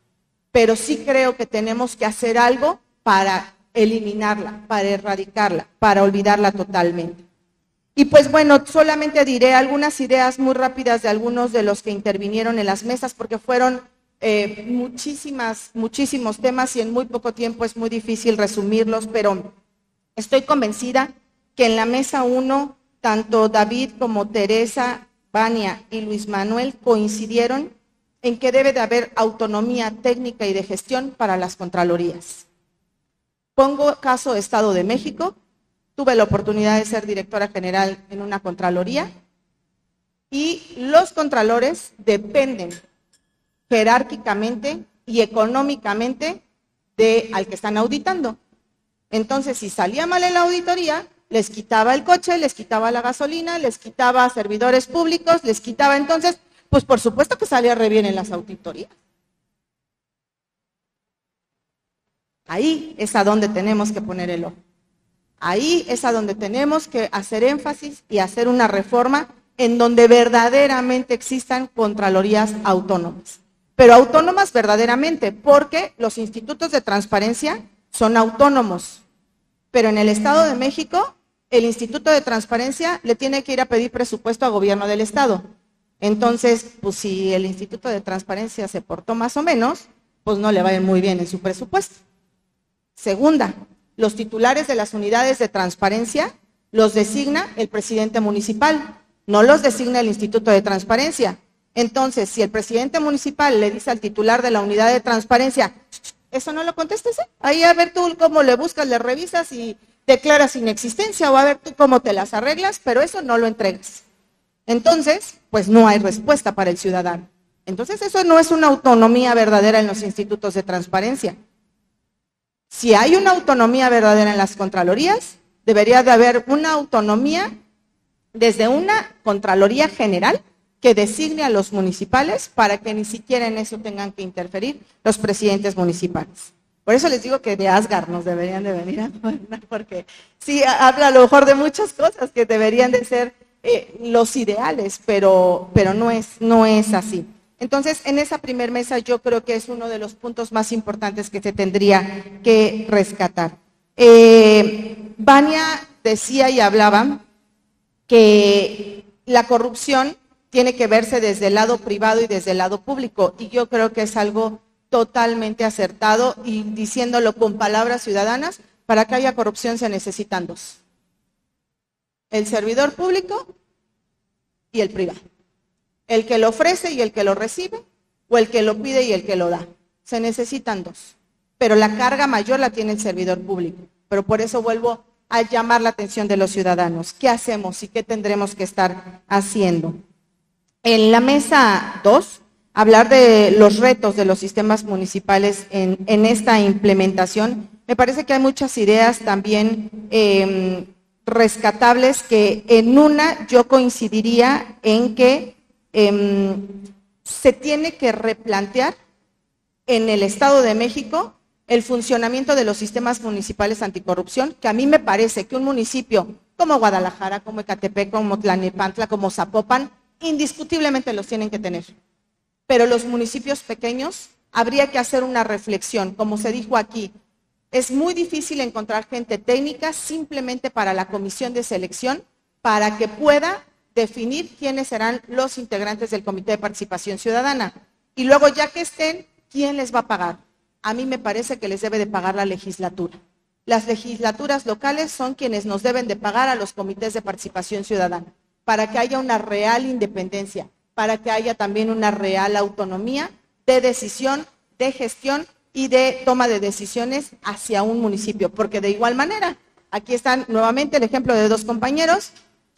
Pero sí creo que tenemos que hacer algo para eliminarla, para erradicarla, para olvidarla totalmente. Y pues bueno, solamente diré algunas ideas muy rápidas de algunos de los que intervinieron en las mesas, porque fueron eh, muchísimas, muchísimos temas y en muy poco tiempo es muy difícil resumirlos, pero estoy convencida que en la mesa 1, tanto David como Teresa, Vania y Luis Manuel coincidieron en que debe de haber autonomía técnica y de gestión para las Contralorías. Pongo caso Estado de México, tuve la oportunidad de ser directora general en una Contraloría y los contralores dependen jerárquicamente y económicamente de al que están auditando. Entonces, si salía mal en la auditoría, les quitaba el coche, les quitaba la gasolina, les quitaba servidores públicos, les quitaba entonces, pues por supuesto que salía re bien en las auditorías. Ahí es a donde tenemos que poner el ojo. Ahí es a donde tenemos que hacer énfasis y hacer una reforma en donde verdaderamente existan contralorías autónomas. Pero autónomas verdaderamente, porque los institutos de transparencia son autónomos. Pero en el Estado de México, el Instituto de Transparencia le tiene que ir a pedir presupuesto al gobierno del Estado. Entonces, pues si el Instituto de Transparencia se portó más o menos, pues no le va a ir muy bien en su presupuesto. Segunda, los titulares de las unidades de transparencia los designa el presidente municipal, no los designa el Instituto de Transparencia. Entonces, si el presidente municipal le dice al titular de la unidad de transparencia, eso no lo contestes, ¿eh? ahí a ver tú cómo le buscas, le revisas y declaras inexistencia o a ver tú cómo te las arreglas, pero eso no lo entregas. Entonces, pues no hay respuesta para el ciudadano. Entonces, eso no es una autonomía verdadera en los institutos de transparencia. Si hay una autonomía verdadera en las Contralorías, debería de haber una autonomía desde una Contraloría General que designe a los municipales para que ni siquiera en eso tengan que interferir los presidentes municipales. Por eso les digo que de Asgard nos deberían de venir a gobernar, porque sí habla a lo mejor de muchas cosas que deberían de ser eh, los ideales, pero, pero no, es, no es así. Entonces, en esa primer mesa yo creo que es uno de los puntos más importantes que se tendría que rescatar. Eh, Vania decía y hablaba que la corrupción tiene que verse desde el lado privado y desde el lado público, y yo creo que es algo totalmente acertado y diciéndolo con palabras ciudadanas, para que haya corrupción se necesitan dos. El servidor público y el privado el que lo ofrece y el que lo recibe, o el que lo pide y el que lo da. Se necesitan dos. Pero la carga mayor la tiene el servidor público. Pero por eso vuelvo a llamar la atención de los ciudadanos. ¿Qué hacemos y qué tendremos que estar haciendo? En la mesa 2, hablar de los retos de los sistemas municipales en, esta implementación. Me parece que hay muchas ideas también em, rescatables que en una yo coincidiría en que Em, se tiene que replantear en el Estado de México el funcionamiento de los sistemas municipales anticorrupción, que a mí me parece que un municipio como Guadalajara, como Ecatepec, como Tlanepantla, como Zapopan, indiscutiblemente los tienen que tener. Pero los municipios pequeños habría que hacer una reflexión, como se dijo aquí, es muy difícil encontrar gente técnica simplemente para la comisión de selección para que pueda definir quiénes serán los integrantes del Comité de Participación Ciudadana. Y luego, ya que estén, ¿quién les va a pagar? A mí me parece que les debe de pagar la legislatura. Las legislaturas locales son quienes nos deben de pagar a los comités de participación ciudadana, para que haya una real independencia, para que haya también una real autonomía de decisión, de gestión y de toma de decisiones hacia un municipio. Porque de igual manera, aquí están nuevamente el ejemplo de dos compañeros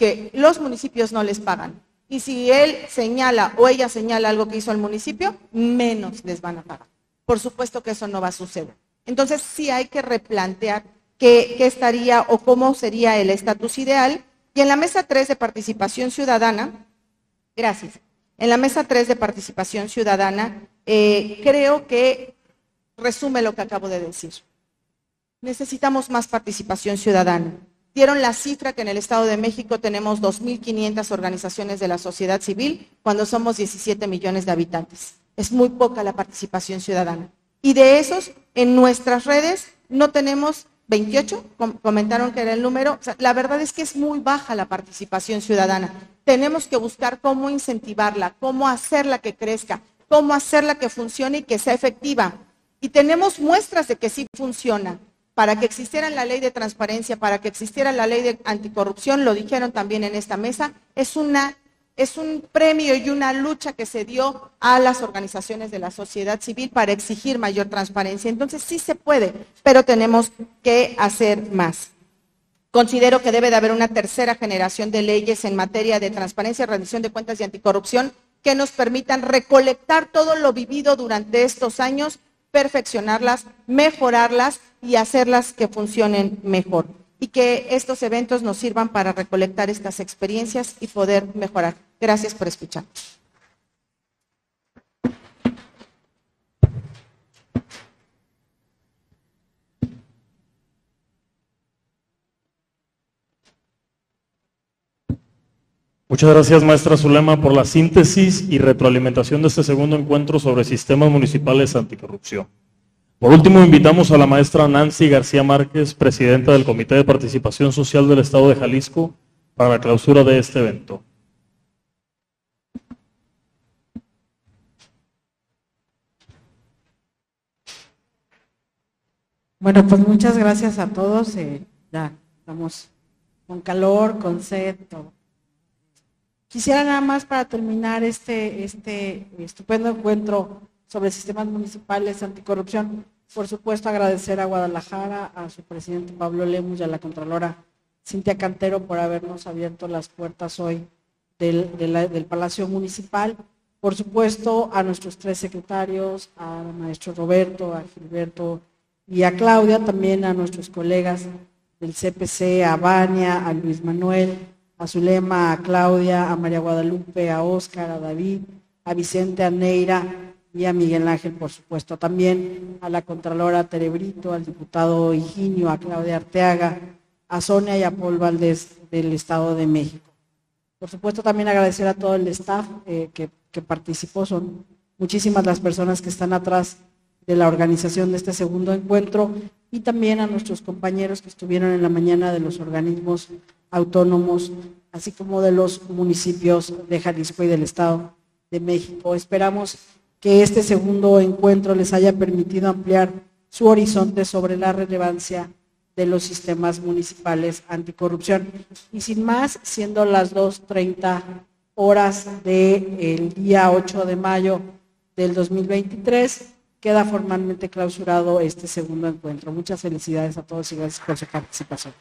que los municipios no les pagan. Y si él señala o ella señala algo que hizo el municipio, menos les van a pagar. Por supuesto que eso no va a suceder. Entonces sí hay que replantear qué, estaría o cómo sería el estatus ideal. Y en la mesa 3 de participación ciudadana, gracias, en la mesa 3 de participación ciudadana, eh, creo que resume lo que acabo de decir. Necesitamos más participación ciudadana dieron la cifra que en el Estado de México tenemos 2.500 organizaciones de la sociedad civil cuando somos 17 millones de habitantes. Es muy poca la participación ciudadana. Y de esos, en nuestras redes no tenemos 28, com- comentaron que era el número. La verdad es que es muy baja la participación ciudadana. Tenemos que buscar cómo incentivarla, cómo hacerla que crezca, cómo hacerla que funcione y que sea efectiva. Y tenemos muestras de que sí funciona. Para que existiera la ley de transparencia, para que existiera la ley de anticorrupción, lo dijeron también en esta mesa, es una es un premio y una lucha que se dio a las organizaciones de la sociedad civil para exigir mayor transparencia. Entonces sí se puede, pero tenemos que hacer más. Considero que debe de haber una tercera generación de leyes en materia de transparencia, rendición de cuentas y anticorrupción que nos permitan recolectar todo lo vivido durante estos años, perfeccionarlas, mejorarlas y hacerlas que funcionen mejor. Y que estos eventos nos sirvan para recolectar estas experiencias y poder mejorar. Gracias por escuchar. Muchas gracias, maestra Zulema, por la síntesis y retroalimentación de este segundo encuentro sobre sistemas municipales anticorrupción. Por último, invitamos a la maestra Nancy García Márquez, presidenta del Comité de Participación Social del Estado de Jalisco, para la clausura de este evento. Bueno, pues muchas gracias a todos. eh, ya estamos con calor, con sed. Quisiera nada más para terminar este, este estupendo encuentro sobre sistemas municipales anticorrupción, por supuesto agradecer a Guadalajara, a su presidente Pablo Lemus y a la Contralora Cintia Cantero por habernos abierto las puertas hoy del, de la- del Palacio Municipal. Por supuesto, a nuestros tres secretarios, al maestro Roberto, a Gilberto y a Claudia, también a nuestros colegas del CPC, a Vania, a Luis Manuel, a Zulema, a Claudia, a María Guadalupe, a Óscar, a David, a Vicente, a Neira y a Miguel Ángel, por supuesto. También a la Contralora Terebrito, al diputado Higinio, a Claudia Arteaga, a Sonia y a Paul Valdés del Estado de México. Por supuesto, también agradecer a todo el staff eh, que, que participó. Son muchísimas las personas que están atrás de la organización de este segundo encuentro y también a nuestros compañeros que estuvieron en la mañana de los organismos autónomos, así como de los municipios de Jalisco y del Estado de México. Esperamos que este segundo encuentro les haya permitido ampliar su horizonte sobre la relevancia de los sistemas municipales anticorrupción. Y sin más, siendo las 2.30 horas del día 8 de mayo del 2023, queda formalmente clausurado este segundo encuentro. Muchas felicidades a todos y gracias por su participación.